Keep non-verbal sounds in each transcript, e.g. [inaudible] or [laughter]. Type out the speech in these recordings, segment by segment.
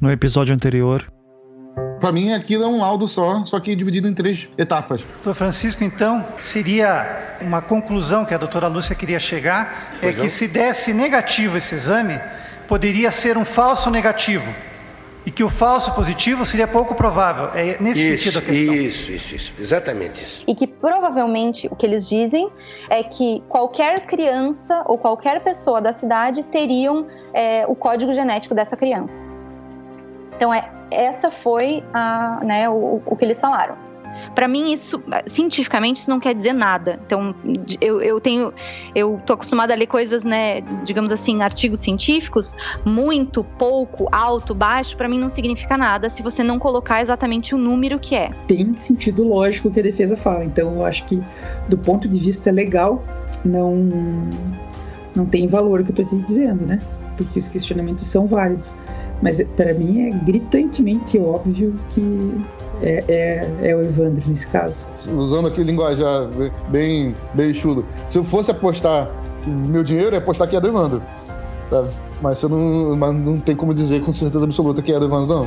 No episódio anterior. Para mim, aquilo é um laudo só, só que dividido em três etapas. Doutor Francisco, então, seria uma conclusão que a doutora Lúcia queria chegar, é pois é que se desse negativo esse exame, poderia ser um falso negativo. E que o falso positivo seria pouco provável. É nesse isso, sentido a questão. Isso, isso, isso. Exatamente isso. E que provavelmente o que eles dizem é que qualquer criança ou qualquer pessoa da cidade teriam é, o código genético dessa criança. Então, é, essa foi a, né, o, o que eles falaram. Para mim, isso, cientificamente, isso não quer dizer nada. Então, eu, eu tenho, eu tô acostumada a ler coisas, né, digamos assim, artigos científicos, muito, pouco, alto, baixo, para mim não significa nada se você não colocar exatamente o número que é. Tem sentido lógico que a defesa fala. Então, eu acho que, do ponto de vista legal, não, não tem valor o que eu tô te dizendo, né? Porque os questionamentos são válidos. Mas para mim é gritantemente óbvio que é, é, é, o Evandro nesse caso. Usando aquele linguajar bem, bem chulo. Se eu fosse apostar meu dinheiro, é apostar que é do Evandro. Tá? Mas, você não, mas não tem como dizer com certeza absoluta que é do Evandro, não.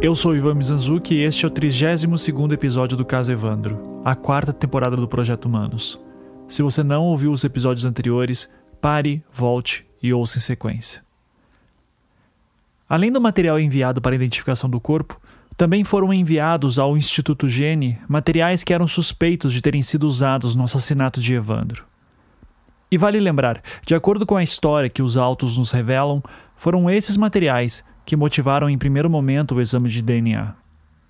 Eu sou Ivan Mizanzuki e este é o 32º episódio do Caso Evandro, a quarta temporada do Projeto Humanos. Se você não ouviu os episódios anteriores, pare, volte e ouça em sequência. Além do material enviado para a identificação do corpo, também foram enviados ao Instituto Gene materiais que eram suspeitos de terem sido usados no assassinato de Evandro. E vale lembrar, de acordo com a história que os autos nos revelam, foram esses materiais que motivaram em primeiro momento o exame de DNA.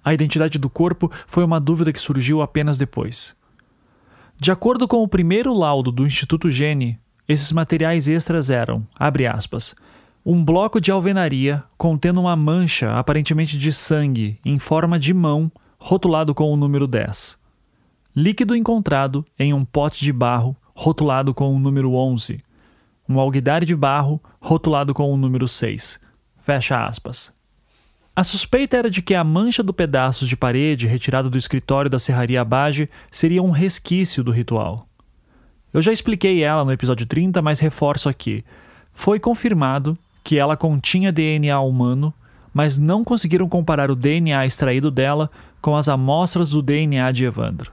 A identidade do corpo foi uma dúvida que surgiu apenas depois. De acordo com o primeiro laudo do Instituto Gene, esses materiais extras eram, abre aspas, um bloco de alvenaria contendo uma mancha aparentemente de sangue em forma de mão, rotulado com o número 10. Líquido encontrado em um pote de barro, rotulado com o número 11. Um alguidar de barro, rotulado com o número 6 Fecha aspas. A suspeita era de que a mancha do pedaço de parede retirado do escritório da Serraria Abage seria um resquício do ritual. Eu já expliquei ela no episódio 30, mas reforço aqui. Foi confirmado que ela continha DNA humano, mas não conseguiram comparar o DNA extraído dela com as amostras do DNA de Evandro.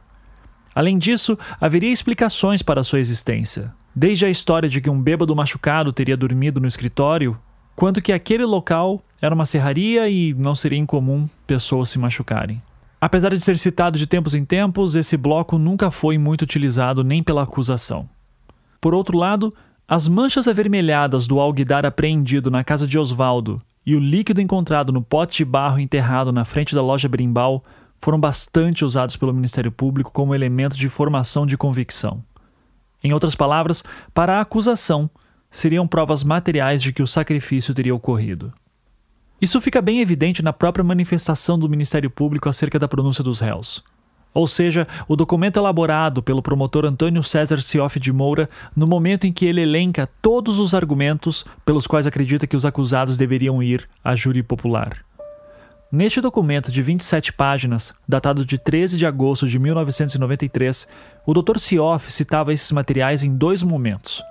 Além disso, haveria explicações para sua existência, desde a história de que um bêbado machucado teria dormido no escritório quanto que aquele local era uma serraria e não seria incomum pessoas se machucarem. Apesar de ser citado de tempos em tempos, esse bloco nunca foi muito utilizado nem pela acusação. Por outro lado, as manchas avermelhadas do alguidar apreendido na casa de Osvaldo e o líquido encontrado no pote de barro enterrado na frente da loja Brimbal foram bastante usados pelo Ministério Público como elemento de formação de convicção. Em outras palavras, para a acusação, seriam provas materiais de que o sacrifício teria ocorrido. Isso fica bem evidente na própria manifestação do Ministério Público acerca da pronúncia dos réus. Ou seja, o documento elaborado pelo promotor Antônio César Cioff de Moura no momento em que ele elenca todos os argumentos pelos quais acredita que os acusados deveriam ir à júri popular. Neste documento de 27 páginas, datado de 13 de agosto de 1993, o Dr. Cioff citava esses materiais em dois momentos.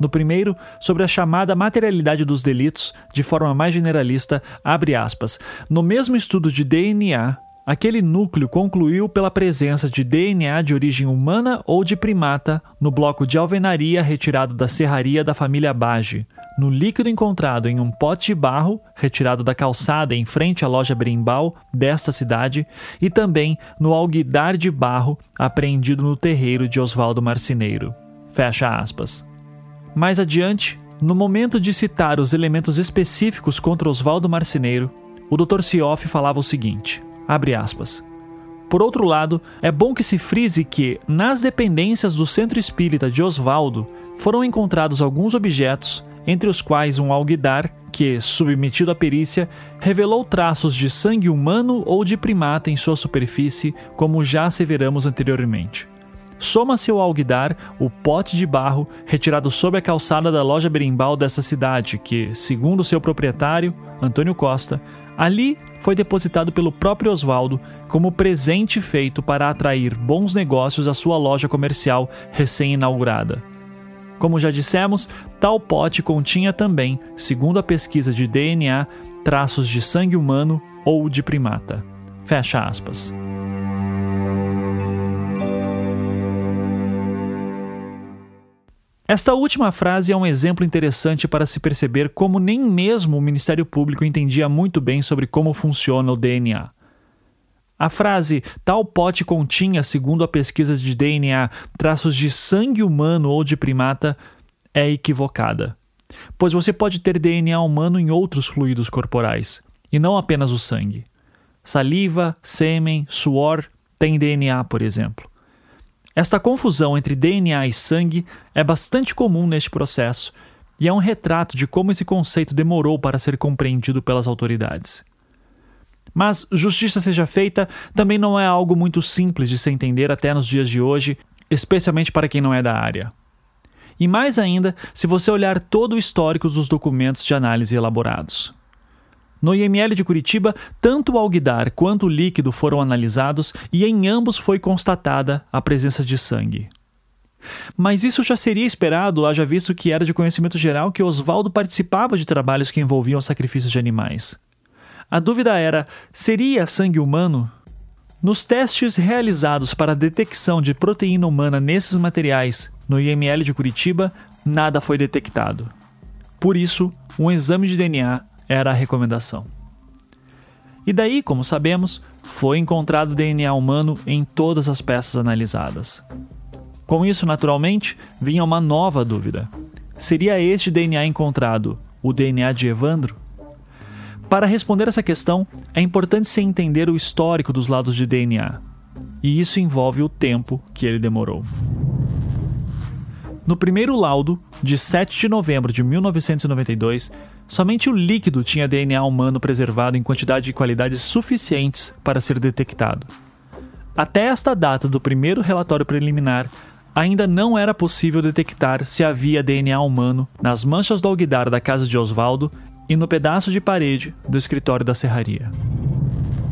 No primeiro, sobre a chamada materialidade dos delitos, de forma mais generalista, abre aspas. No mesmo estudo de DNA, aquele núcleo concluiu pela presença de DNA de origem humana ou de primata no bloco de alvenaria retirado da serraria da família Bage, no líquido encontrado em um pote de barro retirado da calçada em frente à loja Brimbal desta cidade e também no alguidar de barro apreendido no terreiro de Oswaldo Marcineiro. Fecha aspas. Mais adiante, No momento de citar os elementos específicos contra Oswaldo Marceneiro, o Dr. Sioff falava o seguinte: abre aspas. Por outro lado, é bom que se frise que, nas dependências do Centro Espírita de Oswaldo, foram encontrados alguns objetos, entre os quais um alguidar que, submetido à perícia, revelou traços de sangue humano ou de primata em sua superfície, como já asseveramos anteriormente. Soma-se ao alguidar o pote de barro retirado sob a calçada da loja berimbau dessa cidade, que, segundo seu proprietário, Antônio Costa, ali foi depositado pelo próprio Oswaldo como presente feito para atrair bons negócios à sua loja comercial recém-inaugurada. Como já dissemos, tal pote continha também, segundo a pesquisa de DNA, traços de sangue humano ou de primata. Fecha aspas. Esta última frase é um exemplo interessante para se perceber como nem mesmo o Ministério Público entendia muito bem sobre como funciona o DNA. A frase tal pote continha, segundo a pesquisa de DNA, traços de sangue humano ou de primata é equivocada. Pois você pode ter DNA humano em outros fluidos corporais, e não apenas o sangue. Saliva, sêmen, suor têm DNA, por exemplo. Esta confusão entre DNA e sangue é bastante comum neste processo e é um retrato de como esse conceito demorou para ser compreendido pelas autoridades. Mas justiça seja feita também não é algo muito simples de se entender até nos dias de hoje, especialmente para quem não é da área. E mais ainda se você olhar todo o histórico dos documentos de análise elaborados. No IML de Curitiba, tanto o alguidar quanto o líquido foram analisados e em ambos foi constatada a presença de sangue. Mas isso já seria esperado, haja visto que era de conhecimento geral que Oswaldo participava de trabalhos que envolviam sacrifícios de animais. A dúvida era: seria sangue humano? Nos testes realizados para a detecção de proteína humana nesses materiais no IML de Curitiba, nada foi detectado. Por isso, um exame de DNA era a recomendação. E daí, como sabemos, foi encontrado DNA humano em todas as peças analisadas. Com isso, naturalmente, vinha uma nova dúvida: seria este DNA encontrado o DNA de Evandro? Para responder essa questão, é importante se entender o histórico dos lados de DNA, e isso envolve o tempo que ele demorou. No primeiro laudo, de 7 de novembro de 1992, somente o líquido tinha DNA humano preservado em quantidade e qualidade suficientes para ser detectado. Até esta data do primeiro relatório preliminar, ainda não era possível detectar se havia DNA humano nas manchas do alguidar da casa de Oswaldo e no pedaço de parede do escritório da serraria.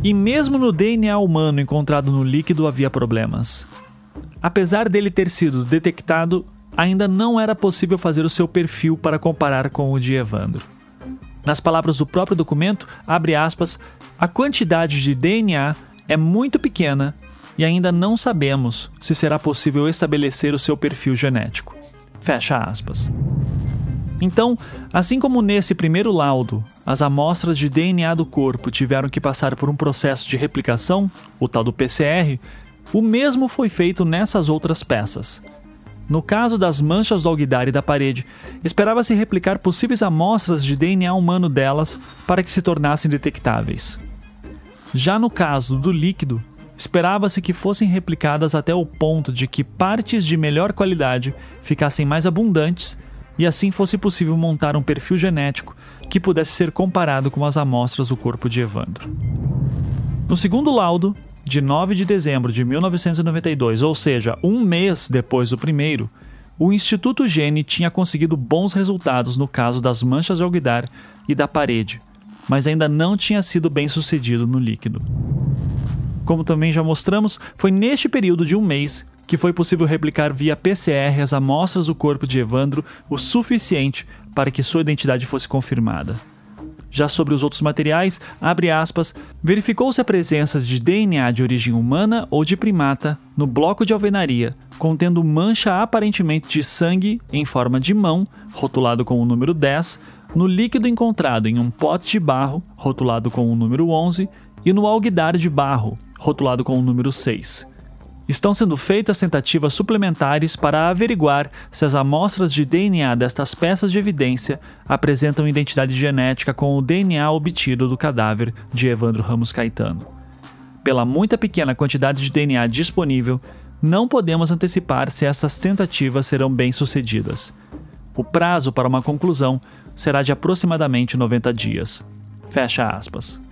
E mesmo no DNA humano encontrado no líquido havia problemas. Apesar dele ter sido detectado, ainda não era possível fazer o seu perfil para comparar com o de Evandro. Nas palavras do próprio documento, abre aspas, a quantidade de DNA é muito pequena e ainda não sabemos se será possível estabelecer o seu perfil genético. Fecha aspas. Então, assim como nesse primeiro laudo, as amostras de DNA do corpo tiveram que passar por um processo de replicação, o tal do PCR, o mesmo foi feito nessas outras peças. No caso das manchas do alguidar e da parede, esperava-se replicar possíveis amostras de DNA humano delas para que se tornassem detectáveis. Já no caso do líquido, esperava-se que fossem replicadas até o ponto de que partes de melhor qualidade ficassem mais abundantes e assim fosse possível montar um perfil genético que pudesse ser comparado com as amostras do corpo de Evandro. No segundo laudo, de 9 de dezembro de 1992, ou seja, um mês depois do primeiro, o Instituto Gene tinha conseguido bons resultados no caso das manchas de alguidar e da parede, mas ainda não tinha sido bem sucedido no líquido. Como também já mostramos, foi neste período de um mês que foi possível replicar via PCR as amostras do corpo de Evandro o suficiente para que sua identidade fosse confirmada. Já sobre os outros materiais, abre aspas, verificou-se a presença de DNA de origem humana ou de primata no bloco de alvenaria, contendo mancha aparentemente de sangue em forma de mão, rotulado com o número 10, no líquido encontrado em um pote de barro, rotulado com o número 11, e no alguidar de barro, rotulado com o número 6. Estão sendo feitas tentativas suplementares para averiguar se as amostras de DNA destas peças de evidência apresentam identidade genética com o DNA obtido do cadáver de Evandro Ramos Caetano. Pela muita pequena quantidade de DNA disponível, não podemos antecipar se essas tentativas serão bem-sucedidas. O prazo para uma conclusão será de aproximadamente 90 dias. Fecha aspas.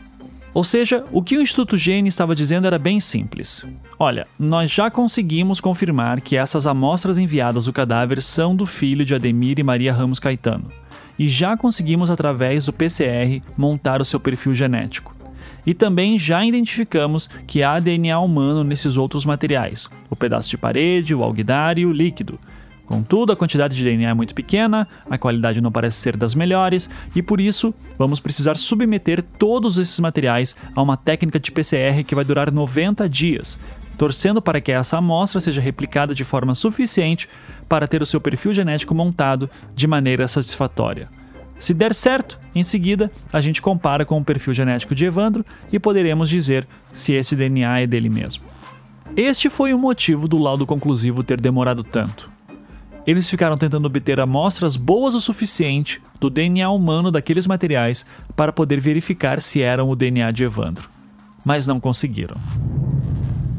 Ou seja, o que o Instituto Gene estava dizendo era bem simples. Olha, nós já conseguimos confirmar que essas amostras enviadas do cadáver são do filho de Ademir e Maria Ramos Caetano. E já conseguimos, através do PCR, montar o seu perfil genético. E também já identificamos que há DNA humano nesses outros materiais: o pedaço de parede, o alguidar e o líquido Contudo, a quantidade de DNA é muito pequena, a qualidade não parece ser das melhores e por isso vamos precisar submeter todos esses materiais a uma técnica de PCR que vai durar 90 dias, torcendo para que essa amostra seja replicada de forma suficiente para ter o seu perfil genético montado de maneira satisfatória. Se der certo, em seguida a gente compara com o perfil genético de Evandro e poderemos dizer se esse DNA é dele mesmo. Este foi o motivo do laudo conclusivo ter demorado tanto eles ficaram tentando obter amostras boas o suficiente do DNA humano daqueles materiais para poder verificar se eram o DNA de Evandro. Mas não conseguiram.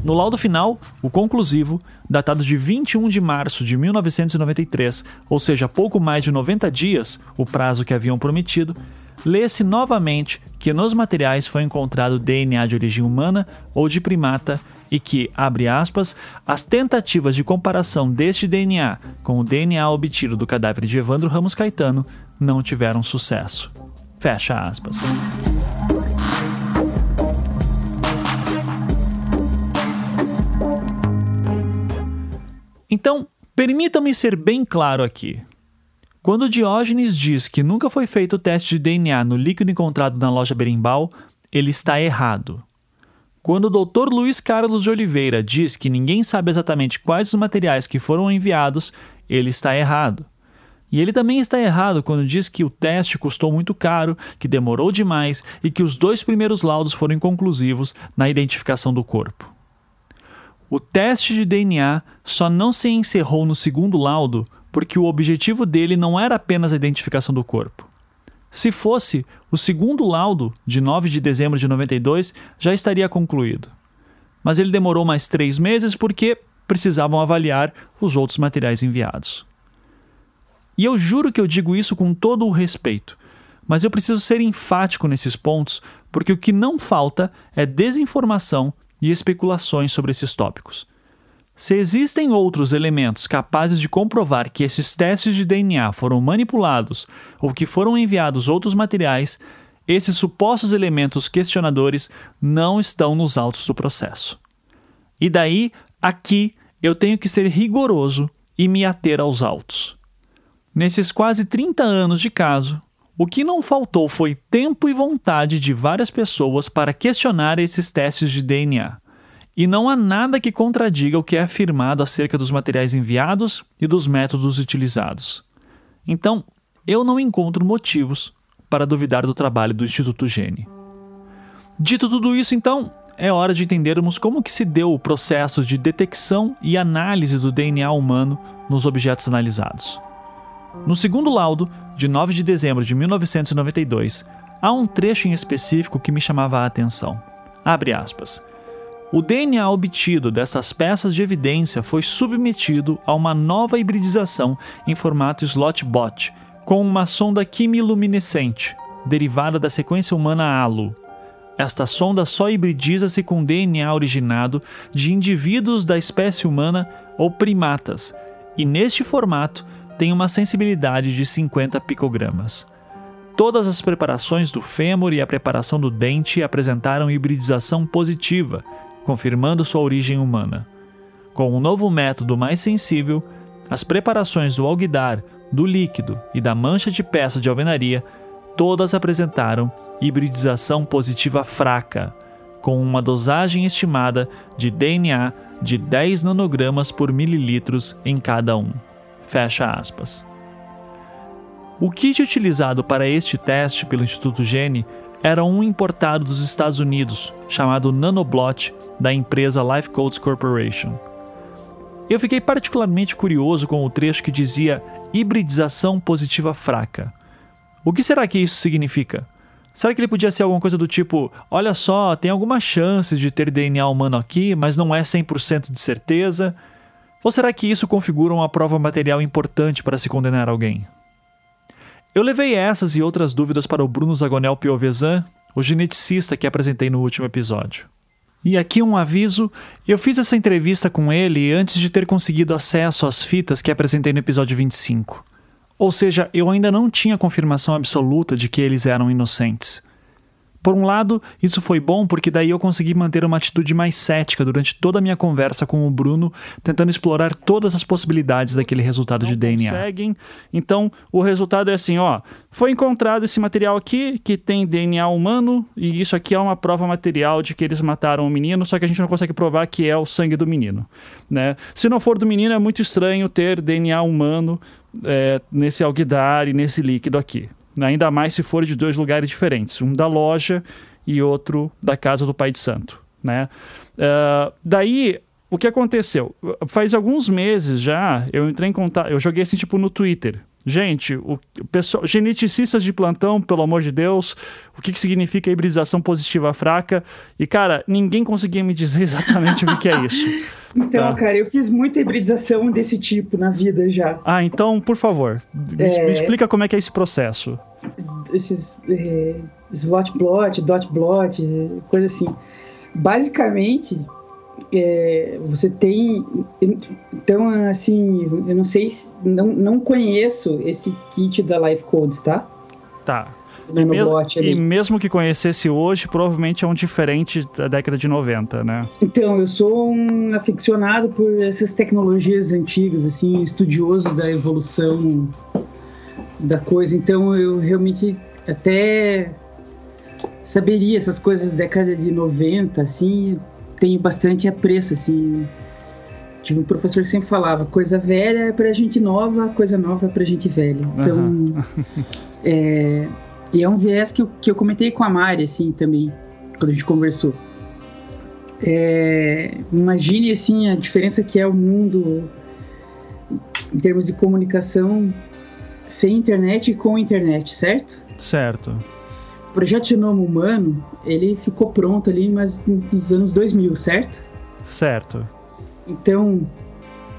No laudo final, o conclusivo, datado de 21 de março de 1993, ou seja, pouco mais de 90 dias, o prazo que haviam prometido, lê-se novamente que nos materiais foi encontrado DNA de origem humana ou de primata e que, abre aspas, as tentativas de comparação deste DNA com o DNA obtido do cadáver de Evandro Ramos Caetano não tiveram sucesso. Fecha aspas. Então, permita-me ser bem claro aqui. Quando Diógenes diz que nunca foi feito o teste de DNA no líquido encontrado na loja Berimbau, ele está errado. Quando o Dr. Luiz Carlos de Oliveira diz que ninguém sabe exatamente quais os materiais que foram enviados, ele está errado. E ele também está errado quando diz que o teste custou muito caro, que demorou demais e que os dois primeiros laudos foram inconclusivos na identificação do corpo. O teste de DNA só não se encerrou no segundo laudo porque o objetivo dele não era apenas a identificação do corpo. Se fosse, o segundo laudo, de 9 de dezembro de 92, já estaria concluído. Mas ele demorou mais três meses porque precisavam avaliar os outros materiais enviados. E eu juro que eu digo isso com todo o respeito, mas eu preciso ser enfático nesses pontos porque o que não falta é desinformação e especulações sobre esses tópicos. Se existem outros elementos capazes de comprovar que esses testes de DNA foram manipulados ou que foram enviados outros materiais, esses supostos elementos questionadores não estão nos autos do processo. E daí, aqui, eu tenho que ser rigoroso e me ater aos autos. Nesses quase 30 anos de caso, o que não faltou foi tempo e vontade de várias pessoas para questionar esses testes de DNA e não há nada que contradiga o que é afirmado acerca dos materiais enviados e dos métodos utilizados. Então, eu não encontro motivos para duvidar do trabalho do Instituto Gene. Dito tudo isso, então, é hora de entendermos como que se deu o processo de detecção e análise do DNA humano nos objetos analisados. No segundo laudo, de 9 de dezembro de 1992, há um trecho em específico que me chamava a atenção. Abre aspas. O DNA obtido dessas peças de evidência foi submetido a uma nova hibridização em formato slot-bot, com uma sonda quimiluminescente, derivada da sequência humana ALU. Esta sonda só hibridiza-se com DNA originado de indivíduos da espécie humana ou primatas, e neste formato tem uma sensibilidade de 50 picogramas. Todas as preparações do fêmur e a preparação do dente apresentaram hibridização positiva, confirmando sua origem humana. Com um novo método mais sensível, as preparações do alguidar, do líquido e da mancha de peça de alvenaria todas apresentaram hibridização positiva fraca, com uma dosagem estimada de DNA de 10 nanogramas por mililitros em cada um. Fecha aspas. O kit utilizado para este teste pelo Instituto Gene era um importado dos Estados Unidos, chamado Nanoblot, da empresa Life Codes Corporation. Eu fiquei particularmente curioso com o trecho que dizia hibridização positiva fraca. O que será que isso significa? Será que ele podia ser alguma coisa do tipo: olha só, tem alguma chance de ter DNA humano aqui, mas não é 100% de certeza? Ou será que isso configura uma prova material importante para se condenar alguém? Eu levei essas e outras dúvidas para o Bruno Zagonel Piovesan, o geneticista que apresentei no último episódio. E aqui um aviso: eu fiz essa entrevista com ele antes de ter conseguido acesso às fitas que apresentei no episódio 25. Ou seja, eu ainda não tinha confirmação absoluta de que eles eram inocentes. Por um lado, isso foi bom porque daí eu consegui manter uma atitude mais cética durante toda a minha conversa com o Bruno, tentando explorar todas as possibilidades daquele resultado Não de DNA. Conseguem. Então, o resultado é assim, ó, foi encontrado esse material aqui que tem DNA humano e isso aqui é uma prova material de que eles mataram o menino, só que a gente não consegue provar que é o sangue do menino, né? Se não for do menino, é muito estranho ter DNA humano é, nesse alguidar e nesse líquido aqui. Ainda mais se for de dois lugares diferentes, um da loja e outro da casa do Pai de Santo. Né? Uh, daí, o que aconteceu? Faz alguns meses já, eu entrei em contato, eu joguei assim tipo no Twitter. Gente, o, pessoal, geneticistas de plantão, pelo amor de Deus, o que, que significa hibridização positiva fraca? E, cara, ninguém conseguia me dizer [laughs] exatamente o que, que é isso. Então, tá. cara, eu fiz muita hibridização desse tipo na vida já. Ah, então, por favor, é... me explica como é que é esse processo. Esses é, slot plot, dot plot, coisa assim. Basicamente, é, você tem. Então, assim, eu não sei, não, não conheço esse kit da Life Codes, tá? Tá. E mesmo, e mesmo, que conhecesse hoje, provavelmente é um diferente da década de 90, né? Então, eu sou um aficionado por essas tecnologias antigas, assim, estudioso da evolução da coisa. Então, eu realmente até saberia essas coisas da década de 90, assim, tenho bastante apreço, assim. Tive um professor que sempre falava: coisa velha é pra gente nova, coisa nova é pra gente velha. Então, uhum. [laughs] é, e é um viés que eu, que eu comentei com a Mari, assim, também, quando a gente conversou. É, imagine, assim, a diferença que é o mundo em termos de comunicação sem internet e com internet, certo? Certo. O projeto Genoma Humano, ele ficou pronto ali mas nos anos 2000, certo? Certo. Então,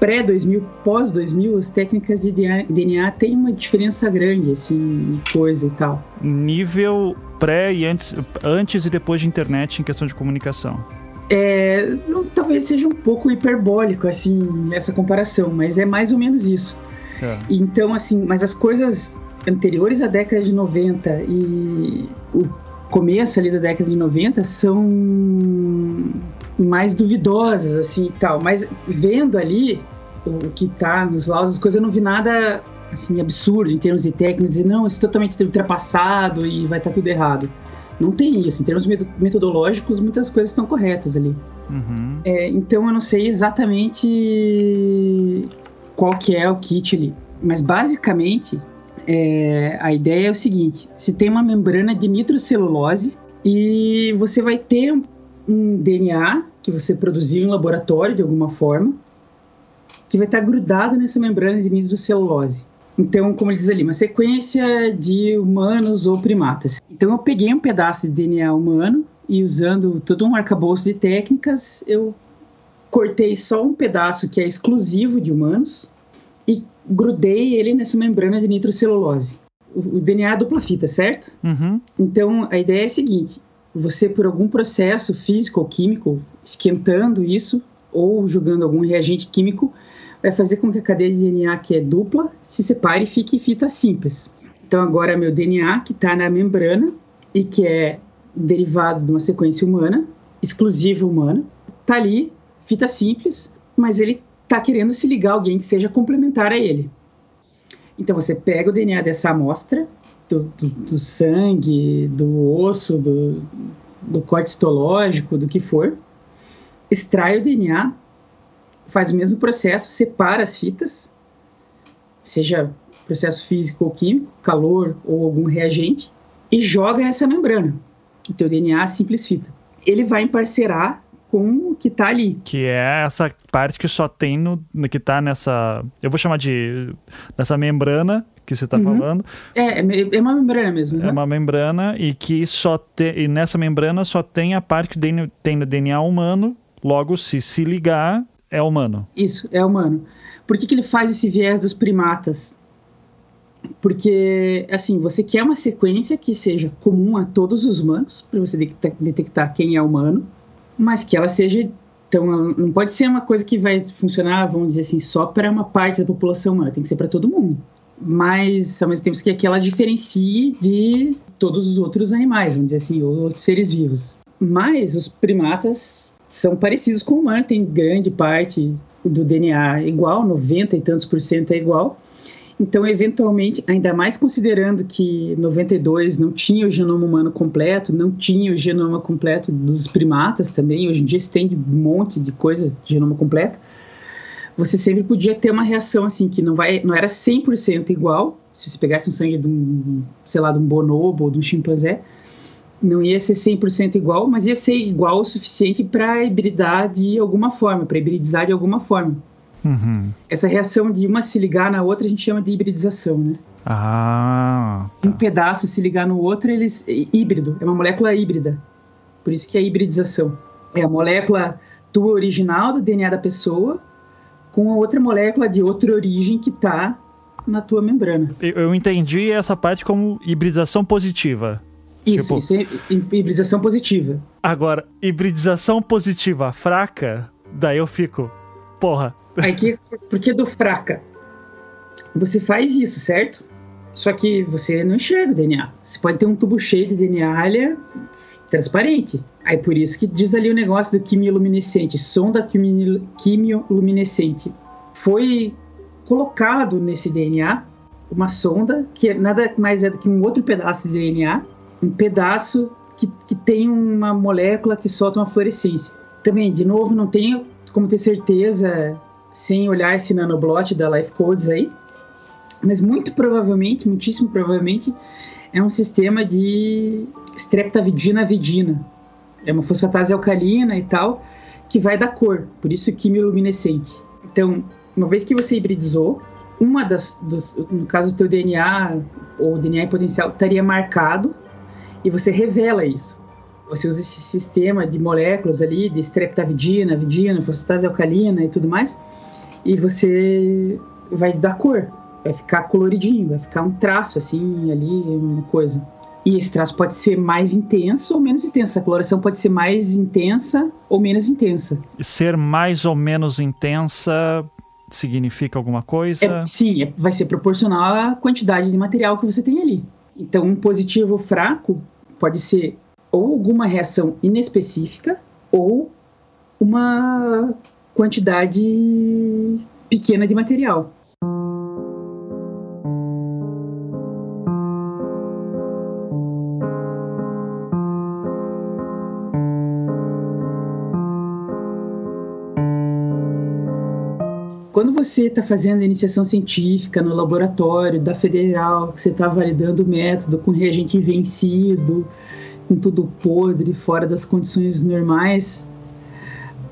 pré-2000, pós-2000, as técnicas de DNA têm uma diferença grande, assim, coisa e tal. Nível pré e antes, antes e depois de internet em questão de comunicação. É, não, talvez seja um pouco hiperbólico, assim, essa comparação, mas é mais ou menos isso. É. Então, assim, mas as coisas anteriores à década de 90 e o começo ali da década de 90 são mais duvidosas, assim e tal. Mas vendo ali o que tá nos laudos, coisas, eu não vi nada assim absurdo em termos de técnica, dizer não, isso é totalmente ultrapassado e vai estar tá tudo errado. Não tem isso. Em termos metodológicos, muitas coisas estão corretas ali. Uhum. É, então eu não sei exatamente qual que é o kit ali. Mas basicamente é, a ideia é o seguinte: se tem uma membrana de nitrocelulose e você vai ter um DNA que você produziu em laboratório de alguma forma, que vai estar grudado nessa membrana de nitrocelulose. Então, como ele diz ali, uma sequência de humanos ou primatas. Então, eu peguei um pedaço de DNA humano e usando todo um arcabouço de técnicas, eu cortei só um pedaço que é exclusivo de humanos e grudei ele nessa membrana de nitrocelulose. O, o DNA é dupla fita, certo? Uhum. Então, a ideia é a seguinte: você, por algum processo físico ou químico, esquentando isso ou jogando algum reagente químico, vai fazer com que a cadeia de DNA, que é dupla, se separe e fique fita simples. Então, agora, meu DNA, que está na membrana e que é derivado de uma sequência humana, exclusiva humana, está ali, fita simples, mas ele está querendo se ligar a alguém que seja complementar a ele. Então você pega o DNA dessa amostra, do, do, do sangue, do osso, do, do corte histológico, do que for, extrai o DNA, faz o mesmo processo, separa as fitas, seja processo físico ou químico, calor ou algum reagente, e joga nessa membrana. O teu DNA simples fita. Ele vai emparcerar com o que tá ali. Que é essa parte que só tem no, no que tá nessa. Eu vou chamar de. nessa membrana que você tá Uhum. falando. É, é é uma membrana mesmo. É né? uma membrana e que só tem. E nessa membrana só tem a parte que tem, tem no DNA humano. Logo, se se ligar, é humano. Isso, é humano. Por que, que ele faz esse viés dos primatas? Porque, assim, você quer uma sequência que seja comum a todos os humanos, para você detectar quem é humano, mas que ela seja. Então, não pode ser uma coisa que vai funcionar, vamos dizer assim, só para uma parte da população humana, tem que ser para todo mundo. Mas, ao mesmo tempo, que ela diferencie de todos os outros animais, vamos dizer assim, ou outros seres vivos. Mas os primatas são parecidos com o humano, tem grande parte do DNA igual, 90 e tantos por cento é igual. Então, eventualmente, ainda mais considerando que 92 não tinha o genoma humano completo, não tinha o genoma completo dos primatas também, hoje em dia se tem um monte de coisas de genoma completo, você sempre podia ter uma reação assim, que não, vai, não era 100% igual, se você pegasse um sangue de um, sei lá, de um bonobo ou de um chimpanzé, não ia ser 100% igual, mas ia ser igual o suficiente para hibridar de alguma forma, para hibridizar de alguma forma. Uhum. Essa reação de uma se ligar na outra a gente chama de hibridização, né? Ah. Um pedaço se ligar no outro, eles é híbrido, é uma molécula híbrida. Por isso que é hibridização. É a molécula tua original do DNA da pessoa com a outra molécula de outra origem que está na tua membrana. Eu eu entendi essa parte como hibridização positiva. Isso, Tipo- isso é hi- hibridização positiva. Agora, hibridização positiva fraca, daí eu fico. Porra. Aí que, por que do fraca? Você faz isso, certo? Só que você não enxerga o DNA. Você pode ter um tubo cheio de DNA, ele é transparente. Aí por isso que diz ali o negócio do quimioluminescente, sonda quimi- quimioluminescente. Foi colocado nesse DNA uma sonda que nada mais é do que um outro pedaço de DNA, um pedaço que, que tem uma molécula que solta uma fluorescência. Também, de novo, não tenho como ter certeza sem olhar esse nanoblot da Life Codes aí, mas muito provavelmente, muitíssimo provavelmente, é um sistema de streptavidina-vidina. É uma fosfatase alcalina e tal, que vai dar cor, por isso quimioluminescente. Então, uma vez que você hibridizou, uma das, dos, no caso do teu DNA ou DNA em potencial estaria marcado e você revela isso. Você usa esse sistema de moléculas ali, de streptavidina, vidina, fosfatase alcalina e tudo mais, e você vai dar cor, vai ficar coloridinho, vai ficar um traço assim ali, uma coisa. E esse traço pode ser mais intenso ou menos intenso. A coloração pode ser mais intensa ou menos intensa. Ser mais ou menos intensa significa alguma coisa? É, sim, é- vai ser proporcional à quantidade de material que você tem ali. Então, um positivo fraco pode ser ou alguma reação inespecífica ou uma quantidade pequena de material. Quando você está fazendo iniciação científica no laboratório da federal, que você está validando o método com reagente vencido, com tudo podre, fora das condições normais,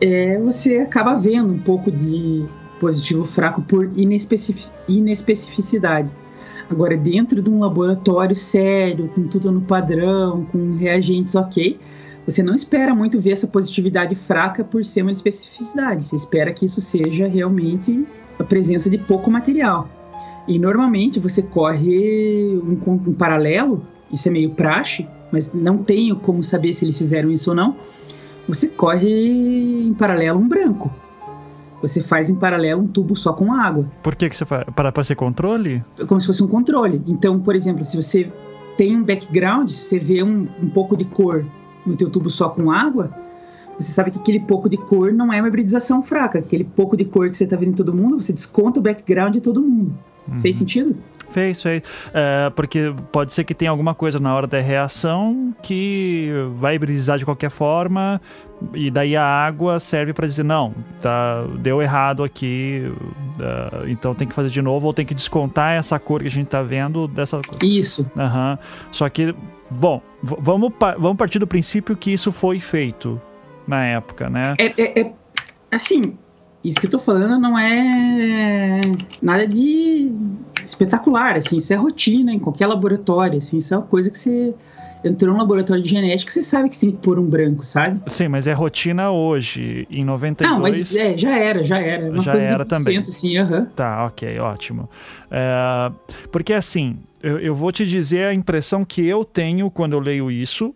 é, você acaba vendo um pouco de positivo fraco por inespecific- inespecificidade. Agora, dentro de um laboratório sério, com tudo no padrão, com reagentes ok, você não espera muito ver essa positividade fraca por ser uma especificidade. Você espera que isso seja realmente a presença de pouco material. E normalmente você corre um, um paralelo, isso é meio praxe, mas não tenho como saber se eles fizeram isso ou não. Você corre em paralelo um branco. Você faz em paralelo um tubo só com água Por que, que você faz? Para, para ser controle? como se fosse um controle. Então, por exemplo, se você tem um background, se você vê um, um pouco de cor no teu tubo só com água, você sabe que aquele pouco de cor não é uma hibridização fraca. Aquele pouco de cor que você está vendo em todo mundo, você desconta o background de todo mundo. Fez sentido? Fez, fez. É, porque pode ser que tenha alguma coisa na hora da reação que vai hibridizar de qualquer forma, e daí a água serve para dizer, não, tá, deu errado aqui, ah, então tem que fazer de novo, ou tem que descontar essa cor que a gente tá vendo dessa cor. Isso. Aham. Só que, bom, vamos, pa- vamos partir do princípio que isso foi feito. na época, né? É, é, é assim, isso que eu tô falando não é nada de espetacular, assim, isso é rotina em qualquer laboratório, assim, isso é uma coisa que você entrou num laboratório de genética, você sabe que você tem que pôr um branco, sabe? Sim, mas é rotina hoje, em 92... Não, mas é, já era, já era. Uma já era também. Senso, assim, uhum. Tá, ok, ótimo. É, porque assim, eu, eu, vou te dizer a impressão que eu tenho quando eu leio isso,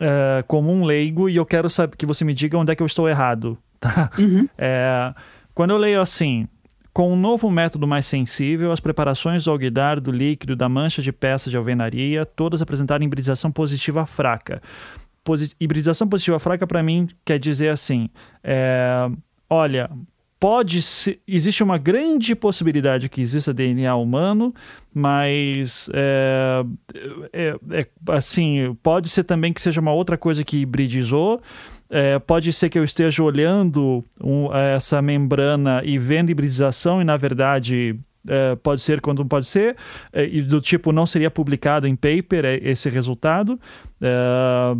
é, como um leigo, e eu quero saber que você me diga onde é que eu estou errado, [laughs] tá? Uhum. É, quando eu leio assim, com um novo método mais sensível, as preparações do alguidar, do líquido, da mancha de peça de alvenaria, todas apresentaram hibridização positiva fraca. Posi hibridização positiva fraca, para mim, quer dizer assim: é, olha, pode ser, existe uma grande possibilidade que exista DNA humano, mas é, é, é, assim pode ser também que seja uma outra coisa que hibridizou. É, pode ser que eu esteja olhando um, essa membrana e vendo hibridização e na verdade é, pode ser quando pode ser, é, e do tipo não seria publicado em paper é, esse resultado. É,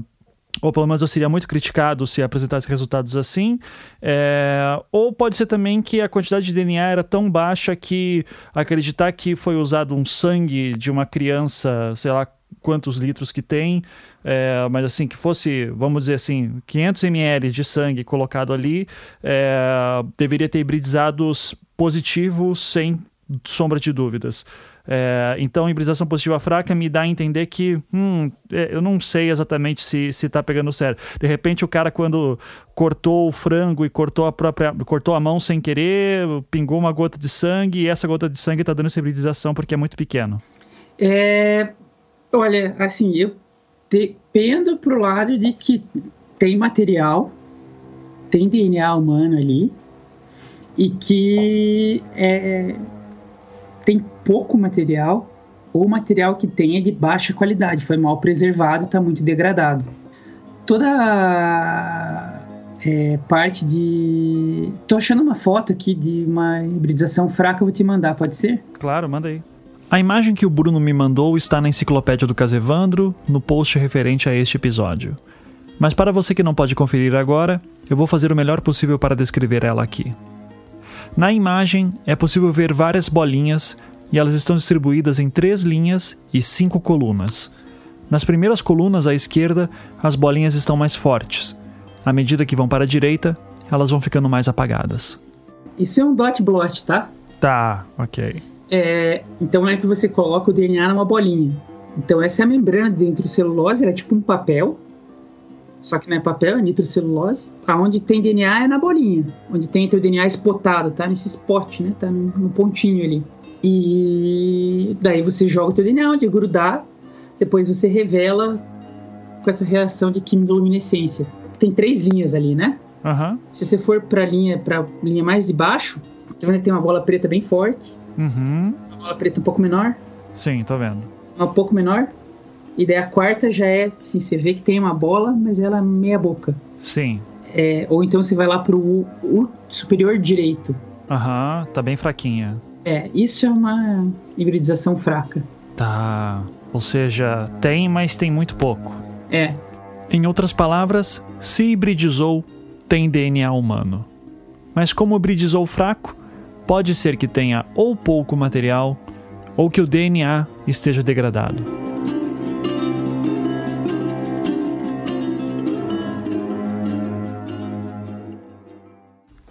ou pelo menos eu seria muito criticado se apresentasse resultados assim. É, ou pode ser também que a quantidade de DNA era tão baixa que acreditar que foi usado um sangue de uma criança, sei lá quantos litros que tem, é, mas assim, que fosse, vamos dizer assim, 500 ml de sangue colocado ali, é, deveria ter hibridizados positivos sem sombra de dúvidas. É, então, hibridização positiva fraca me dá a entender que hum, é, eu não sei exatamente se está pegando certo. De repente, o cara, quando cortou o frango e cortou a própria cortou a mão sem querer, pingou uma gota de sangue e essa gota de sangue está dando essa hibridização porque é muito pequeno. É, olha, assim, eu pendo para o lado de que tem material, tem DNA humano ali e que é, tem pouco material ou material que tem é de baixa qualidade, foi mal preservado, está muito degradado. Toda é, parte de. Tô achando uma foto aqui de uma hibridização fraca, eu vou te mandar, pode ser? Claro, manda aí. A imagem que o Bruno me mandou está na enciclopédia do Casevandro, no post referente a este episódio. Mas para você que não pode conferir agora, eu vou fazer o melhor possível para descrever ela aqui. Na imagem é possível ver várias bolinhas e elas estão distribuídas em três linhas e cinco colunas. Nas primeiras colunas à esquerda, as bolinhas estão mais fortes. À medida que vão para a direita, elas vão ficando mais apagadas. Isso é um dot blot, tá? Tá, ok. É, então é que você coloca o DNA numa bolinha. Então essa é a membrana dentro do celulose, ela é tipo um papel, só que não é papel, é nitrocelulose. Aonde tem DNA é na bolinha, onde tem o DNA espotado, tá? Nesse spot, né? Tá no, no pontinho ali. E daí você joga o teu DNA onde grudar, depois você revela com essa reação de quimiluminescência. Tem três linhas ali, né? Uhum. Se você for para linha para linha mais de baixo, você vai ter uma bola preta bem forte, uhum. uma bola preta um pouco menor. Sim, tô vendo. Uma um pouco menor. E daí a quarta já é, assim, você vê que tem uma bola, mas ela é meia boca. Sim. É, ou então você vai lá pro o, o superior direito. Aham, uhum, tá bem fraquinha. É, isso é uma hibridização fraca. Tá. Ou seja, tem, mas tem muito pouco. É. Em outras palavras, se hibridizou, tem DNA humano. Mas como hibridizou fraco, pode ser que tenha ou pouco material ou que o DNA esteja degradado.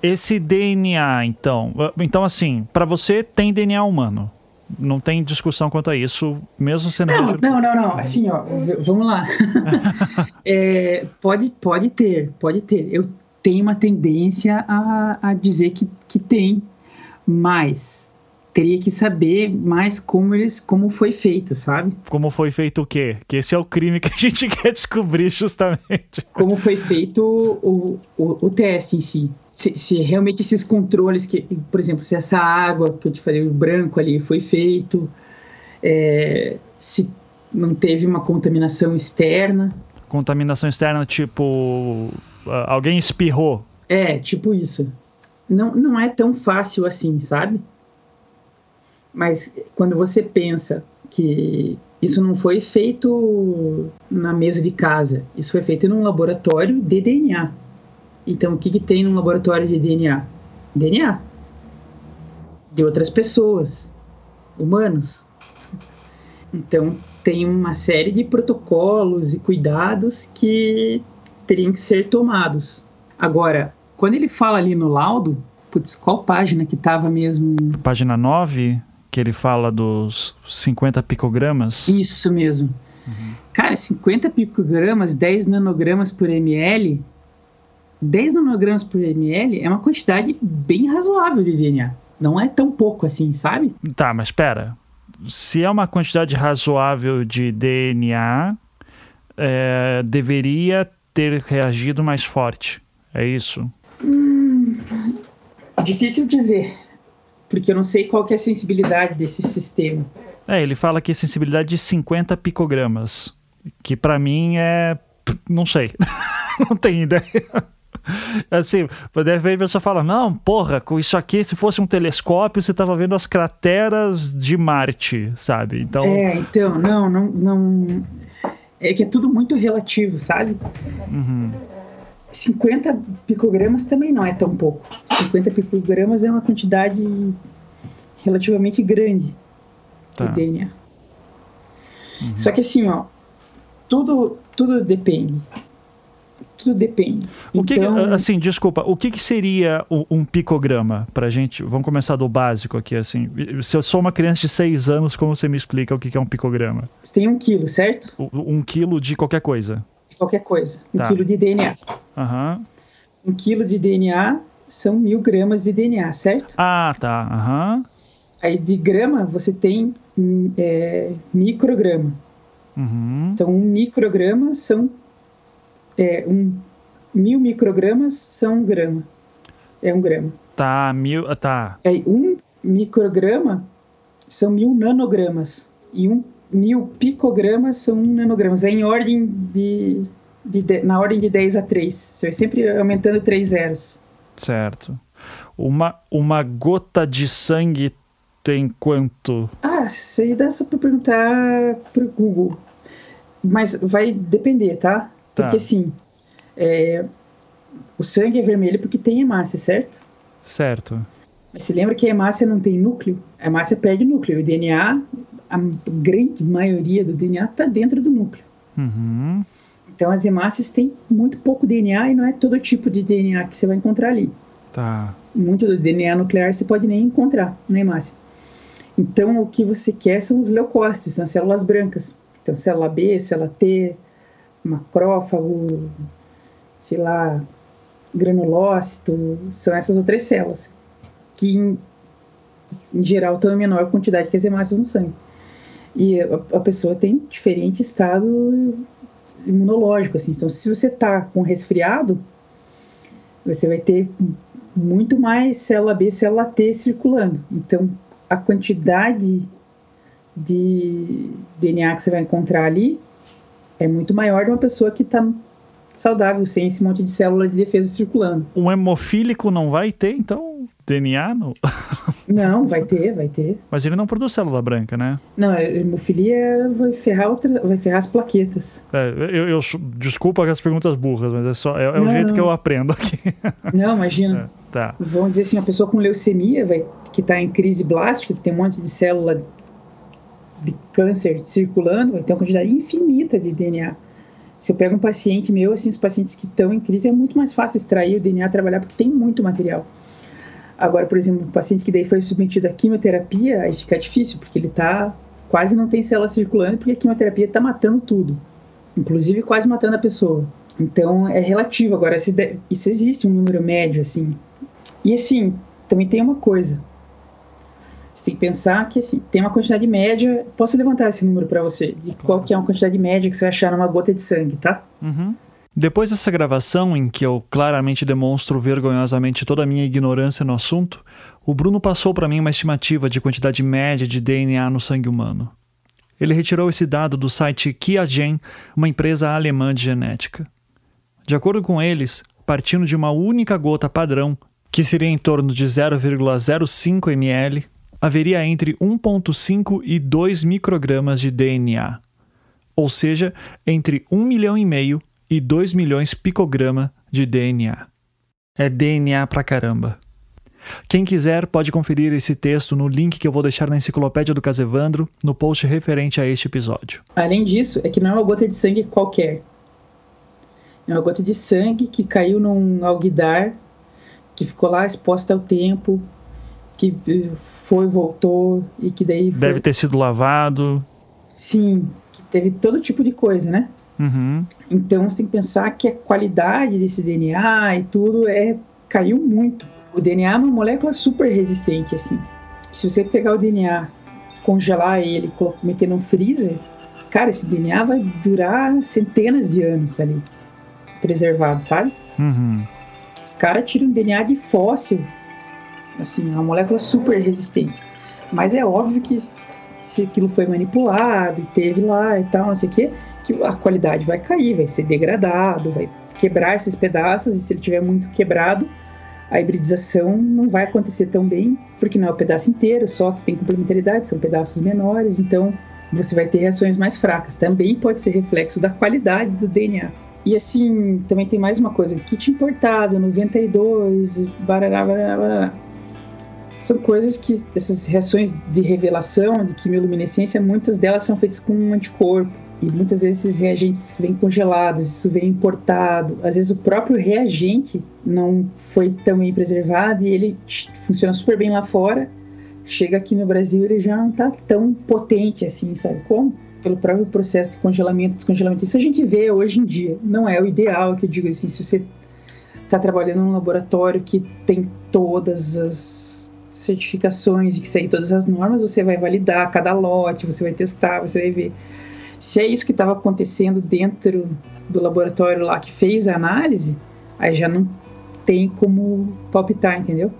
Esse DNA, então, então assim, para você tem DNA humano. Não tem discussão quanto a isso, mesmo sendo. Não, não, não, não. Assim, ó, vamos lá. [laughs] é, pode, pode ter, pode ter. Eu tenho uma tendência a, a dizer que, que tem, mas teria que saber mais como eles como foi feito, sabe? Como foi feito o quê? Que esse é o crime que a gente [laughs] quer descobrir justamente. Como foi feito o, o, o teste em si. Se, se, realmente esses controles que, por exemplo, se essa água que eu te falei, o branco ali foi feito, é, se não teve uma contaminação externa. Contaminação externa, tipo, alguém espirrou. É, tipo isso. Não, não é tão fácil assim, sabe? Mas quando você pensa que isso não foi feito na mesa de casa, isso foi feito num laboratório de DNA. Então, o que, que tem num laboratório de DNA? DNA de outras pessoas, humanos. Então, tem uma série de protocolos e cuidados que teriam que ser tomados. Agora, quando ele fala ali no laudo, putz, qual página que estava mesmo? Página 9, que ele fala dos 50 picogramas. Isso mesmo. Uhum. Cara, 50 picogramas, 10 nanogramas por ml. 10 nanogramas por ml é uma quantidade bem razoável de DNA. Não é tão pouco assim, sabe? Tá, mas espera. Se é uma quantidade razoável de DNA, é, deveria ter reagido mais forte. É isso? Difícil dizer, porque eu não sei qual que é a sensibilidade desse sistema. É, ele fala que a sensibilidade de 50 picogramas, que para mim é, não sei, [laughs] não tenho ideia. Assim, deve ver a pessoa fala, não, porra, com isso aqui, se fosse um telescópio, você tava vendo as crateras de Marte, sabe? Então... É, então, não, não, não... É que é tudo muito relativo, sabe? Uhum. 50 picogramas também não é tão pouco. 50 picogramas é uma quantidade relativamente grande tá. de DNA. Uhum. Só que assim, ó, tudo, tudo depende. Tudo depende. O que, então... assim, desculpa, o que, que seria um picograma pra gente? Vamos começar do básico aqui, assim. Se eu sou uma criança de 6 anos, como você me explica o que, que é um picograma? Você tem um quilo, certo? Um quilo de qualquer coisa qualquer coisa. Um tá. quilo de DNA. Uhum. Um quilo de DNA são mil gramas de DNA, certo? Ah, tá. Uhum. Aí de grama você tem é, micrograma. Uhum. Então um micrograma são é, um mil microgramas são um grama. É um grama. Tá, mil. Tá. Aí um micrograma são mil nanogramas. E um mil picogramas são nanogramas. É em ordem de, de, de, na ordem de 10 a 3. Você vai sempre aumentando 3 zeros. Certo. Uma, uma gota de sangue tem quanto? Ah, isso aí dá só para perguntar pro Google. Mas vai depender, tá? tá. Porque assim, é, o sangue é vermelho porque tem hemácia, certo? Certo. Mas se lembra que a hemácia não tem núcleo? A hemácia perde núcleo. O DNA a grande maioria do DNA está dentro do núcleo. Uhum. Então as hemácias têm muito pouco DNA e não é todo tipo de DNA que você vai encontrar ali. Tá. Muito do DNA nuclear você pode nem encontrar na hemácia. Então o que você quer são os leucócitos, são as células brancas. Então célula B, célula T, macrófago, sei lá, granulócito, são essas outras células que em, em geral têm a menor quantidade que as hemácias no sangue. E a, pessoa tem diferente estado imunológico, assim. Então, se você tá com resfriado, você vai ter muito mais célula B, célula T circulando. Então, a quantidade de DNA que você vai encontrar ali é muito maior de uma pessoa que está saudável, sem esse monte de célula de defesa circulando. Um hemofílico não vai ter, então, DNA? No... [laughs] Não, vai ter, vai ter. Mas ele não produz célula branca, né? Não, a hemofilia vai ferrar, outra, vai ferrar as plaquetas. É, eu, eu, desculpa as perguntas burras, mas é só é, é não, o jeito não. que eu aprendo aqui. [laughs] Não, imagina. É, tá. Vamos dizer assim, a pessoa com leucemia, vai, que está em crise blástica, que tem um monte de célula de câncer circulando, vai ter uma quantidade infinita de DNA. Se eu pego um paciente meu, assim, os pacientes que estão em crise, é muito mais fácil extrair o DNA, trabalhar, porque tem muito material. Agora, por exemplo, um paciente que daí foi submetido à quimioterapia, aí fica difícil, porque ele tá quase não tem célula circulando, porque a quimioterapia está matando tudo, inclusive quase matando a pessoa. Então é relativo. Agora, isso existe um número médio, assim. E assim, também tem uma coisa. Você tem que pensar que assim, tem uma quantidade média. Posso levantar esse número para você? De qual que é uma quantidade média que você vai achar numa gota de sangue, tá? Uhum. Depois dessa gravação, em que eu claramente demonstro vergonhosamente toda a minha ignorância no assunto, o Bruno passou para mim uma estimativa de quantidade média de DNA no sangue humano. Ele retirou esse dado do site Kiagen, uma empresa alemã de genética. De acordo com eles, partindo de uma única gota padrão, que seria em torno de 0,05 ml, haveria entre 1,5 e 2 microgramas de DNA, ou seja, entre 1 milhão e meio e 2 milhões picograma de DNA. É DNA pra caramba. Quem quiser pode conferir esse texto no link que eu vou deixar na enciclopédia do Casevandro, no post referente a este episódio. Além disso, é que não é uma gota de sangue qualquer. É uma gota de sangue que caiu num alguidar, que ficou lá exposta ao tempo, que foi, voltou e que daí. Foi... Deve ter sido lavado. Sim, que teve todo tipo de coisa, né? Uhum. Então você tem que pensar que a qualidade desse DNA e tudo é caiu muito. O DNA é uma molécula super resistente, assim. Se você pegar o DNA, congelar ele, meter no freezer, cara, esse DNA vai durar centenas de anos ali, preservado, sabe? Uhum. Os caras tiram DNA de fóssil, assim, é uma molécula super resistente. Mas é óbvio que se aquilo foi manipulado e teve lá e tal, não sei o quê, que a qualidade vai cair, vai ser degradado, vai quebrar esses pedaços, e se ele tiver muito quebrado, a hibridização não vai acontecer tão bem, porque não é o pedaço inteiro, só que tem complementaridade, são pedaços menores, então você vai ter reações mais fracas. Também pode ser reflexo da qualidade do DNA. E assim, também tem mais uma coisa, kit importado, 92, barará, barará, barará. São coisas que, essas reações de revelação, de quimioluminescência, muitas delas são feitas com um anticorpo. E muitas vezes esses reagentes vêm congelados, isso vem importado. Às vezes o próprio reagente não foi tão bem preservado e ele funciona super bem lá fora. Chega aqui no Brasil ele já não está tão potente assim, sabe como? Pelo próprio processo de congelamento, descongelamento. Isso a gente vê hoje em dia. Não é o ideal, que eu digo assim, se você está trabalhando num laboratório que tem todas as certificações e que segue todas as normas, você vai validar cada lote, você vai testar, você vai ver se é isso que estava acontecendo dentro do laboratório lá que fez a análise, aí já não tem como palpitar, entendeu?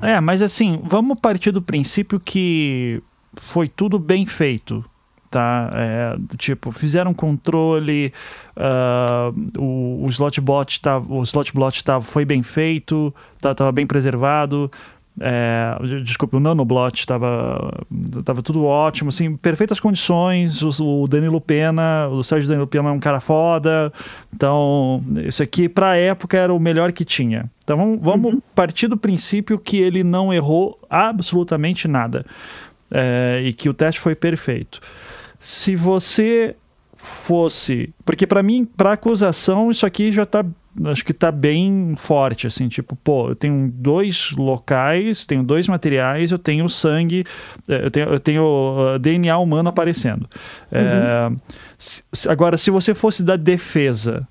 É, mas assim, vamos partir do princípio que foi tudo bem feito, tá? É, tipo, fizeram controle, uh, o, o slotbot tá, o slotbot tá, foi bem feito, tá, bem preservado, é, desculpa, o Nanoblot estava tava tudo ótimo, assim, perfeitas condições. O, o, Danilo Pena, o Sérgio Danilo Pena é um cara foda. Então, isso aqui, para a época, era o melhor que tinha. Então, vamos, vamos uhum. partir do princípio que ele não errou absolutamente nada é, e que o teste foi perfeito. Se você fosse. Porque, para mim, para acusação, isso aqui já está acho que tá bem forte, assim, tipo, pô, eu tenho dois locais, tenho dois materiais, eu tenho sangue, é, eu tenho, eu tenho uh, DNA humano aparecendo. É, uhum. É, se, agora, se você fosse da defesa,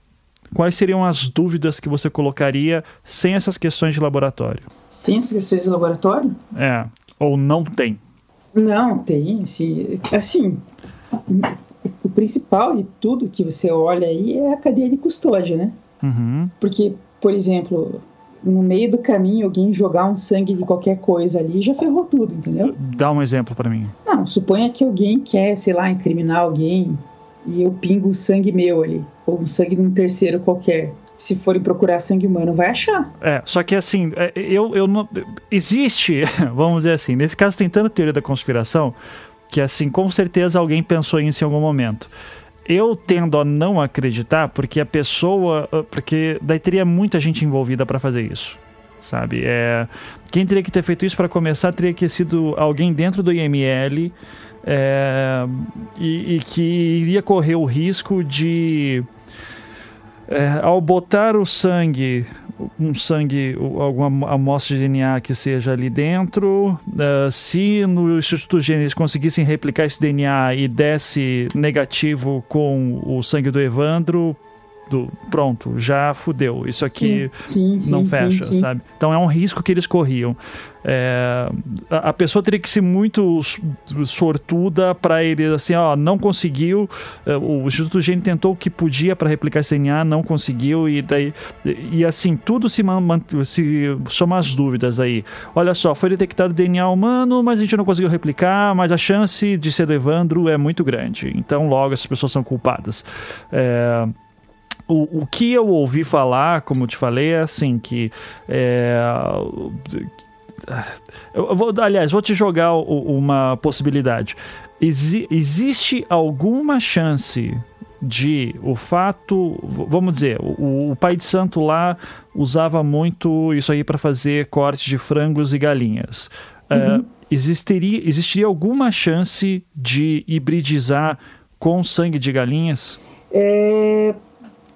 quais seriam as dúvidas que você colocaria sem essas questões de laboratório? Sem essas questões de laboratório? É, ou não tem? Não, tem, assim, assim o principal de tudo que você olha aí é a cadeia de custódia, né? Uhum. Porque, por exemplo, no meio do caminho alguém jogar um sangue de qualquer coisa ali já ferrou tudo, entendeu? Dá um exemplo para mim. Não, suponha que alguém quer, sei lá, incriminar alguém e eu pingo o sangue meu ali, ou o sangue de um terceiro qualquer. Se forem procurar sangue humano, vai achar. É, só que assim, é, eu, eu não. Existe, [laughs] vamos dizer assim, nesse caso tem tanta teoria da conspiração que assim, com certeza alguém pensou nisso em algum momento eu tendo a não acreditar porque a pessoa. Ah, porque daí teria muita gente envolvida para fazer isso. Sabe? É, quem teria que ter feito isso para começar teria que ter sido alguém dentro do IML é, e, e que iria correr o risco de. É, ao botar o sangue um sangue, alguma amostra de DNA que seja ali dentro. Uh, se no Instituto Gênesis conseguissem replicar esse DNA e desse negativo com o sangue do Evandro, do, pronto, já fudeu. Isso aqui sim, sim, não sim, fecha, sabe? Então é um risco que eles corriam. É, a, a, pessoa teria que ser muito sortuda para ele, assim, ó, não conseguiu. É, o Instituto Gene tentou o que podia para replicar esse DNA, não conseguiu, e daí. E, assim, tudo se, se somar as dúvidas aí. Olha só, foi detectado DNA humano, mas a gente não conseguiu replicar, mas a chance de ser do Evandro é muito grande. Então, logo, essas pessoas são culpadas. É, o, o que eu ouvi falar, como eu te falei, é assim, que é, eu vou, aliás, vou te jogar uma possibilidade. Exi existe alguma chance de o fato, vamos dizer, o, o, pai de santo lá usava muito isso aí para fazer cortes de frangos e galinhas. Uhum. Uh, existiria, existiria alguma chance de hibridizar com sangue de galinhas? É,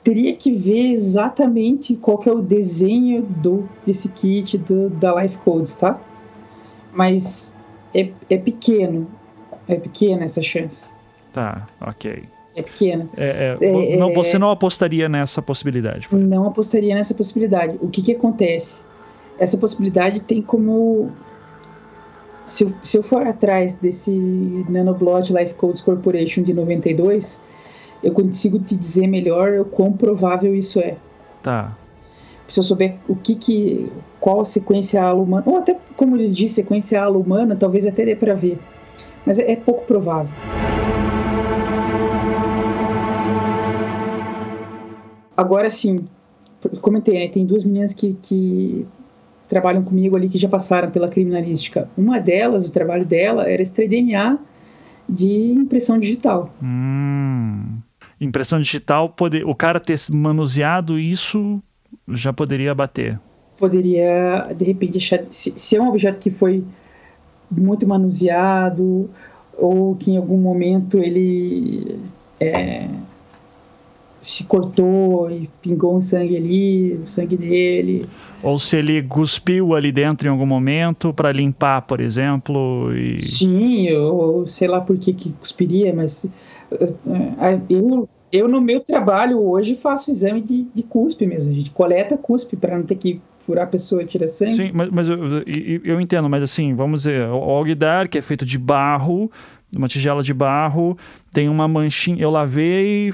teria que ver exatamente qual que é o desenho do desse kit do, da Life Codes, tá? Mas é, é pequeno, é pequena essa chance. Tá, ok. É pequena. É, é, é, não, você não apostaria nessa possibilidade? Não apostaria nessa possibilidade. O que, que acontece? Essa possibilidade tem como. Se eu, se eu for atrás desse Nanoblot Life Codes Corporation de 92, eu consigo te dizer melhor o quão provável isso é. Tá. Se eu souber o que que qual a sequência ala humana, ou até como ele disse, sequência ala humana, talvez até dê para ver. Mas é, é pouco provável. Agora sim, comentei, né, tem duas meninas que, que trabalham comigo ali que já passaram pela criminalística. Uma delas, o trabalho dela era extrair DNA de impressão digital. Hum impressão digital, poder, o cara ter manuseado isso já poderia bater. Poderia, de repente, deixar, se, se é um objeto que foi muito manuseado ou que em algum momento ele é, se cortou e pingou um sangue ali, o sangue dele. Ou se ele cuspiu ali dentro em algum momento para limpar, por exemplo. E... Sim, ou sei lá por que, que cuspiria, mas eu, eu, no meu trabalho hoje, faço exame de, de cuspe mesmo. A gente coleta cuspe para não ter que furar a pessoa tirar sangue. Sim, mas, mas eu, eu, eu, entendo, mas assim, vamos dizer, o alguidar, que é feito de barro, uma tigela de barro, tem uma manchinha. Eu lavei,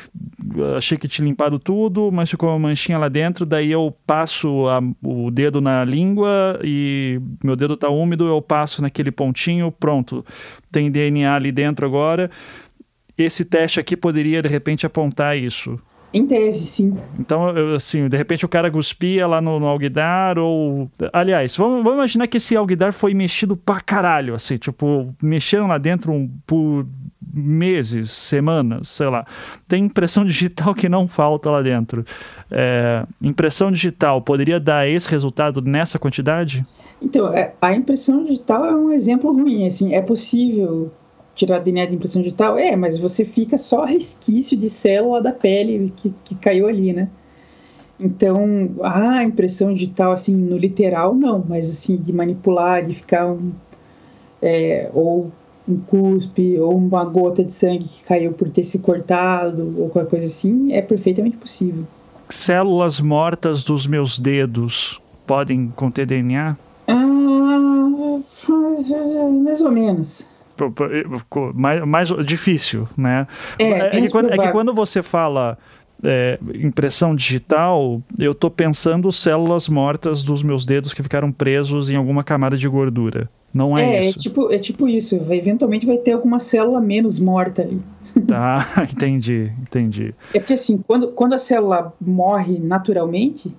achei que tinha limpado tudo, mas ficou uma manchinha lá dentro. Daí eu passo a, o dedo na língua e meu dedo está úmido, eu passo naquele pontinho, pronto. Tem DNA ali dentro agora esse teste aqui poderia, de repente, apontar isso. Em tese, sim. Então, assim, de repente o cara cuspia lá no, no alguidar ou... Aliás, vamos, vamos, imaginar que esse alguidar foi mexido pra caralho, assim, tipo, mexeram lá dentro um, por meses, semanas, sei lá. Tem impressão [laughs] digital que não falta lá dentro. É, impressão digital poderia dar esse resultado nessa quantidade? Então, é, a impressão digital é um exemplo ruim, assim, é possível tirar DNA de impressão digital? É, mas você fica só resquício de célula da pele que, que caiu ali, né? Então, a impressão digital, assim, no literal, não, mas assim, de manipular, de ficar um. É, ou um cuspe, ou uma gota de sangue que caiu por ter se cortado, ou qualquer coisa assim, é perfeitamente possível. Células mortas dos meus dedos podem conter DNA? Ah, mais ou menos mais, mais difícil, né? É, é, que, quando, é que quando você fala é, impressão digital, eu estou pensando células mortas dos meus dedos que ficaram presos em alguma camada de gordura. Não é, é, é isso. É tipo, é tipo isso. Eventualmente vai ter alguma célula menos morta ali. [laughs] Tá, entendi, entendi. É porque assim, quando, quando a célula morre naturalmente,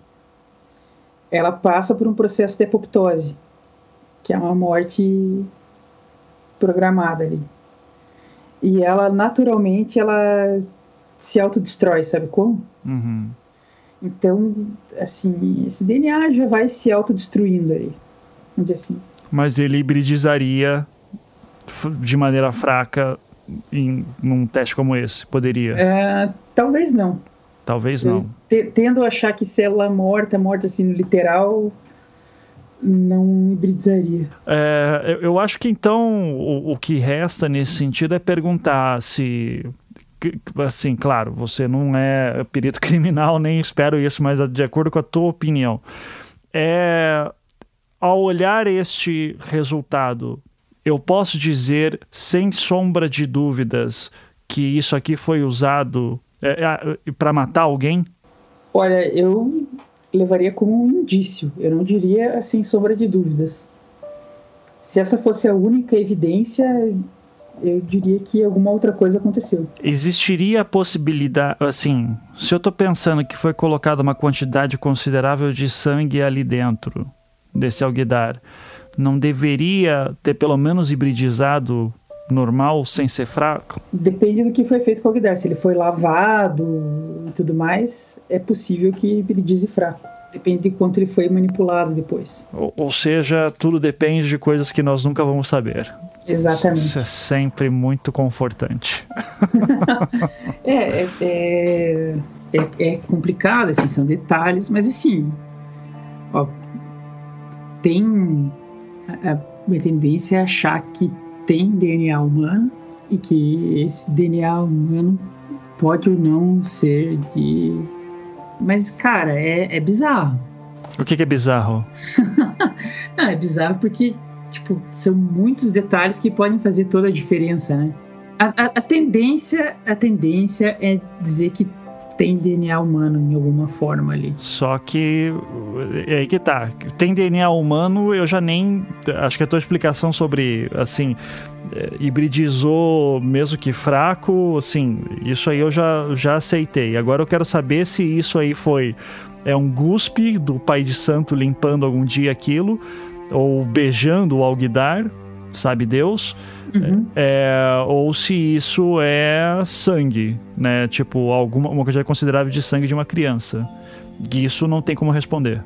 ela passa por um processo de apoptose, que é uma morte programada ali. E ela, naturalmente, ela se autodestrói, sabe como? Uhum. Então, assim, esse DNA já vai se autodestruindo ali. Vamos dizer assim. Mas ele hibridizaria de maneira fraca em num teste como esse? Poderia? É, talvez não. Talvez não. Tendo a achar que célula morta, morta assim no literal, não hibridizaria. É, eu acho que então o, o que resta nesse sentido é perguntar se assim, claro, você não é perito [laughs] criminal, nem espero isso, mas de acordo com a tua opinião, é ao olhar este resultado, eu posso dizer sem sombra de dúvidas que isso aqui foi usado é, é, para matar alguém? Olha, eu levaria como um indício, eu não diria sem sombra de dúvidas. Se essa fosse a única evidência, eu diria que alguma outra coisa aconteceu. Existiria a possibilidade, assim, se eu estou pensando que foi colocada uma quantidade considerável de sangue ali dentro desse alguidar, não deveria ter pelo menos hibridizado normal sem ser fraco? Depende do que foi feito com o Alguidar. Se ele foi lavado e tudo mais, é possível que hibridize fraco. Depende de quanto ele foi manipulado depois. Ou, ou seja, tudo depende de coisas que nós nunca vamos saber. Exatamente. Isso é sempre muito confortante. [laughs] é, é, é, é, é complicado, assim, são detalhes, mas assim, ó, tem a, a tendência é achar que tem DNA humano e que esse DNA humano pode ou não ser de. Mas, cara, é, é bizarro. O que, que é bizarro? não, [laughs] é bizarro porque, tipo, são muitos detalhes que podem fazer toda a diferença, né? A, a, a tendência, a tendência é dizer que tem DNA humano em alguma forma ali. Só que é aí que tá. Tem DNA humano, eu já nem. Acho que a tua explicação sobre, assim, é, hibridizou mesmo que fraco, assim, isso aí eu já, já aceitei. Agora eu quero saber se isso aí foi. É um guspe do pai de santo limpando algum dia aquilo, ou beijando o alguidar, sabe Deus Uhum. É, ou se isso é sangue, né? Tipo, alguma uma quantidade considerável de sangue de uma criança. E isso não tem como responder.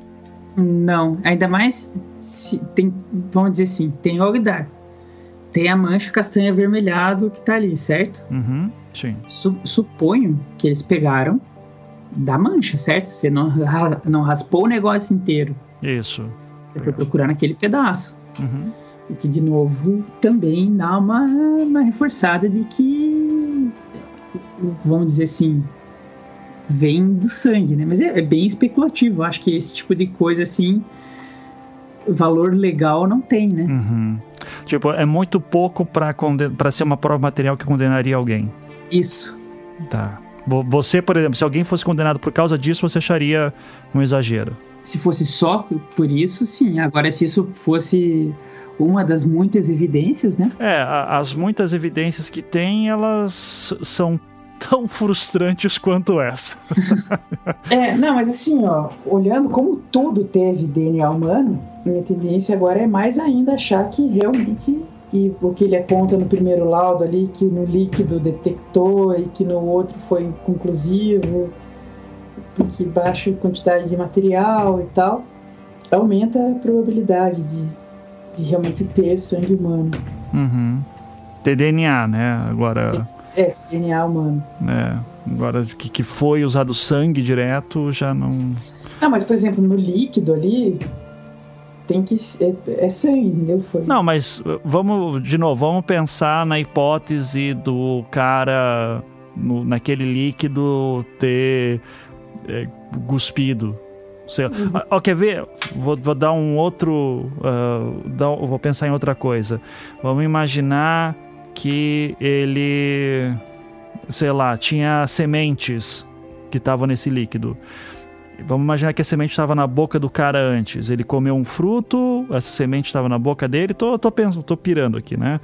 Não, ainda mais se tem, vamos dizer assim, tem Ogdar. Tem a mancha castanha avermelhado que tá ali, certo? Uhum, sim. Su suponho que eles pegaram da mancha, certo? Você não, não raspou o negócio inteiro. Isso. Você foi procurar naquele pedaço. Uhum. O que, de novo, também dá uma, uma reforçada de que, vamos dizer assim, vem do sangue, né? Mas é, é bem especulativo. Acho que esse tipo de coisa, assim, valor legal não tem, né? Uhum. Tipo, é muito pouco para ser uma prova material que condenaria alguém. Isso. Tá. Você, por exemplo, se alguém fosse condenado por causa disso, você acharia um exagero? Se fosse só por isso, sim. Agora, se isso fosse uma das muitas evidências, né? É, as muitas evidências que tem, elas são tão frustrantes quanto essa. [laughs] é, não, mas assim, ó, olhando como tudo teve DNA humano, minha tendência agora é mais ainda achar que realmente e o que ele aponta no primeiro laudo ali, que no líquido detectou e que no outro foi conclusivo, porque baixa quantidade de material e tal, aumenta a probabilidade de de realmente ter sangue humano. Uhum. Ter DNA, né? Agora. É, DNA humano. É. Agora que, que foi usado sangue direto já não. Ah, mas por exemplo, no líquido ali tem que é, é sangue, entendeu? Foi. Não, mas uh, vamos de novo, vamos pensar na hipótese do cara no, naquele líquido ter é, cuspido Sei uhum. Ó, quer ver? Vou, vou, dar um outro. Uh, dar, vou pensar em outra coisa. Vamos imaginar que ele. Sei lá, tinha sementes que estavam nesse líquido. Vamos imaginar que a semente estava na boca do cara antes. Ele comeu um fruto, essa semente estava na boca dele. Tô, tô, pensando, tô pirando aqui, né?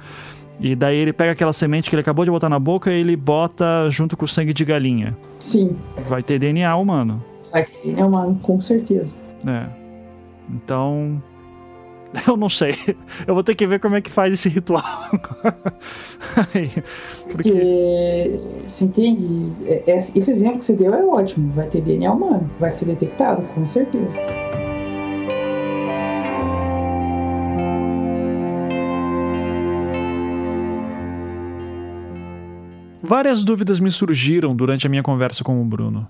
E daí ele pega aquela semente que ele acabou de botar na boca e ele bota junto com o sangue de galinha. Sim. Vai ter DNA humano. É uma, com certeza. É. Então. [laughs] Eu não sei. Eu vou ter que ver como é que faz esse ritual. [laughs] Porque... Porque, você entende? É, é, esse exemplo que você deu é ótimo. Vai ter DNA humano. Vai ser detectado, com certeza. Várias dúvidas me surgiram durante a minha conversa com o Bruno.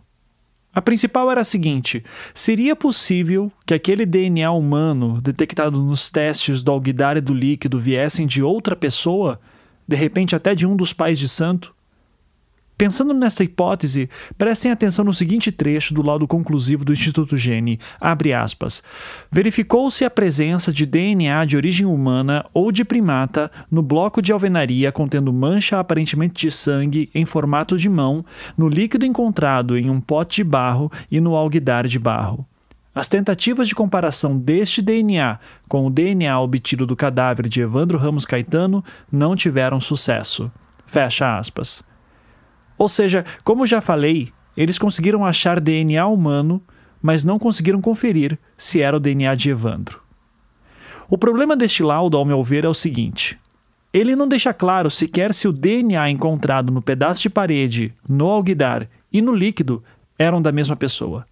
A principal era a seguinte: seria possível que aquele DNA humano detectado nos testes do alguidar e do líquido viessem de outra pessoa, de repente até de um dos pais de santo? Pensando nessa hipótese, prestem atenção no seguinte trecho do laudo conclusivo do Instituto Gene, abre aspas. Verificou-se a presença de DNA de origem humana ou de primata no bloco de alvenaria contendo mancha aparentemente de sangue em formato de mão, no líquido encontrado em um pote de barro e no alguidar de barro. As tentativas de comparação deste DNA com o DNA obtido do cadáver de Evandro Ramos Caetano não tiveram sucesso. Fecha aspas. Ou seja, como já falei, eles conseguiram achar DNA humano, mas não conseguiram conferir se era o DNA de Evandro. O problema deste laudo, ao meu ver, é o seguinte: ele não deixa claro sequer se o DNA encontrado no pedaço de parede, no alguidar e no líquido eram da mesma pessoa.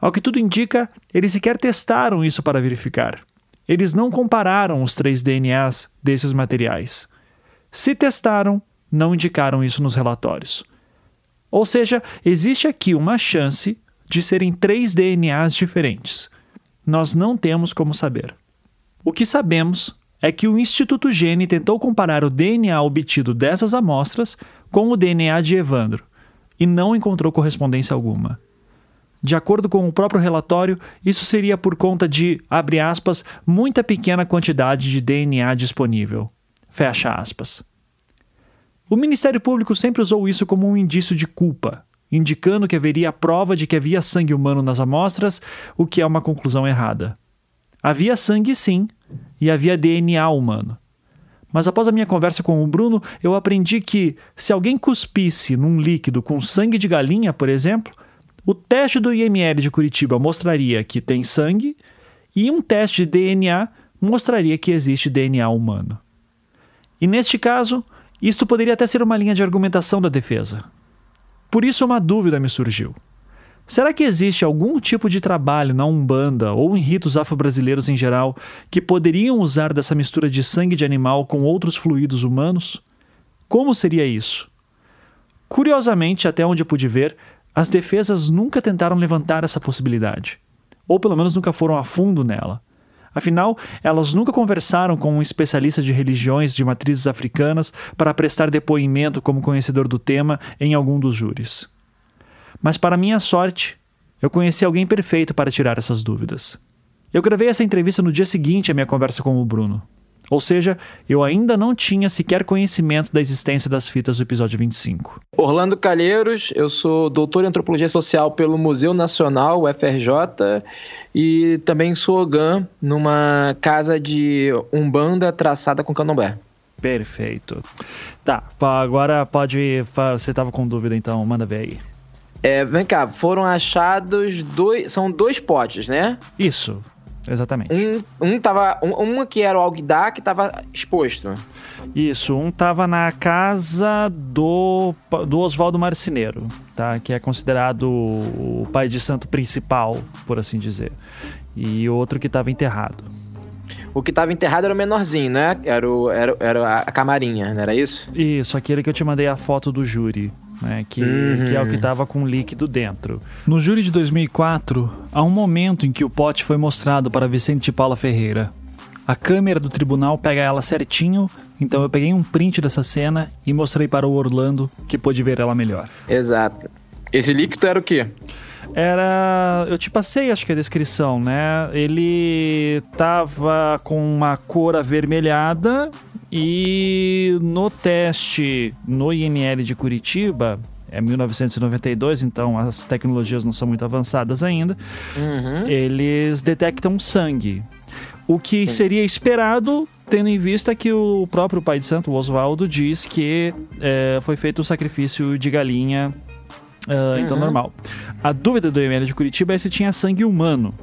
Ao que tudo indica, eles sequer testaram isso para verificar. Eles não compararam os três DNAs desses materiais. Se testaram, não indicaram isso nos relatórios. Ou seja, existe aqui uma chance de serem três DNAs diferentes. Nós não temos como saber. O que sabemos é que o Instituto Gene tentou comparar o DNA obtido dessas amostras com o DNA de Evandro e não encontrou correspondência alguma. De acordo com o próprio relatório, isso seria por conta de, abre aspas, muita pequena quantidade de DNA disponível. Fecha aspas. O Ministério Público sempre usou isso como um indício de culpa, indicando que haveria prova de que havia sangue humano nas amostras, o que é uma conclusão errada. Havia sangue sim, e havia DNA humano. Mas após a minha conversa com o Bruno, eu aprendi que, se alguém cuspisse num líquido com sangue de galinha, por exemplo, o teste do IML de Curitiba mostraria que tem sangue e um teste de DNA mostraria que existe DNA humano. E neste caso, isto poderia até ser uma linha de argumentação da defesa. Por isso, uma dúvida me surgiu. Será que existe algum tipo de trabalho na Umbanda ou em ritos afro-brasileiros em geral que poderiam usar dessa mistura de sangue de animal com outros fluidos humanos? Como seria isso? Curiosamente, até onde pude ver, as defesas nunca tentaram levantar essa possibilidade, ou pelo menos nunca foram a fundo nela. Afinal, elas nunca conversaram com um especialista de religiões de matrizes africanas para prestar depoimento como conhecedor do tema em algum dos júris. Mas, para minha sorte, eu conheci alguém perfeito para tirar essas dúvidas. Eu gravei essa entrevista no dia seguinte à minha conversa com o Bruno. Ou seja, eu ainda não tinha sequer conhecimento da existência das fitas do episódio 25. Orlando Calheiros, eu sou doutor em antropologia social pelo Museu Nacional, UFRJ, e também sou OGAN numa casa de Umbanda traçada com candomblé. Perfeito. Tá, agora pode. Você estava com dúvida, então manda ver aí. É, vem cá, foram achados dois. São dois potes, né? Isso, exatamente. Um, um tava. Um, uma que era o Alguidar que estava exposto. Isso, um tava na casa do, do Oswaldo Marceneiro, tá? Que é considerado o pai de santo principal, por assim dizer. E outro que estava enterrado. O que estava enterrado era o menorzinho, né? Era, o, era, era a camarinha, não era isso? Isso, aquele que eu te mandei a foto do júri né, que, uhum. que é o que estava com líquido dentro. No júri de 2004, há um momento em que o pote foi mostrado para Vicente Paula Ferreira. A câmera do tribunal pega ela certinho, então eu peguei um print dessa cena e mostrei para o Orlando, que pôde ver ela melhor. Exato. Esse líquido era o quê? Era. Eu te passei, acho que a descrição, né? Ele tava com uma cor avermelhada e no teste no IML de Curitiba, é 1992, então as tecnologias não são muito avançadas ainda, uhum. eles detectam sangue. O que Sim. seria esperado, tendo em vista que o próprio pai de santo, Oswaldo, diz que é, foi feito o sacrifício de galinha, uh, então uhum. normal. A dúvida do IML de Curitiba é se tinha sangue humano.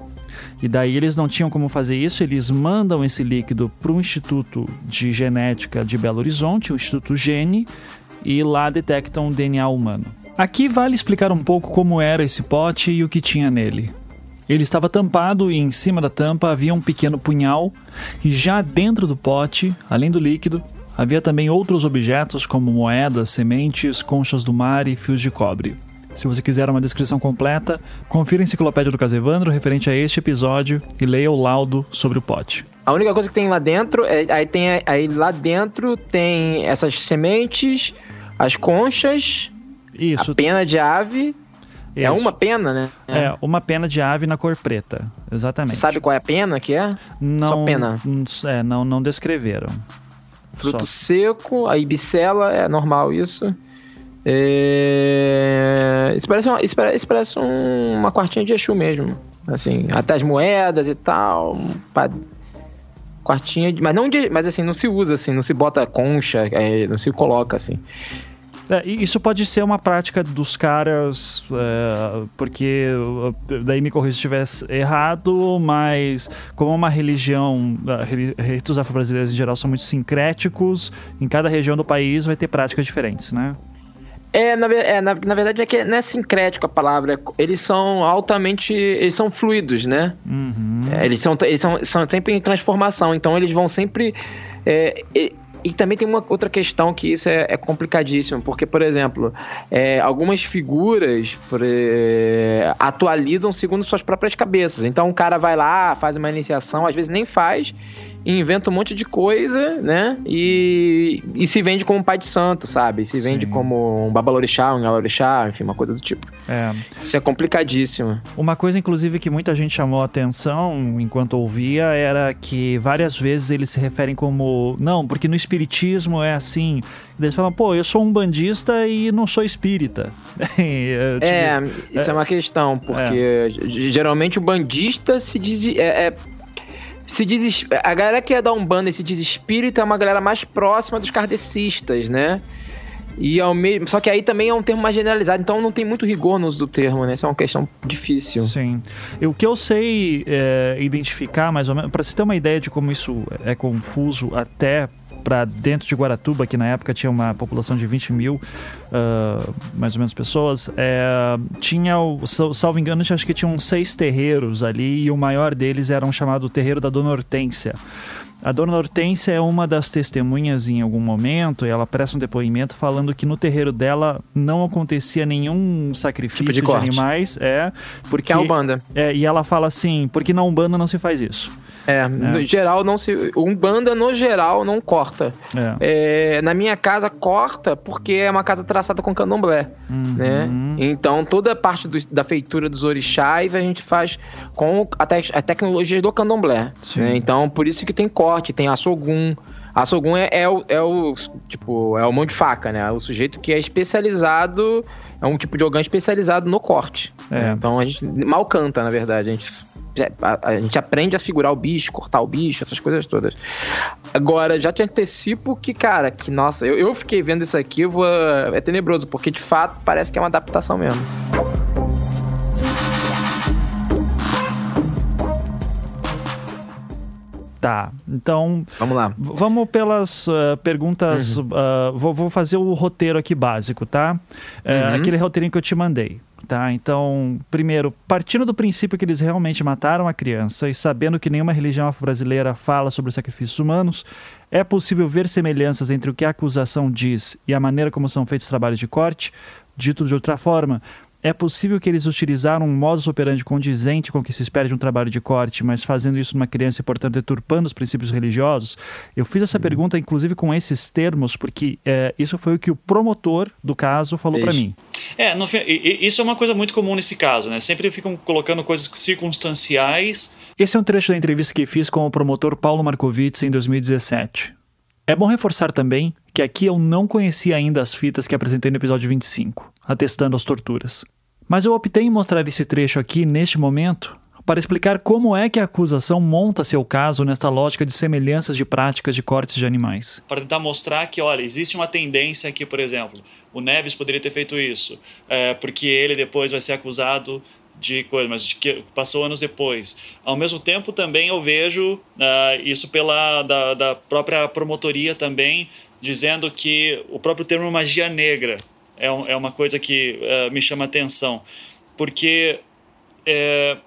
E daí eles não tinham como fazer isso, eles mandam esse líquido para o Instituto de Genética de Belo Horizonte, o Instituto Gene, e lá detectam DNA humano. Aqui vale explicar um pouco como era esse pote e o que tinha nele. Ele estava tampado e em cima da tampa havia um pequeno punhal, e já dentro do pote, além do líquido, havia também outros objetos como moedas, sementes, conchas do mar e fios de cobre. Se você quiser uma descrição completa, confira a enciclopédia do Casevandro referente a este episódio e leia o laudo sobre o pote. A única coisa que tem lá dentro, é, aí tem aí lá dentro tem essas sementes, as conchas, Isso. a pena de ave. É Isso. É uma pena, né? É. é. uma pena de ave na cor preta, exatamente. Sabe qual é a pena que é? Não, Só pena. É, não, não descreveram. Fruto Só. seco, a ibicela, é normal isso. É... Isso parece, uma, isso parece, isso parece um, uma quartinha de Exu mesmo. Assim, até as moedas e tal. Pra... Quartinha de. Mas não de, Mas assim, não se usa assim, não se bota concha, é, não se coloca assim. É, isso pode ser uma prática dos caras, é, porque daí me corrija se estiver errado, mas como uma religião, ritos afro-brasileiros em geral são muito sincréticos, em cada região do país vai ter práticas diferentes, né? É, na, é, na, na verdade é que não é sincrético a palavra. Eles são altamente. Eles são fluidos, né? Uhum. É, eles são, eles são, são sempre em transformação, então eles vão sempre. É, e, e, também tem uma outra questão que isso é, é complicadíssimo, porque, por exemplo, é, algumas figuras por, é, atualizam segundo suas próprias cabeças. Então o cara vai lá, faz uma iniciação, às vezes nem faz, inventa um monte de coisa, né? E, e se vende como um pai de santo, sabe? Se vende Sim. como um babalorixá, um galorixá, enfim, uma coisa do tipo. É. Isso é complicadíssimo. Uma coisa, inclusive, que muita gente chamou a atenção enquanto ouvia era que várias vezes eles se referem como. Não, porque no espiritismo é assim. Eles falam, pô, eu sou um bandista e não sou espírita. [laughs] é, tipo, é, isso é, é, uma questão, porque é. geralmente o bandista se diz. É, é se diz. A galera que é da Umbanda e se diz espírita é uma galera mais próxima dos kardecistas, né? E ao mesmo. Só que aí também é um termo mais generalizado, então não tem muito rigor no uso do termo, né? Isso é uma questão difícil. Sim. E o que eu sei é, identificar, mais ou menos, para você ter uma ideia de como isso é confuso até para dentro de Guaratuba, que na época tinha uma população de 20 mil, uh, mais ou menos, pessoas, é, tinha, o, salvo engano, acho que tinham seis terreiros ali e o maior deles era um chamado Terreiro da Dona Hortência. A dona Hortência é uma das testemunhas em algum momento, e ela presta um depoimento falando que no terreiro dela não acontecia nenhum sacrifício tipo de, de animais, é, porque que é a Umbanda. É, e ela fala assim, porque na Umbanda não se faz isso. É, no é. geral não se. Umbanda no geral não corta. É. É, na minha casa corta porque é uma casa traçada com candomblé. Uhum. Né? Então toda a parte do, da feitura dos orixás a gente faz com a, te, a tecnologia do candomblé. Né? Então por isso que tem corte, tem açogum. Açogum é, é, o, é o tipo é o mão de faca, né? O sujeito que é especializado é um tipo de orgão especializado no corte. É. Então a gente mal canta, na verdade. A gente a, a, gente aprende a figurar o bicho, cortar o bicho, essas coisas todas. Agora, já te antecipo que, cara, que nossa, eu, eu fiquei vendo isso aqui, vou, é tenebroso, porque de fato parece que é uma adaptação mesmo. Tá, então. Vamos lá. Vamos pelas uh, perguntas. Uhum. Uh, vou, vou, fazer o roteiro aqui básico, tá? Uh, uhum. Aquele roteirinho que eu te mandei. Tá, então, primeiro, partindo do princípio que eles realmente mataram a criança e sabendo que nenhuma religião afro-brasileira fala sobre sacrifícios humanos, é possível ver semelhanças entre o que a acusação diz e a maneira como são feitos os trabalhos de corte? Dito de outra forma, é possível que eles utilizaram um modus operandi condizente com o que se espera de um trabalho de corte, mas fazendo isso numa criança e, portanto, deturpando os princípios religiosos? Eu fiz essa uhum. pergunta, inclusive, com esses termos, porque é, isso foi o que o promotor do caso falou para mim. É, no, isso é uma coisa muito comum nesse caso, né? Sempre ficam colocando coisas circunstanciais. Esse é um trecho da entrevista que fiz com o promotor Paulo Markovitz em 2017. É bom reforçar também que aqui eu não conhecia ainda as fitas que apresentei no episódio 25, atestando as torturas. Mas eu optei em mostrar esse trecho aqui neste momento para explicar como é que a acusação monta seu caso nesta lógica de semelhanças de práticas de cortes de animais. Para tentar mostrar que, olha, existe uma tendência aqui, por exemplo, o Neves poderia ter feito isso, é, porque ele depois vai ser acusado de coisa, mas de que passou anos depois. Ao mesmo tempo, também eu vejo uh, isso pela da, da, própria promotoria também, dizendo que o próprio termo magia negra é, um, é uma coisa que uh, me chama atenção, porque é,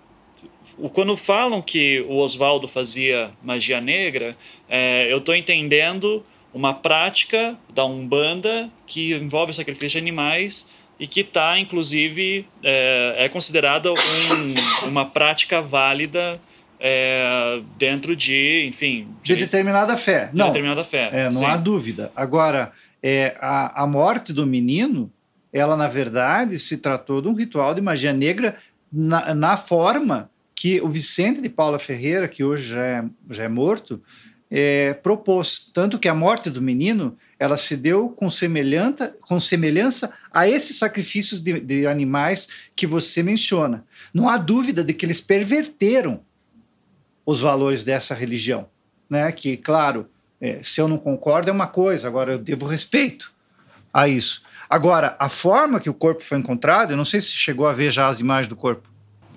quando falam que o Oswaldo fazia magia negra, é, eu estou entendendo uma prática da Umbanda que envolve sacrifício de animais e que está, inclusive, é, é considerada um, uma prática válida é, dentro de, enfim... De, de determinada fé. De não, determinada fé, é, Não sim. há dúvida. Agora, é, a, a morte do menino, ela, na verdade, se tratou de um ritual de magia negra na, na forma que o Vicente de Paula Ferreira, que hoje já é, já é morto, é, propôs. Tanto que a morte do menino ela se deu com, semelhança, com semelhança a esses sacrifícios de, de animais que você menciona. Não há dúvida de que eles perverteram os valores dessa religião. Né? Que, claro, é, se eu não concordo é uma coisa, agora eu devo respeito a isso. Agora, a forma que o corpo foi encontrado, eu não sei se chegou a ver já as imagens do corpo.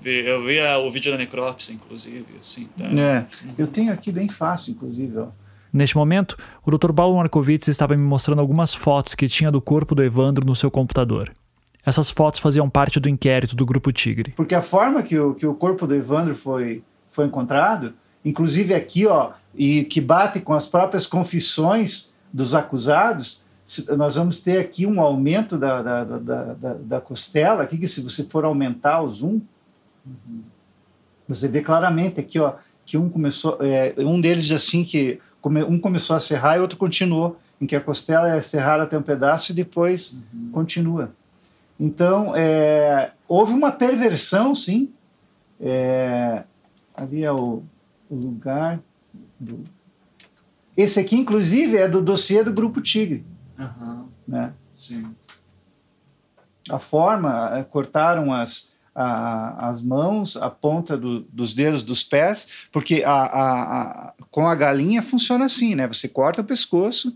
Eu vi o vídeo da necrópsia, inclusive. Assim, tá? É, eu tenho aqui bem fácil, inclusive. Ó. Neste momento, o Dr. Paulo Markovitz estava me mostrando algumas fotos que tinha do corpo do Evandro no seu computador. Essas fotos faziam parte do inquérito do Grupo Tigre. Porque a forma que o, que o corpo do Evandro foi, foi encontrado, inclusive aqui, ó, e que bate com as próprias confissões dos acusados, nós vamos ter aqui um aumento da, da, da, da, da costela, aqui que se você for aumentar o zoom, uhum. você vê claramente aqui, ó, que um começou, é, um deles assim que um começou a serrar e outro continuou, em que a costela é serrada até um pedaço e depois uhum. continua. Então, é, houve uma perversão, sim. É, ali é o, o lugar do... Esse aqui, inclusive, é do dossiê do Grupo Tigre. Uhum. Né? Sim. A forma, é, cortaram as, a, as mãos, a ponta do, dos dedos dos pés, porque a, a, a, com a galinha funciona assim, né? Você corta o pescoço,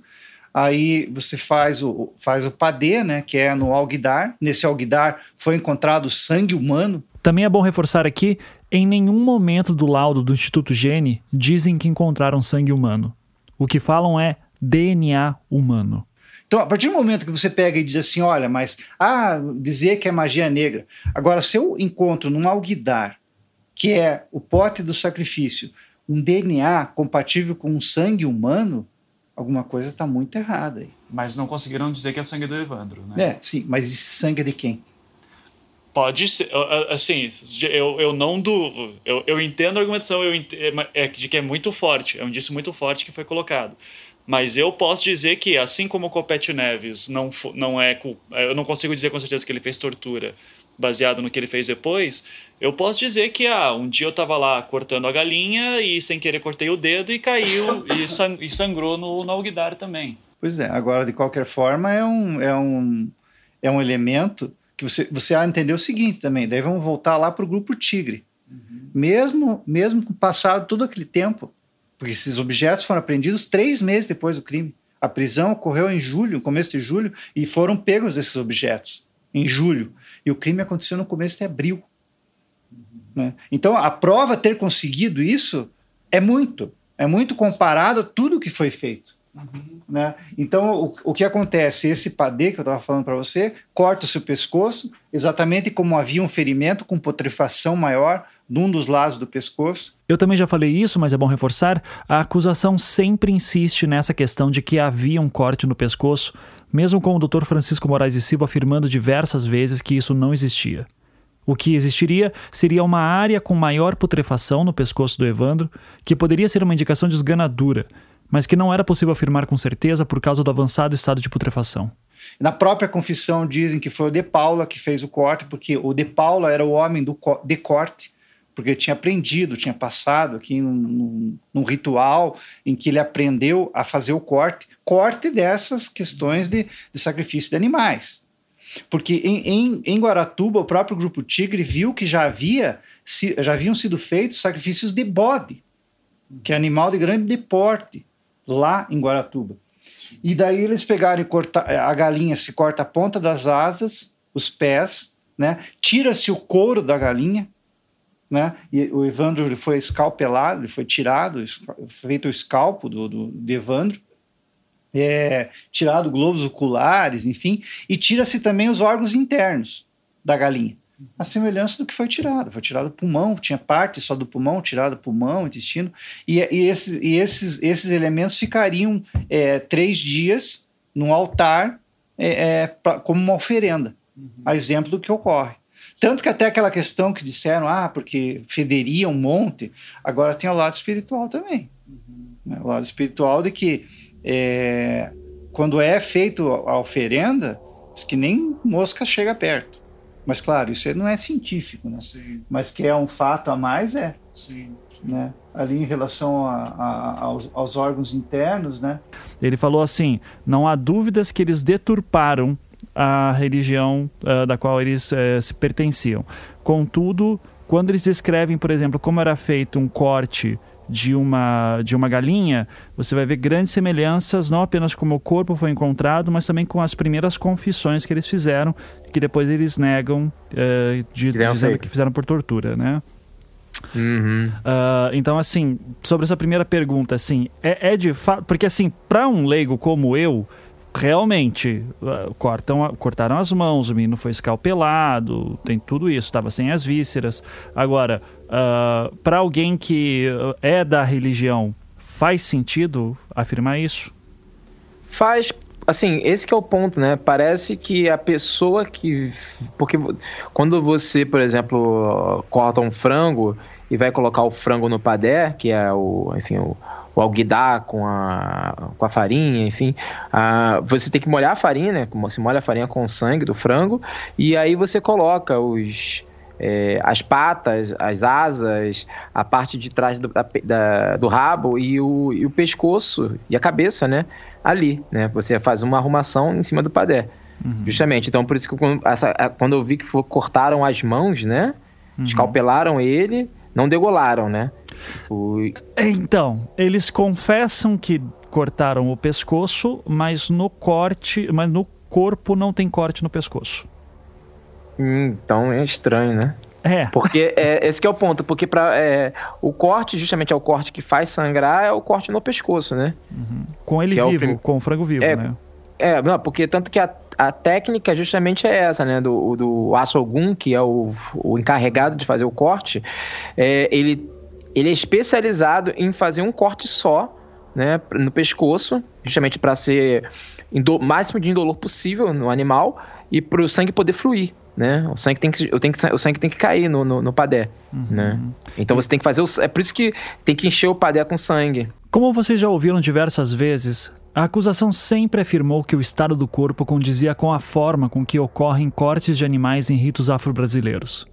aí você faz o, faz o padê, né? Que é no alguidar. Nesse alguidar foi encontrado sangue humano. Também é bom reforçar aqui, em nenhum momento do laudo do Instituto Gene dizem que encontraram sangue humano. O que falam é DNA humano. Então, a partir do momento que você pega e diz assim, olha, mas ah, dizer que é magia negra. Agora, se eu encontro num alguidar, que é o pote do sacrifício, um DNA compatível com um sangue humano, alguma coisa está muito errada aí. Mas não conseguiram dizer que é sangue do Evandro, né? É, sim, mas esse sangue é de quem? Pode ser, assim, eu, eu não do. Eu, eu entendo a argumentação eu ent, é, de que é muito forte, é um indício muito forte que foi colocado. Mas eu posso dizer que, assim como o Copete Neves não, não é. Eu não consigo dizer com certeza que ele fez tortura baseado no que ele fez depois. Eu posso dizer que ah, um dia eu estava lá cortando a galinha e sem querer cortei o dedo e caiu e, sangrou no, no alguidar também. Pois é, agora de qualquer forma é um, é um, é um elemento que você, você entender o seguinte também. Daí vamos voltar lá para o grupo Tigre. Uhum. Mesmo, mesmo passado todo aquele tempo, porque esses objetos foram apreendidos três meses depois do crime. A prisão ocorreu em julho, começo de julho, e foram pegos esses objetos em julho. E o crime aconteceu no começo de abril. Né? Então, a prova ter conseguido isso é muito. É muito comparado a tudo que foi feito. Uhum. Né? Então, o, o que acontece? Esse padê que eu estava falando para você corta o pescoço, exatamente como havia um ferimento com putrefação maior num dos lados do pescoço. Eu também já falei isso, mas é bom reforçar: a acusação sempre insiste nessa questão de que havia um corte no pescoço, mesmo com o Dr. Francisco Moraes e Silva afirmando diversas vezes que isso não existia. O que existiria seria uma área com maior putrefação no pescoço do Evandro, que poderia ser uma indicação de esganadura, mas que não era possível afirmar com certeza por causa do avançado estado de putrefação. Na própria confissão dizem que foi o De Paula que fez o corte, porque o De Paula era o homem do de corte, porque tinha aprendido, tinha passado aqui num, num, num, ritual em que ele aprendeu a fazer o corte, corte dessas questões de, de sacrifício de animais. Porque em, em, em, Guaratuba, o próprio Grupo Tigre viu que já, havia, já haviam sido feitos sacrifícios de bode, que é animal de grande porte, lá em Guaratuba. E daí eles pegaram e cortar, a galinha se corta a ponta das asas, os pés, né? tira-se o couro da galinha, né? E o Evandro ele foi escalpelado, ele foi tirado, feito o escalpo do, do, do Evandro, é, tirado globos oculares, enfim, e tira-se também os órgãos internos da galinha. A semelhança do que foi tirado. Foi tirado o pulmão, tinha parte só do pulmão, tirado o pulmão, intestino, e, e, esses, e esses, esses elementos ficariam é, três dias no altar é, é pra, como uma oferenda, uhum. a exemplo do que ocorre. Tanto que até aquela questão que disseram, ah, porque federia um monte, agora tem o lado espiritual também. Uhum. Né? O lado espiritual de que é, quando é feito a oferenda, diz que nem mosca chega perto. Mas claro, isso não é científico, né? Sim. Mas que é um fato a mais, é. Sim. Né? Ali em relação a, a, aos, aos órgãos internos, né? Ele falou assim: não há dúvidas que eles deturparam a religião uh, da qual eles uh, se pertenciam. Contudo, quando eles descrevem, por exemplo, como era feito um corte de uma, de uma galinha, você vai ver grandes semelhanças, não apenas como o corpo foi encontrado, mas também com as primeiras confissões que eles fizeram, que depois eles negam, uh, de, dizendo feito. que fizeram por tortura, né? Uhum. Uh, então, assim, sobre essa primeira pergunta, assim, é, é de fato. Porque, assim, para um leigo como eu, realmente uh, cortam, cortaram as mãos, o menino foi escalpelado, tem tudo isso, estava sem as vísceras. Agora, uh, ah, para alguém que é da religião, faz sentido afirmar isso? Faz. Assim, esse é o ponto, né? Parece que a pessoa que. Porque quando você, por exemplo, corta um frango e vai colocar o frango no padé, que é o, enfim, o, o alguidar com a, com a farinha, enfim. Uh, você tem que molhar a farinha, né? Você molha a farinha com o sangue do frango e aí você coloca os, é, as patas, as asas, a parte de trás do, da, do rabo e o, e o pescoço e a cabeça, né? Ali, né? Você faz uma arrumação em cima do padé. Uhum. Justamente. Então, por isso que quando, essa, quando eu vi que for, cortaram as mãos, né? Uhum. Escalpelaram ele, não degolaram, né? Fui... Então, eles confessam que cortaram o pescoço, mas no corte, mas no corpo não tem corte no pescoço. Hum, então é estranho, né? É. Porque é, esse é o ponto, porque para é, o corte, justamente é o corte que faz sangrar, é o corte no pescoço, né? Uhum. Com ele que vivo, é o com o frango vivo, é, né? É, não, porque tanto que a, a técnica justamente é essa, né? Do, do Assogun, que é o, o encarregado de fazer o corte, é, ele ele é especializado em fazer um corte só, né, no pescoço, justamente para ser o máximo de indolor possível no animal e para o sangue poder fluir. Né? O sangue tem que, eu tenho que, o sangue tem que cair no, no, no padé. Uhum. Né? Então você tem que fazer. O, é por isso que tem que encher o padé com sangue. Como vocês já ouviram diversas vezes, a acusação sempre afirmou que o estado do corpo condizia com a forma com que ocorrem cortes de animais em ritos afro-brasileiros.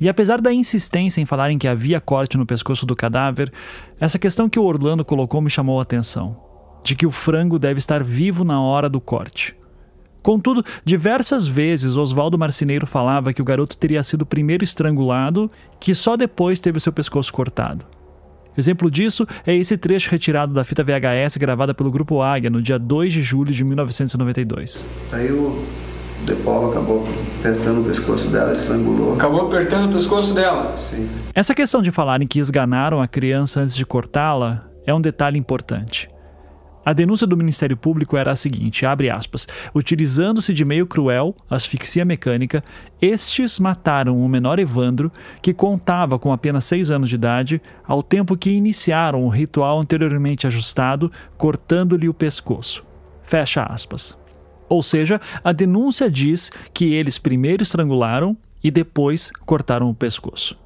E apesar da insistência em falarem que havia corte no pescoço do cadáver, essa questão que o Orlando colocou me chamou a atenção: de que o frango deve estar vivo na hora do corte. Contudo, diversas vezes Oswaldo Marceneiro falava que o garoto teria sido primeiro estrangulado, que só depois teve o seu pescoço cortado. Exemplo disso é esse trecho retirado da fita VHS gravada pelo Grupo Águia no dia 2 de julho de 1992. Aí o de Paulo acabou apertando o pescoço dela, estrangulou. Acabou apertando o pescoço dela? Sim. Essa questão de falarem que esganaram a criança antes de cortá-la é um detalhe importante. A denúncia do Ministério Público era a seguinte, abre aspas, utilizando-se de meio cruel, asfixia mecânica, estes mataram o menor Evandro, que contava com apenas seis anos de idade, ao tempo que iniciaram o ritual anteriormente ajustado, cortando-lhe o pescoço. Fecha aspas. Ou seja, a denúncia diz que eles primeiro estrangularam e depois cortaram o pescoço.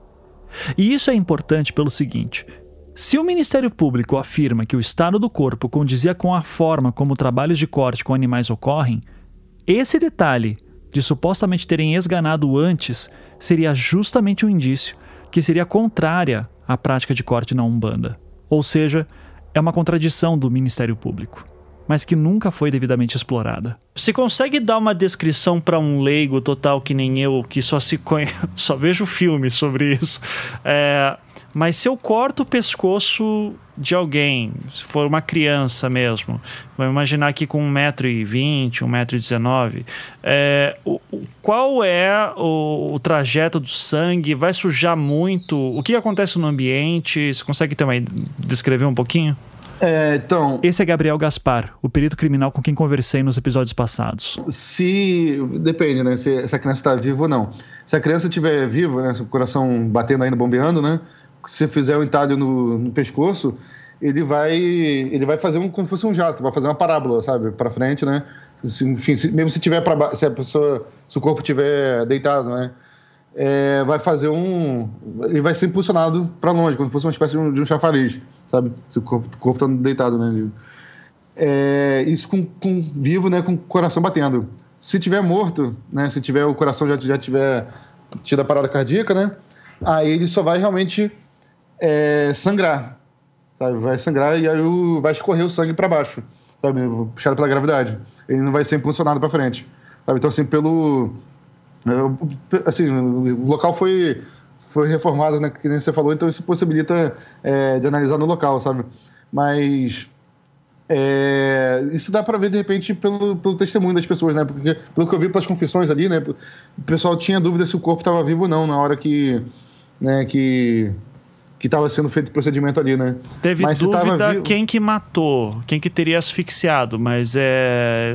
E isso é importante pelo seguinte: se o Ministério Público afirma que o estado do corpo condizia com a forma como trabalhos de corte com animais ocorrem, esse detalhe de supostamente terem esganado antes seria justamente um indício que seria contrária à prática de corte na Umbanda. Ou seja, é uma contradição do Ministério Público mas que nunca foi devidamente explorada. Você consegue dar uma descrição para um leigo total que nem eu, que só se conhe... [laughs] só vejo filme sobre isso? É... Mas se eu corto o pescoço de alguém, se for uma criança mesmo, vamos imaginar aqui com 1,20m, 1,19m, é, o, qual é o, o, trajeto do sangue? Vai sujar muito? O que acontece no ambiente? Você consegue também descrever um pouquinho? É, então. Esse é Gabriel Gaspar, o perito criminal com quem conversei nos episódios passados. Se. Depende, né? Se, se a criança está viva ou não. Se a criança estiver viva, né? Se o coração batendo ainda, bombeando, né? Se fizer um entalho no, no pescoço, ele vai ele vai fazer um, como se fosse um jato, vai fazer uma parábola, sabe, para frente, né? Se, enfim, se, mesmo se tiver para se a pessoa, se o corpo estiver deitado, né? É, vai fazer um, ele vai ser impulsionado para longe, como se fosse uma espécie de um, de um chafariz sabe? Se o corpo, o corpo tá deitado, né? É, isso com, com vivo, né? Com o coração batendo. Se tiver morto, né? Se tiver o coração já, já tiver tido a parada cardíaca, né? Aí ele só vai realmente é, sangrar, sabe? Vai sangrar e aí vai escorrer o sangue para baixo, sabe? Puxado pela gravidade. Ele não vai ser impulsionado para frente, sabe? Então assim pelo assim o local foi foi reformado, né, que nem você falou, então isso possibilita é, de analisar no local, sabe? Mas é, isso dá para ver de repente pelo, pelo testemunho das pessoas, né? Porque pelo que eu vi pelas confissões ali, né? O pessoal tinha dúvida se o corpo estava vivo ou não na hora que, né? Que que estava sendo feito o procedimento ali, né? Teve mas dúvida quem que matou, quem que teria asfixiado, mas é,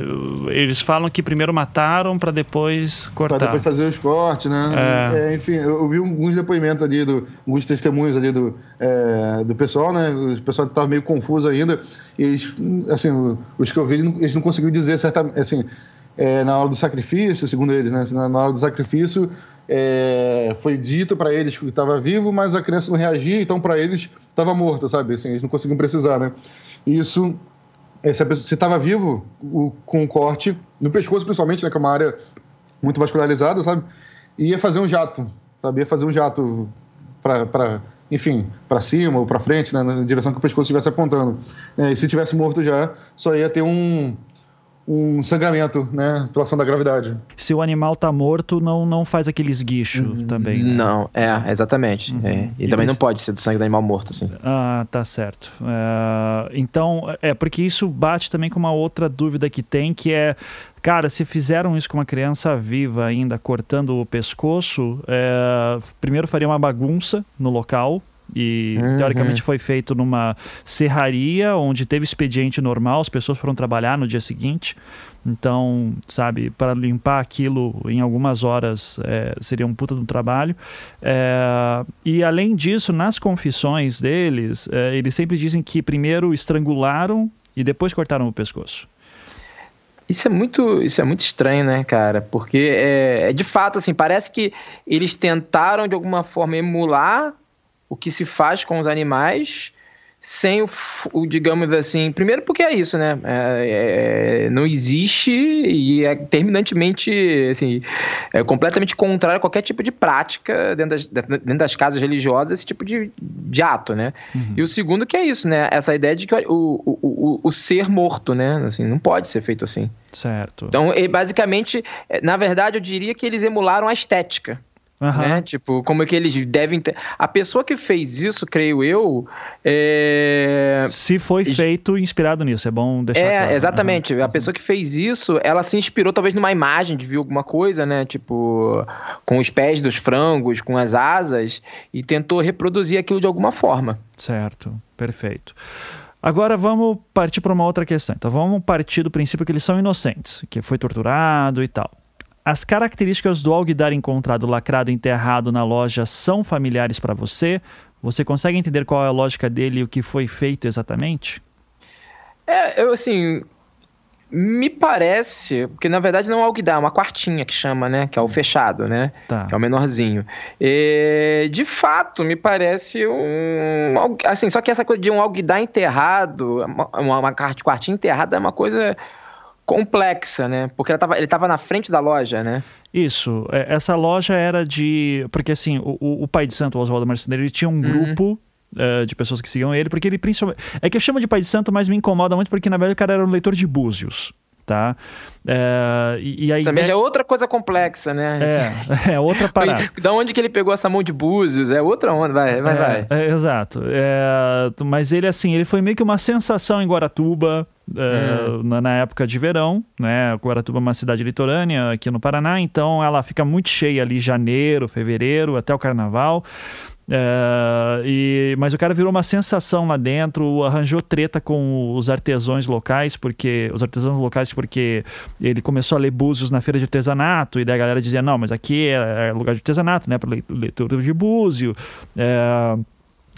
eles falam que primeiro mataram para depois cortar. Para depois fazer os cortes, né? É. É, enfim, eu vi alguns depoimentos ali, do, alguns testemunhos ali do, é, do pessoal, né? O pessoal estava meio confuso ainda. Eles, assim, os que eu vi, eles não conseguiram dizer certamente, assim, é, na hora do sacrifício, segundo eles, né? Na hora do sacrifício, é, foi dito para eles que estava vivo, mas a criança não reagia, então para eles estava morto, sabe? Assim, eles não conseguiam precisar, né? Isso, é, se estava vivo, o, com um corte no pescoço, principalmente, né? Que é uma área muito vascularizada, sabe? Ia fazer um jato, sabe? Ia fazer um jato para enfim, para cima ou para frente, né, na direção que o pescoço estivesse apontando. É, e se tivesse morto já, só ia ter um, um sangramento, né, pela ação da gravidade. Se o animal tá morto, não, não faz aquele esguicho uhum. também. Né? Não, é, exatamente. Uhum. É. E, e também não pode ser do sangue do animal morto, assim. Ah, tá certo. É, então, é porque isso bate também com uma outra dúvida que tem, que é Cara, se fizeram isso com uma criança viva ainda, cortando o pescoço, é, primeiro faria uma bagunça no local, e uhum. teoricamente foi feito numa serraria onde teve expediente normal, as pessoas foram trabalhar no dia seguinte. Então, sabe, para limpar aquilo em algumas horas é, seria um puta do trabalho. É, e além disso, nas confissões deles, é, eles sempre dizem que primeiro estrangularam e depois cortaram o pescoço. Isso é muito, isso é muito estranho, né, cara? Porque é, é, de fato assim, parece que eles tentaram de alguma forma emular o que se faz com os animais sem o, o, digamos assim, primeiro porque é isso, né? É, é, não existe e é terminantemente, assim, é completamente contrário a qualquer tipo de prática dentro das, dentro das casas religiosas, esse tipo de, de ato, né? Uhum. E o segundo que é isso, né? Essa ideia de que o, o, o, o ser morto, né? Assim, não pode ser feito assim. Certo. Então, basicamente, é, na verdade, eu diria que eles emularam a estética Uhum. Né? Tipo, como é que eles devem ter. A pessoa que fez isso, creio eu. É... Se foi feito inspirado nisso, é bom deixar. É, claro. exatamente. Uhum. A pessoa que fez isso, ela se inspirou talvez numa imagem de ver alguma coisa, né? Tipo, com os pés dos frangos, com as asas, e tentou reproduzir aquilo de alguma forma. Certo, perfeito. Agora vamos partir para uma outra questão. Então vamos partir do princípio que eles são inocentes, que foi torturado e tal. As características do alguidar encontrado lacrado enterrado na loja são familiares para você? Você consegue entender qual é a lógica dele e o que foi feito exatamente? É, eu assim, me parece, porque na verdade não é o alguidar, é uma quartinha que chama, né? Que é o fechado, né? Tá. Que é o menorzinho. E, de fato, me parece um. Assim, só que essa coisa de um alguidar enterrado, uma, uma quartinha enterrada é uma coisa complexa, né? Porque tava, ele estava na frente da loja, né? Isso. É, essa loja era de. Porque assim, o, o pai de santo, o Oswaldo Marceneiro, ele tinha um uhum. grupo. Uh, de pessoas que seguiam ele, porque ele principalmente. É que eu chamo de pai de santo, mas me incomoda muito porque na verdade o cara era um leitor de búzios tá? É, e, aí, Também já é outra coisa complexa, né? É, é outra [laughs] parada. da onde que ele pegou essa mão de búzios? É outra onda, vai, vai, é, vai. É, exato. É, mas ele, assim, ele foi meio que uma sensação em Guaratuba, hum. na, época de verão, né? Guaratuba é uma cidade litorânea aqui no Paraná, então ela fica muito cheia ali janeiro, fevereiro, até o carnaval. É, e, mas o cara virou uma sensação lá dentro, arranjou treta com os artesãos locais, porque os artesãos locais, porque ele começou a ler búzios na feira de artesanato, e daí a galera dizia, não, mas aqui é, é lugar de artesanato, né? Para leitura de búzio. É,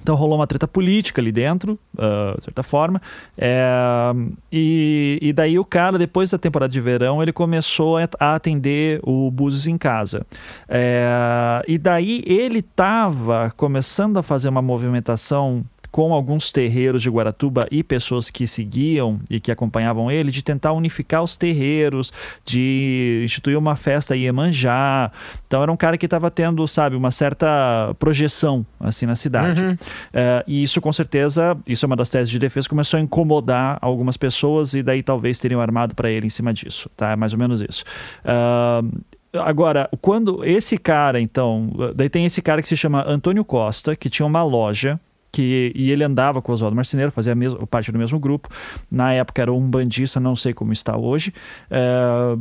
então rolou uma treta política ali dentro, uh, de certa forma. É, e, e daí o cara, depois da temporada de verão, ele começou a atender o Búzios em casa. É, e daí ele estava começando a fazer uma movimentação com alguns terreiros de Guaratuba e pessoas que seguiam e que acompanhavam ele, de tentar unificar os terreiros, de instituir uma festa Iemanjá. Então era um cara que estava tendo, sabe, uma certa projeção assim na cidade. Uhum. É, e isso com certeza, isso é uma das teses de defesa, começou a incomodar algumas pessoas e daí talvez teriam armado para ele em cima disso, tá? É mais ou menos isso. Uh, Agora, quando esse cara, então, daí tem esse cara que se chama Antônio Costa, que tinha uma loja que e ele andava com o Oswaldo Marceneiro, fazia mesmo, parte do mesmo grupo. Na época era um bandista, não sei como está hoje. É,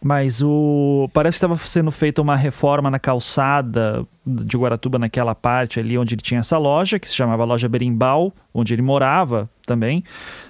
mas o parece que estava sendo feita uma reforma na calçada de Guaratuba, naquela parte ali onde ele tinha essa loja, que se chamava Loja Berimbau, onde ele morava também.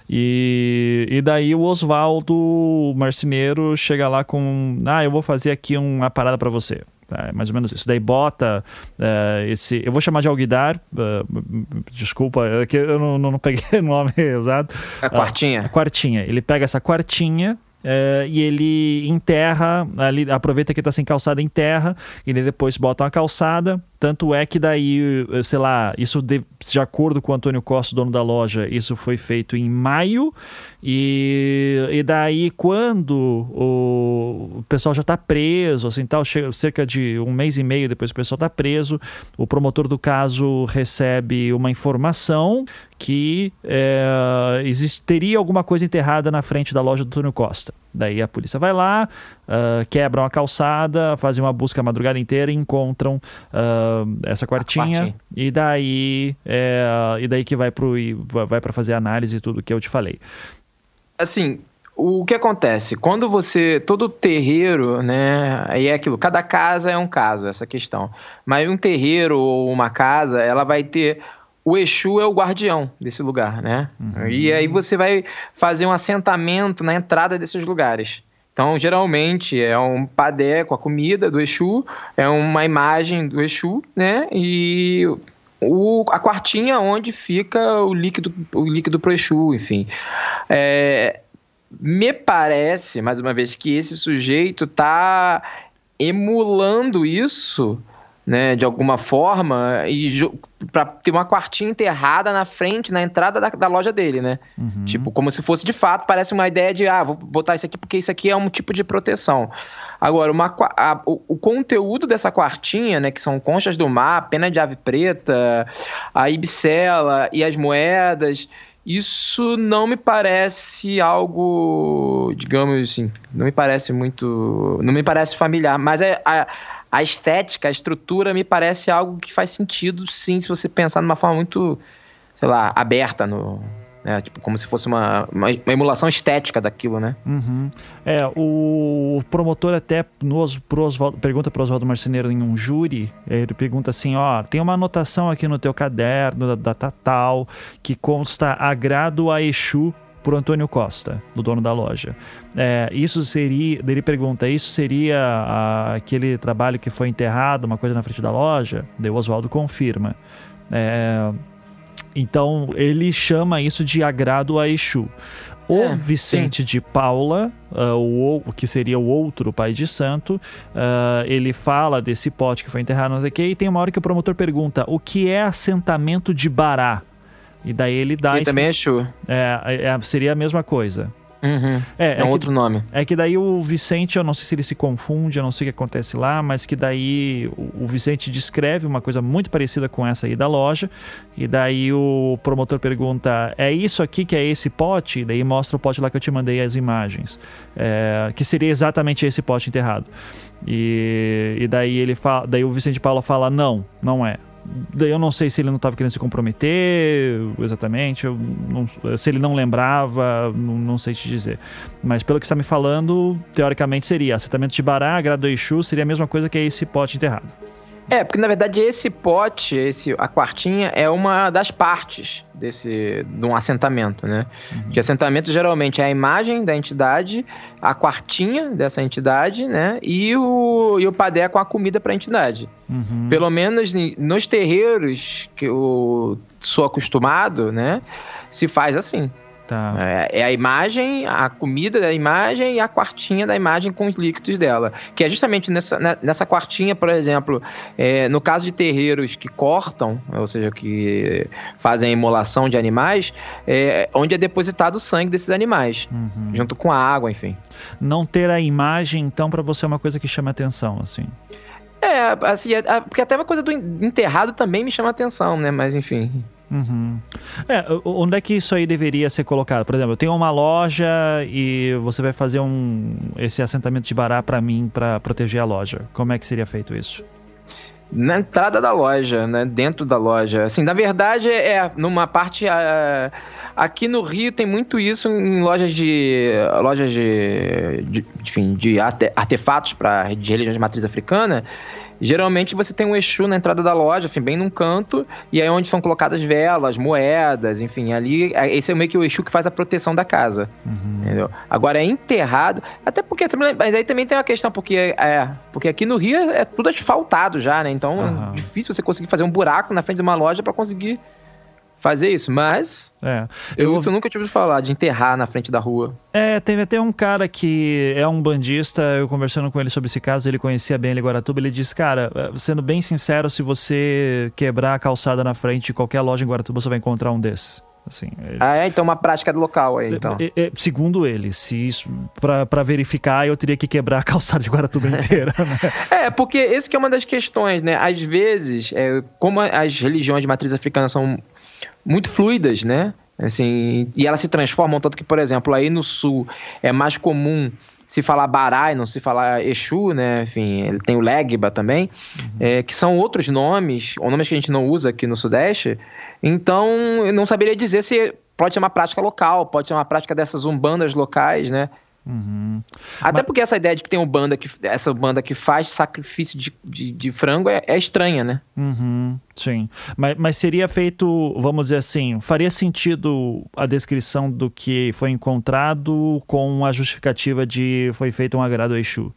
E, e daí o Oswaldo Marceneiro chega lá com: Ah, eu vou fazer aqui uma parada para você. É mais ou menos isso. Daí bota uh, esse. Eu vou chamar de Alguidar, uh, desculpa, é que eu não, não, peguei [laughs] o nome usado. A quartinha. Uh, a quartinha. Ele pega essa quartinha Uh, e ele enterra, ali, aproveita que está sem calçada, enterra, e ele depois bota uma calçada. Tanto é que daí, eh, sei lá, isso de, de acordo com o Antônio Costa, dono da loja, isso foi feito em maio. E, e daí, quando o, o pessoal já está preso, assim tal, chega, cerca de um mês e meio depois o pessoal está preso, o promotor do caso recebe uma informação que é, existiria alguma coisa enterrada na frente da loja do Antônio Costa. Daí a polícia vai lá, uh, quebram a calçada, fazem uma busca a madrugada inteira e encontram uh, essa quartinha. E daí, é, e daí que vai para vai fazer análise e tudo que eu te falei. Assim, o que acontece? Quando você. Todo terreiro, né? Aí é aquilo, cada casa é um caso, essa questão. Mas um terreiro ou uma casa, ela vai ter o Exu é o guardião desse lugar, né? Uhum. E aí você vai fazer um assentamento na entrada desses lugares. Então, geralmente, é um padé com a comida do Exu, é uma imagem do Exu, né? E o, a quartinha onde fica o líquido, o líquido pro Exu, enfim. É, me parece, mais uma vez, que esse sujeito tá emulando isso né, de alguma forma, e para ter uma quartinha enterrada na frente, na entrada da, da loja dele, né? Uhum. Tipo, como se fosse de fato, parece uma ideia de, ah, vou botar isso aqui porque isso aqui é um tipo de proteção. Agora, uma, a, o, o, conteúdo dessa quartinha, né, que são conchas do mar, pena de ave preta, a ibicela e as moedas, isso não me parece algo, digamos assim, não me parece muito, não me parece familiar, mas é a, a estética, a estrutura me parece algo que faz sentido, sim, se você pensar numa forma muito, sei lá, aberta no, né? Tipo, como se fosse uma, uma, uma emulação estética daquilo, né? Uhum. É, o promotor até nos, pro Osvaldo, pergunta para o Oswaldo Marceneiro em um júri, ele pergunta assim, ó, tem uma anotação aqui no teu caderno da data tal que consta agrado a Exu por Antônio Costa, do dono da loja. É, isso seria, ele pergunta, isso seria a, aquele trabalho que foi enterrado, uma coisa na frente da loja? O Oswaldo confirma. É, então ele chama isso de agrado a Exu. O é, Vicente sim. de Paula, uh, o, o, que seria o outro pai de santo, uh, ele fala desse pote que foi enterrado, não sei o que, e tem uma hora que o promotor pergunta o que é assentamento de Bará. E daí ele dá. Que também é Exu. É, é, seria a mesma coisa. Uhum. É, é, é um que, outro nome. É que daí o Vicente, eu não sei se ele se confunde, eu não sei o que acontece lá, mas que daí o, o Vicente descreve uma coisa muito parecida com essa aí da loja, e daí o promotor pergunta: é isso aqui que é esse pote? E daí mostra o pote lá que eu te mandei as imagens, é, que seria exatamente esse pote enterrado. E, e daí ele fala, daí o Vicente Paulo fala: não, não é. Daí eu não sei se ele não estava querendo se comprometer exatamente, não, se ele não lembrava, não, não, sei te dizer. Mas pelo que está me falando, teoricamente seria assentamento de Bará, Grado Exu, seria a mesma coisa que esse pote enterrado. É, porque na verdade esse pote, esse, a quartinha, é uma das partes desse de um assentamento, né? Uhum. Que assentamento geralmente é a imagem da entidade, a quartinha dessa entidade, né? E o, e o padé com a comida para a entidade. Uhum. Pelo menos nos terreiros que eu sou acostumado, né? Se faz assim. Tá. É, é, a imagem, a comida da imagem e a quartinha da imagem com os líquidos dela. Que é justamente nessa, né, nessa quartinha, por exemplo, é, no caso de terreiros que cortam, ou seja, que fazem a imolação de animais, é, onde é depositado o sangue desses animais, uhum. junto com a água, enfim. Não ter a imagem, então, para você é uma coisa que chama atenção, assim. É, assim, é, porque até uma coisa do enterrado também me chama atenção, né? Mas enfim. Uhum. É, onde é que isso aí deveria ser colocado? Por exemplo, eu tenho uma loja e você vai fazer um esse assentamento de bará para mim para proteger a loja. Como é que seria feito isso? Na entrada da loja, né? Dentro da loja. Assim, na verdade, é numa parte. Aqui no Rio tem muito isso em lojas de. lojas de. de enfim, de artefatos para de religião de matriz africana. Geralmente você tem um Exu na entrada da loja, assim, bem num canto, e aí onde são colocadas velas, moedas, enfim, ali, é, esse é meio que o Exu que faz a proteção da casa. Uhum. Entendeu? Agora é enterrado, até porque, mas aí também tem uma questão, porque é, porque aqui no Rio é tudo asfaltado já, né? Então uhum. é difícil você conseguir fazer um buraco na frente de uma loja para conseguir fazer isso, mas é, eu, eu, nunca tive falar de enterrar na frente da rua. É, teve até um cara que é um bandista, eu conversando com ele sobre esse caso, ele conhecia bem ele Guaratuba, ele disse, cara, é, sendo bem sincero, se você quebrar a calçada na frente de qualquer loja em Guaratuba, você vai encontrar um desses. Assim. Ah, é? Então uma prática do local aí, então. É, é, segundo ele, se isso para verificar, eu teria que quebrar a calçada de Guaratuba [laughs] inteira, né? É, porque esse que é uma das questões, né? Às vezes, é, como as religiões de matriz africana são muito fluidas, né? Assim, e elas se transformam, tanto que, por exemplo, aí no sul é mais comum se falar Barai, não se falar Exu, né? Enfim, ele tem o Legba também, uhum. é, que são outros nomes, ou nomes que a gente não usa aqui no Sudeste. Então, eu não saberia dizer se pode ser uma prática local, pode ser uma prática dessas umbandas locais, né? Uhum. Até Mas... porque essa ideia de que tem uma banda que essa banda que faz sacrifício de, de, de frango é, é, estranha, né? Uhum. Sim. Mas, mas seria feito, vamos dizer assim, faria sentido a descrição do que foi encontrado com a justificativa de foi feito um agrado a Exu?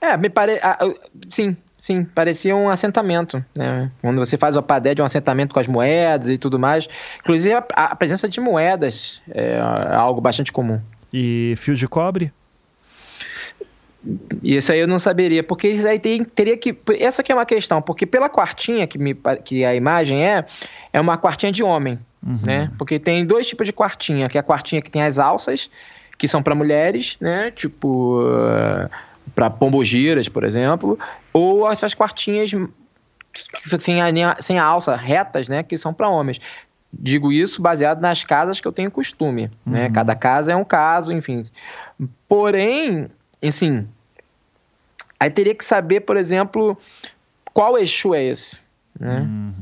É, me parece. Sim, sim, parecia um assentamento, né? Quando você faz o padé de um assentamento com as moedas e tudo mais. Inclusive, a, a presença de moedas é algo bastante comum. E fio de cobre? Isso aí eu não saberia, porque isso aí tem, teria que. Essa aqui é uma questão, porque pela quartinha que, me, que a imagem é, é uma quartinha de homem, uhum. né? Porque tem dois tipos de quartinha, que é a quartinha que tem as alças, que são para mulheres, né? Tipo. Uh, para pombogiras, por exemplo, ou essas quartinhas sem a, sem a alça, retas, né? Que são para homens. Digo isso baseado nas casas que eu tenho costume, né? uhum. né? Cada casa é um caso, enfim. Porém, assim, aí teria que saber, por exemplo, qual Exu é esse, né? Uhum.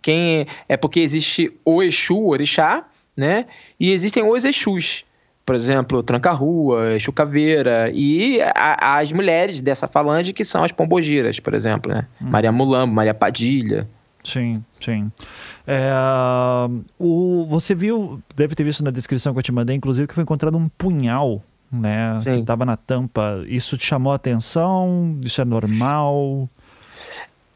Quem é, é porque existe o Exu, o Orixá, né? E existem os Exus. Por exemplo, Tranca-Rua, Exu Caveira e a, as mulheres dessa falange que são as pombogiras, por exemplo, né? Uhum. Maria Mulambo, Maria Padilha. Sim, sim. É, o, você viu, deve ter visto na descrição que eu te mandei, inclusive, que foi encontrado um punhal, né? Sim. Que estava na tampa. Isso te chamou a atenção? Isso é normal?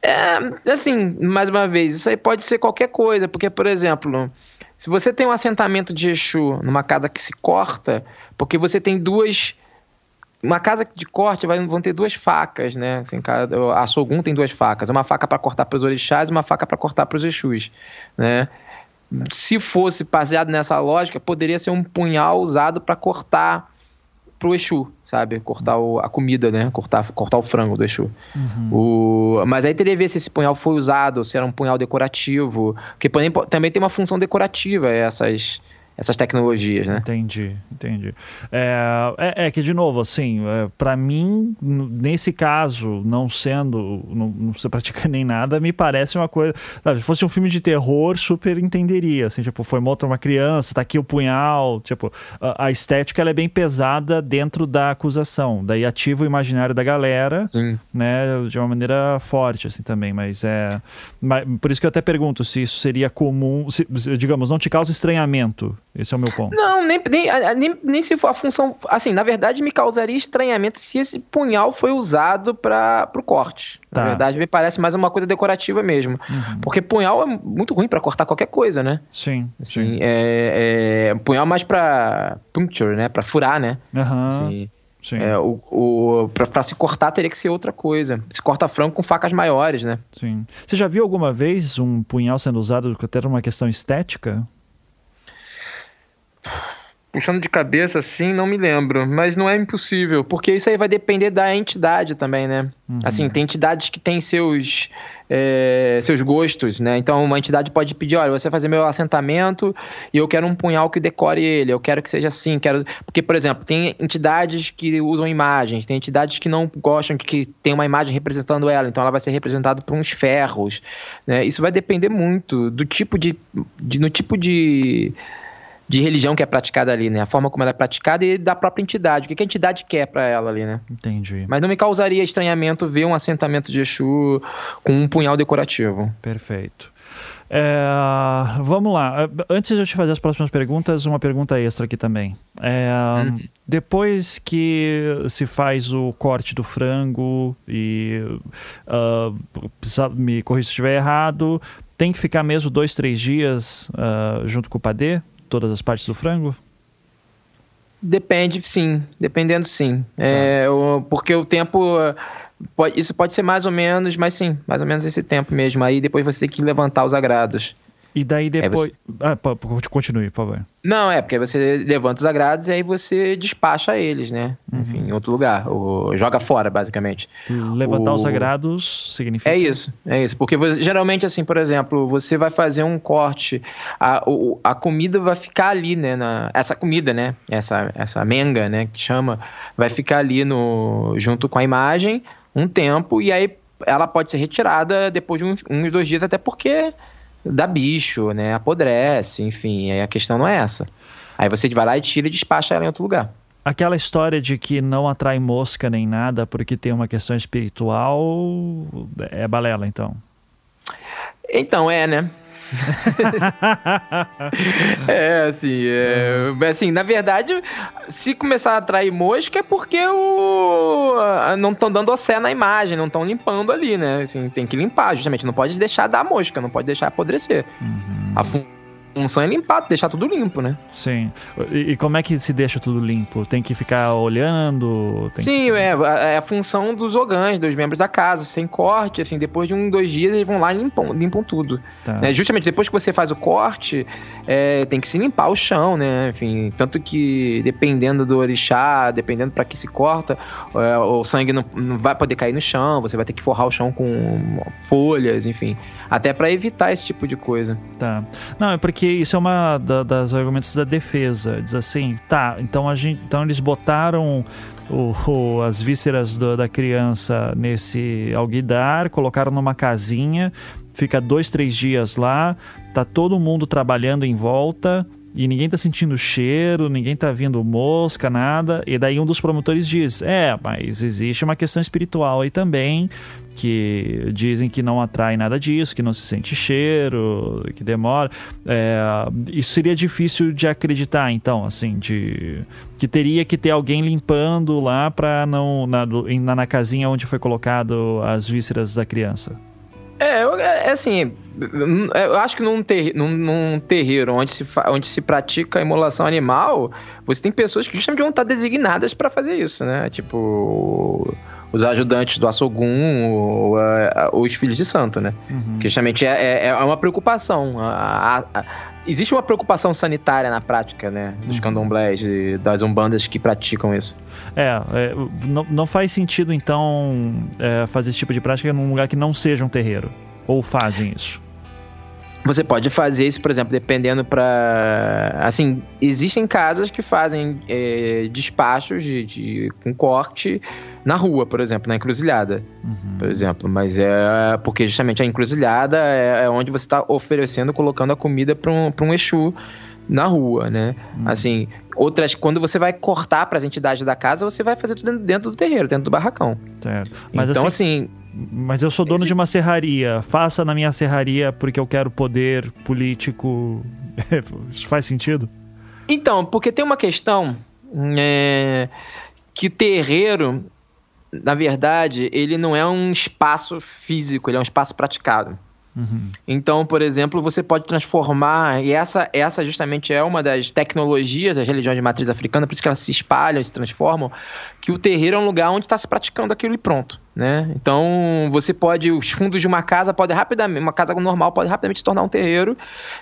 É, assim, mais uma vez, isso aí pode ser qualquer coisa, porque, por exemplo, se você tem um assentamento de Exu numa casa que se corta, porque você tem duas uma casa de corte vai, vão ter duas facas, né? Assim, a Sogum tem duas facas. Uma faca para cortar para os orixás e uma faca para cortar para os exus, né? Se fosse baseado nessa lógica, poderia ser um punhal usado para cortar pro Exu, sabe? Cortar o, a comida, né? Cortar, cortar o frango do Exu. Uhum. O, mas aí teria que ver se esse punhal foi usado, se era um punhal decorativo. Porque também tem uma função decorativa essas essas tecnologias, né? Entendi, entendi. É, é, é que, de novo, assim, é, para mim, nesse caso, não sendo, não, não se pratica nem nada, me parece uma coisa. Sabe, se fosse um filme de terror, super entenderia. Assim, tipo, foi morta uma criança, tá aqui o punhal. Tipo, a, a estética ela é bem pesada dentro da acusação. Daí ativa o imaginário da galera, Sim. né? De uma maneira forte, assim, também. Mas é. Mas, por isso que eu até pergunto se isso seria comum, se, digamos, não te causa estranhamento esse é o meu ponto. Não, nem, nem, nem, nem se for a função. Assim, na verdade, me causaria estranhamento se esse punhal foi usado para o corte. Tá. Na verdade, me parece mais uma coisa decorativa mesmo. Uhum. Porque punhal é muito ruim para cortar qualquer coisa, né? Sim. Assim, sim. É, é, punhal mais para puncture, né? Para furar, né? Uhum. Assim, Sim. É, o, o, pra, se cortar teria que ser outra coisa. Se corta frango com facas maiores, né? Sim. Você já viu alguma vez um punhal sendo usado até uma questão estética? Puxando de cabeça assim, não me lembro, mas não é impossível, porque isso aí vai depender da entidade também, né? Uhum. Assim, tem entidades que têm seus é, seus gostos, né? Então, uma entidade pode pedir, olha, você vai fazer meu assentamento e eu quero um punhal que decore ele, eu quero que seja assim, quero... Porque, por exemplo, tem entidades que usam imagens, tem entidades que não gostam de que tem uma imagem representando ela, então ela vai ser representada por uns ferros, né? Isso vai depender muito do tipo de, de no tipo de de religião que é praticada ali, né? A forma como ela é praticada e da própria entidade. O que a entidade quer para ela ali, né? Entendi. Mas não me causaria estranhamento ver um assentamento de Exu com um punhal decorativo. Perfeito. É, vamos lá. Antes de eu te fazer as próximas perguntas, uma pergunta extra aqui também. É, hum. Depois que se faz o corte do frango e uh, me corrija se estiver errado, tem que ficar mesmo dois, três dias uh, junto com o padê? Todas as partes do frango? Depende, sim. Dependendo, sim. Tá. É, porque o tempo. Pode, isso pode ser mais ou menos, mas sim, mais ou menos esse tempo mesmo. Aí depois você tem que levantar os agrados. E daí depois. Você... Ah, continue, por favor. Não, é porque você levanta os agrados e aí você despacha eles, né? Uhum. Enfim, em outro lugar. Ou joga fora, basicamente. Levantar o... os agrados significa. É isso, é isso. Porque você, geralmente, assim, por exemplo, você vai fazer um corte, a, a comida vai ficar ali, né? Na... essa comida, né? Essa, essa menga, né? Que chama, vai ficar ali no, junto com a imagem um tempo e aí ela pode ser retirada depois de uns, uns dois dias, até porque dá bicho, né? Apodrece, enfim. Aí a questão não é essa. Aí você vai lá e tira e despacha ela em outro lugar. Aquela história de que não atrai mosca nem nada porque tem uma questão espiritual é balela, então. Então, é, né? [laughs] é, assim, é, assim, na verdade, se começar a atrair mosca é porque o, não estão dando océ na imagem, não estão limpando ali, né? Assim, tem que limpar, justamente, não pode deixar dar mosca, não pode deixar apodrecer. Uhum. A função é limpar, deixar tudo limpo, né? Sim. E, e, como é que se deixa tudo limpo? Tem que ficar olhando? Sim, que... é, é a função dos ogãs, dos membros da casa, sem corte, assim, depois de um, dois dias eles vão lá e limpam, limpam tudo. Tá. Né? Justamente depois que você faz o corte, é, tem que se limpar o chão, né? Enfim, tanto que dependendo do orixá, dependendo para que se corta, é, o sangue não, não vai poder cair no chão, você vai ter que forrar o chão com folhas, enfim, até para evitar esse tipo de coisa. Tá. Não, é porque isso é uma da, das argumentos da defesa. Diz assim, tá, então, a gente, então eles botaram o, o, as vísceras do, da criança nesse alguidar, colocaram numa casinha, fica dois, três dias lá, tá todo mundo trabalhando em volta, e ninguém tá sentindo cheiro, ninguém tá vindo mosca, nada. E daí um dos promotores diz: É, mas existe uma questão espiritual aí também, que dizem que não atrai nada disso, que não se sente cheiro, que demora. É, isso seria difícil de acreditar, então, assim, de que teria que ter alguém limpando lá para não na, na, na casinha onde foi colocado as vísceras da criança. É, é, é assim, eu acho que num, ter, num, num terreiro onde se, onde se pratica a imolação animal, você tem pessoas que justamente vão estar designadas para fazer isso, né? Tipo, os ajudantes do Assogum ou, ou, os filhos de santo, né? Uhum. Que justamente é, é, é uma preocupação. A, a, existe uma preocupação sanitária na prática, né? Dos uhum. candomblés e das umbandas que praticam isso. É, é não, não faz sentido, então, é, fazer esse tipo de prática num lugar que não seja um terreiro. Ou fazem isso? Você pode fazer isso, por exemplo, dependendo para. Assim, existem casas que fazem é, despachos de, de, com corte na rua, por exemplo, na encruzilhada, uhum. por exemplo. Mas é porque justamente a encruzilhada é, é onde você está oferecendo, colocando a comida para um, um Exu na rua, né? Uhum. Assim, outras, quando você vai cortar para as entidades da casa, você vai fazer tudo dentro do terreiro, dentro do barracão. Certo. Mas então, assim, assim mas eu sou dono de uma serraria. Faça na minha serraria porque eu quero poder político. [laughs] Faz sentido? Então, porque tem uma questão é, que terreiro, na verdade, ele não é um espaço físico, ele é um espaço praticado. Uhum. Então, por exemplo, você pode transformar, e essa, essa justamente é uma das tecnologias das religiões de matriz africana, por isso que elas se espalham, se transformam, que o terreiro é um lugar onde está se praticando aquilo e pronto. Né? Então, você pode, os fundos de uma casa pode rapidamente, uma casa normal pode rapidamente se tornar um terreiro,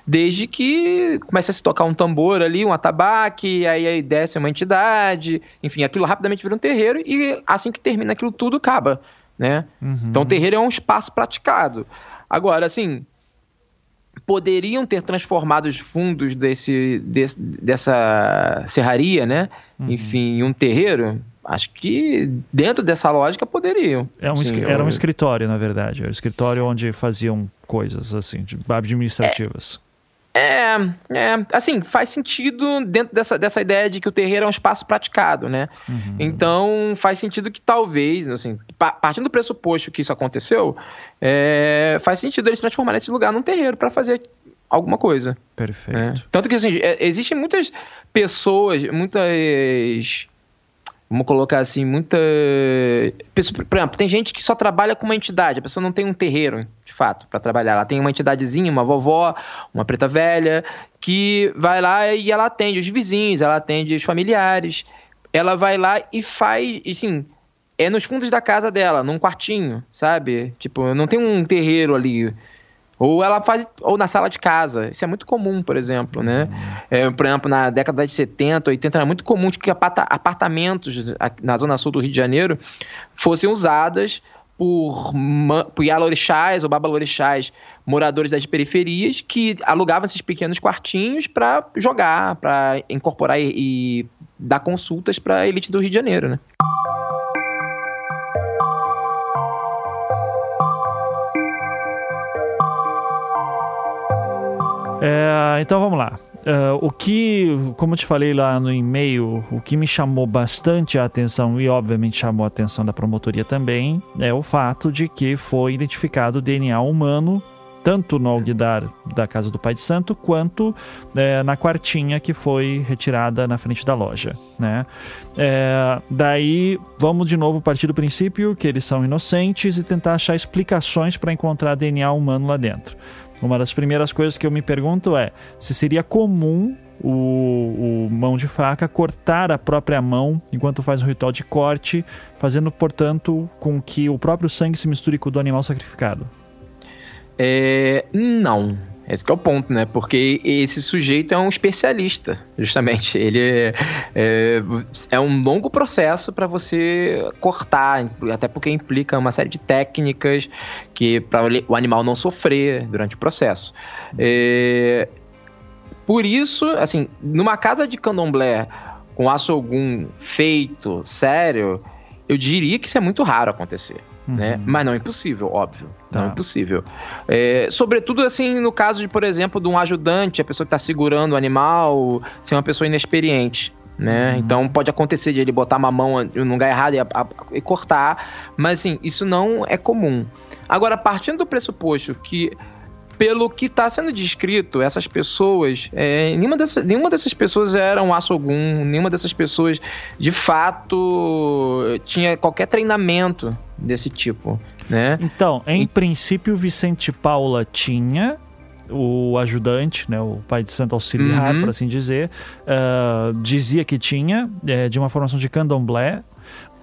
desde que comece a se tocar um tambor ali, um atabaque, aí, aí desce uma entidade, enfim, aquilo rapidamente vira um terreiro e assim que termina aquilo tudo, acaba. Né? Uhum. Então, o terreiro é um espaço praticado. Agora, assim, poderiam ter transformado os fundos desse, desse dessa serraria, né? Uhum. Enfim, em um terreiro. Acho que dentro dessa lógica poderiam. É um, Sim, era eu... um escritório, na verdade. Era um escritório onde faziam coisas assim, administrativas. É é, é, assim, faz sentido dentro dessa, dessa ideia de que o terreiro é um espaço praticado, né? Uhum. Então, faz sentido que talvez, assim, partindo do pressuposto que isso aconteceu, é, faz sentido eles transformarem esse lugar num terreiro para fazer alguma coisa. Perfeito. Né? Tanto que, assim, é, existem muitas pessoas, muitas vamos colocar assim, muita. Por exemplo, tem gente que só trabalha com uma entidade, a pessoa não tem um terreiro, fato, para trabalhar. Ela tem uma entidadezinha, uma vovó, uma preta velha, que vai lá e ela atende os vizinhos, ela atende os familiares. Ela vai lá e faz, assim, é nos fundos da casa dela, num quartinho, sabe? Tipo, não tem um terreiro ali. Ou ela faz, ou na sala de casa. Isso é muito comum, por exemplo, né? É, por exemplo, na década de 70, 80, era muito comum que apartamentos na zona sul do Rio de Janeiro fossem usadas por, por Yalorixás ou Babalorixás, moradores das periferias, que alugavam esses pequenos quartinhos para jogar, para incorporar e, e dar consultas para a elite do Rio de Janeiro, né? É, então vamos lá. Uh, o que, como eu te falei lá no e-mail, o que me chamou bastante a atenção e obviamente chamou a atenção da promotoria também é o fato de que foi identificado DNA humano tanto no alguidar da casa do Pai de Santo quanto é, na quartinha que foi retirada na frente da loja, né? É, daí vamos de novo partir do princípio que eles são inocentes e tentar achar explicações para encontrar DNA humano lá dentro. Uma das primeiras coisas que eu me pergunto é se seria comum o, o, mão de faca cortar a própria mão enquanto faz um ritual de corte, fazendo, portanto, com que o próprio sangue se misture com o do animal sacrificado. É, não. Esse é o ponto, né? Porque esse sujeito é um especialista, justamente. [laughs] Ele é, é, é um longo processo para você cortar, até porque implica uma série de técnicas que para o animal não sofrer durante o processo. É, por isso, assim, numa casa de candomblé com aço algum feito, sério, eu diria que isso é muito raro acontecer. Né? Uhum. Né? Mas não é impossível, óbvio. Tá. Não é impossível. É, sobretudo, assim, no caso de, por exemplo, de um ajudante, a pessoa que está segurando o animal, ser uma pessoa inexperiente. Né? Uhum. Então pode acontecer de ele botar uma mão no lugar errado e, a, a, e cortar, mas assim, isso não é comum. Agora, partindo do pressuposto que pelo que está sendo descrito, essas pessoas, é, nenhuma, dessas, nenhuma dessas pessoas era um Assogum, nenhuma dessas pessoas de fato tinha qualquer treinamento desse tipo, né? Então, em e... princípio, Vicente Paula tinha o ajudante, né, o pai de santo auxiliar, uhum. por assim dizer, uh, dizia que tinha, é, de uma formação de candomblé,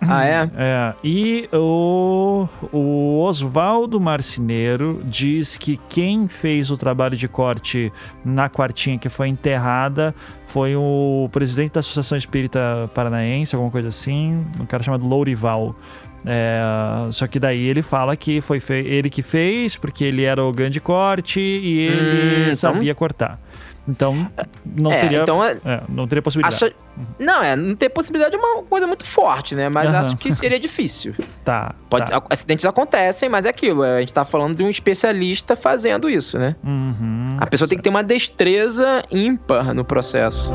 ah, é? [laughs] é e o, o Oswaldo Marceneiro diz que quem fez o trabalho de corte na quartinha que foi enterrada foi o presidente da Associação Espírita Paranaense, alguma coisa assim, um cara chamado Lourival. É, só que daí ele fala que foi ele que fez, porque ele era o grande corte e ele hum, então... sabia cortar. Então, não é, teria, então, é, é, não teria possibilidade. Não, é, não ter possibilidade é uma coisa muito forte, né? Mas uhum. acho que seria difícil. [laughs] tá. Pode, tá. Acidentes acontecem, mas é aquilo. A gente tá falando de um especialista fazendo isso, né? Uhum, a pessoa tem que ter uma destreza ímpar no processo.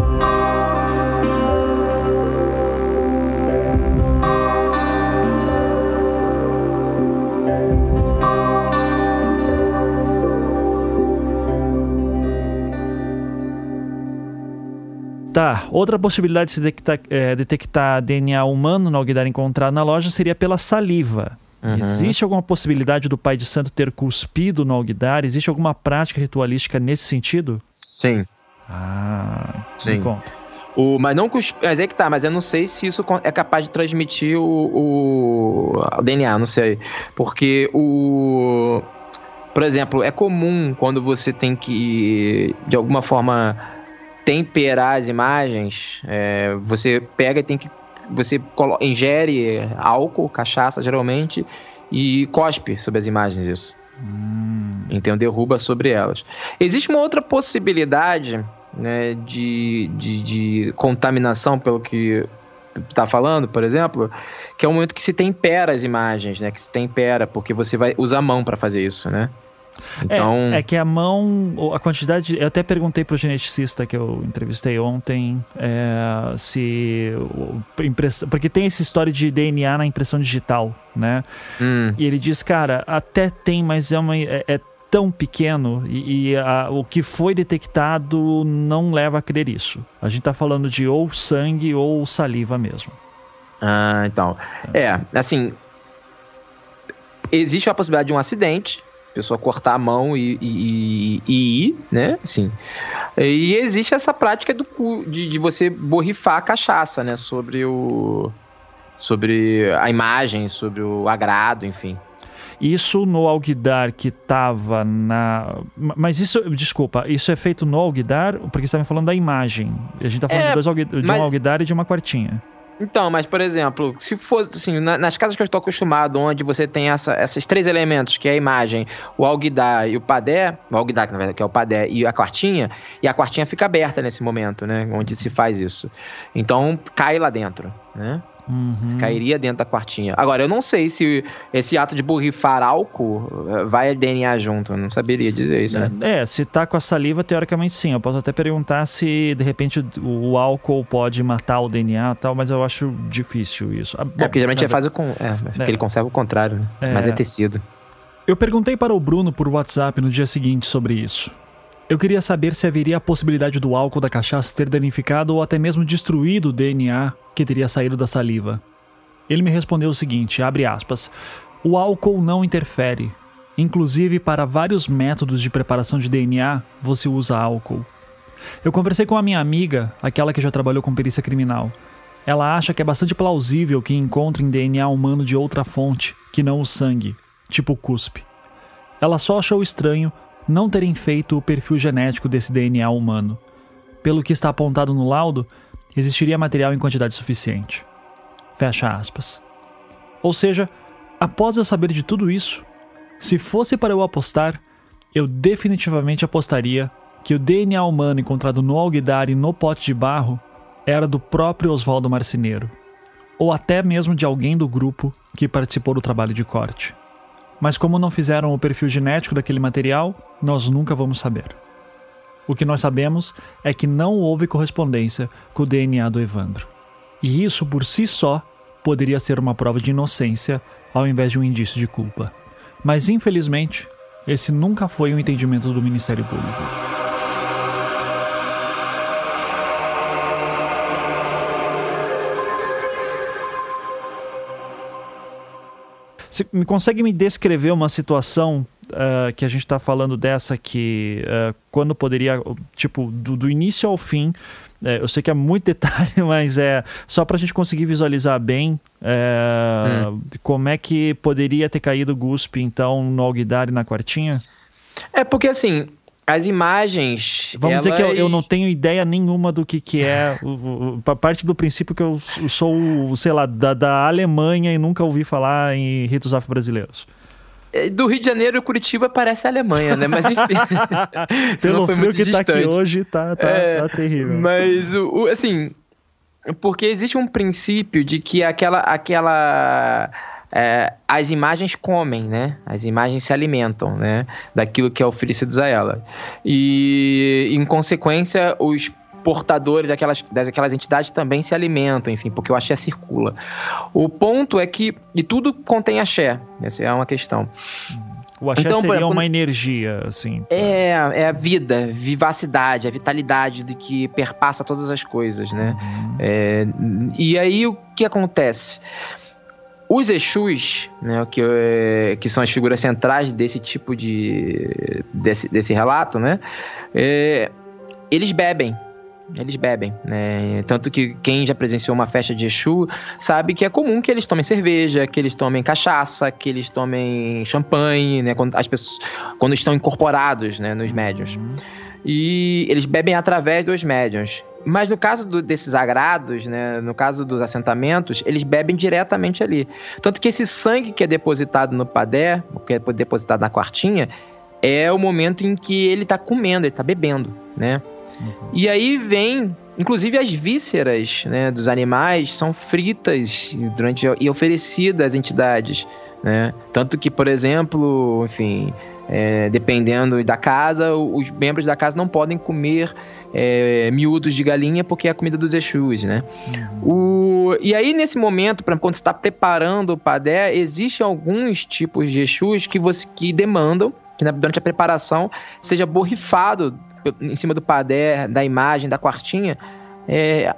Tá. Outra possibilidade de se detectar, é, detectar DNA humano no alguidar encontrado na loja seria pela saliva. Uhum. Existe alguma possibilidade do pai de santo ter cuspido no alguidar? Existe alguma prática ritualística nesse sentido? Sim. Ah, Sim. me conta. O, mas não mas é que tá, mas eu não sei se isso é capaz de transmitir o, o, o DNA, não sei. Porque o. Por exemplo, é comum quando você tem que, de alguma forma, temperar as imagens, é, você pega e tem que. Você ingere álcool, cachaça geralmente, e cospe sobre as imagens isso. Hum. Então derruba sobre elas. Existe uma outra possibilidade né, de, de, de contaminação, pelo que está falando, por exemplo, que é o momento que se tempera as imagens, né? Que se tempera, porque você vai usar a mão para fazer isso, né? Então... É, é, que a mão, a quantidade. Eu até perguntei para o geneticista que eu entrevistei ontem é, se. Impress, porque tem essa história de DNA na impressão digital, né? Hum. E ele diz, cara, até tem, mas é, uma, é, é tão pequeno e, e a, o que foi detectado não leva a crer isso. A gente está falando de ou sangue ou saliva mesmo. Ah, então. É, assim. Existe a possibilidade de um acidente, pessoa cortar a mão e, e, e, ir, né? Assim. E existe essa prática do, de, de você borrifar a cachaça, né? Sobre o. Sobre a imagem, sobre o agrado, enfim. Isso no Alguidar que estava na. Mas isso, desculpa, isso é feito no Alguidar, porque você estava falando da imagem. A gente está falando é, de, dois Alguidar, de mas... um Alguidar e de uma quartinha. Então, mas por exemplo, se fosse assim, nas casas que eu estou acostumado, onde você tem essa, esses três elementos, que é a imagem, o alguidar e o padé, o alguidar que na verdade que é o padé e a quartinha, e a quartinha fica aberta nesse momento, né, onde se faz isso. Então cai lá dentro, né? Uhum. Se cairia dentro da quartinha. Agora, eu não sei se esse ato de borrifar álcool eh, vai DNA junto. Eu não saberia dizer isso. Né? É, se tá com a saliva, teoricamente sim. Eu posso até perguntar se de repente o, álcool pode matar o DNA e tal, mas eu acho difícil isso. Ah, bom, é, porque geralmente ele faz o. Com... É, é. ele conserva o contrário, né? É. Mas é tecido. Eu perguntei para o Bruno por WhatsApp no dia seguinte sobre isso. Eu queria saber se haveria a possibilidade do álcool da cachaça ter danificado ou até mesmo destruído o DNA que teria saído da saliva. Ele me respondeu o seguinte, abre aspas, o álcool não interfere. Inclusive, para vários métodos de preparação de DNA, você usa álcool. Eu conversei com a minha amiga, aquela que já trabalhou com perícia criminal. Ela acha que é bastante plausível que encontrem DNA humano de outra fonte, que não o sangue, tipo cuspe. Ela só achou estranho não terem feito o perfil genético desse DNA humano. Pelo que está apontado no laudo, existiria material em quantidade suficiente. Fecha aspas. Ou seja, após eu saber de tudo isso, se fosse para eu apostar, eu definitivamente apostaria que o DNA humano encontrado no alguidar e no pote de barro era do próprio Oswaldo Marceneiro, ou até mesmo de alguém do grupo que participou do trabalho de corte. Mas como não fizeram o perfil genético daquele material, nós nunca vamos saber. O que nós sabemos é que não houve correspondência com o DNA do Evandro. E isso por si só poderia ser uma prova de inocência ao invés de um indício de culpa. Mas infelizmente, esse nunca foi o um entendimento do Ministério Público. Você me consegue me descrever uma situação uh, que a gente está falando dessa que uh, quando poderia, tipo, do, do início ao fim, é, eu sei que é muito [laughs] detalhe, mas é só para a gente conseguir visualizar bem é, hum. como é que poderia ter caído o Guspe, então, no Alguidar e na Quartinha? É porque, assim, as imagens. Vamos elas... dizer que eu, eu, não tenho ideia nenhuma do que, que é. A parte do princípio que eu sou, sei lá, da, da Alemanha e nunca ouvi falar em ritos afro-brasileiros. É, do Rio de Janeiro e Curitiba parece a Alemanha, né? Mas enfim. [laughs] Pelo frio que distante. tá aqui hoje, tá, tá, é, tá terrível. Mas, o, o, assim. Porque existe um princípio de que aquela. aquela é, as imagens comem, né? As imagens se alimentam, né? Daquilo que é oferecido a ela. E, em consequência, os portadores daquelas, daquelas entidades também se alimentam, enfim, porque o axé circula. O ponto é que. E tudo contém axé. Essa é uma questão. O axé então, seria exemplo, uma energia, assim. É, é a vida, vivacidade, a vitalidade de que perpassa todas as coisas, né? Uhum. É, e aí o que acontece? Os Exus, né, que, é, que são as figuras centrais desse tipo de. desse, desse relato, né? É, eles bebem. Eles bebem, né? Tanto que quem já presenciou uma festa de Exu sabe que é comum que eles tomem cerveja, que eles tomem cachaça, que eles tomem champanhe, né? Quando, as pessoas, quando estão incorporados né, nos médiums. E eles bebem através dos médiums. Mas no caso do, desses agrados, né, no caso dos assentamentos, eles bebem diretamente ali. Tanto que esse sangue que é depositado no padé, que é depositado na quartinha, é o momento em que ele está comendo, ele está bebendo, né? Uhum. E aí vem, inclusive as vísceras né, dos animais são fritas durante e oferecidas às entidades, né? Tanto que, por exemplo, enfim, é, dependendo da casa, os membros da casa não podem comer é, miúdos de galinha porque é a comida dos Exus, né? Uhum. O, e aí, nesse momento, pra, quando você está preparando o padé, existem alguns tipos de Exus que, você, que demandam que durante a preparação seja borrifado em cima do padé, da imagem, da quartinha, é,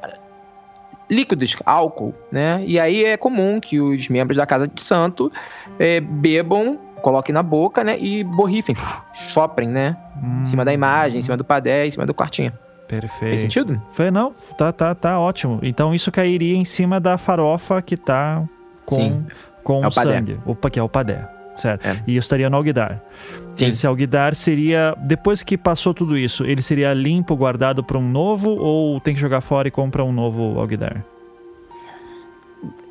líquidos, álcool, né? E aí é comum que os membros da casa de santo é, bebam, coloquem na boca, né? E borrifem, soprem, né? Hum. Em cima da imagem, em cima do padé, em cima do quartinha. Perfeito. Fez sentido? Foi, não, tá, tá, tá ótimo. Então isso cairia em cima da farofa que tá com, Sim. com é o sangue. Opa, que é o padé. Certo. É. E estaria no alguidar. Sim. Esse alguidar seria. Depois que passou tudo isso, ele seria limpo, guardado para um novo ou tem que jogar fora e compra um novo alguidar?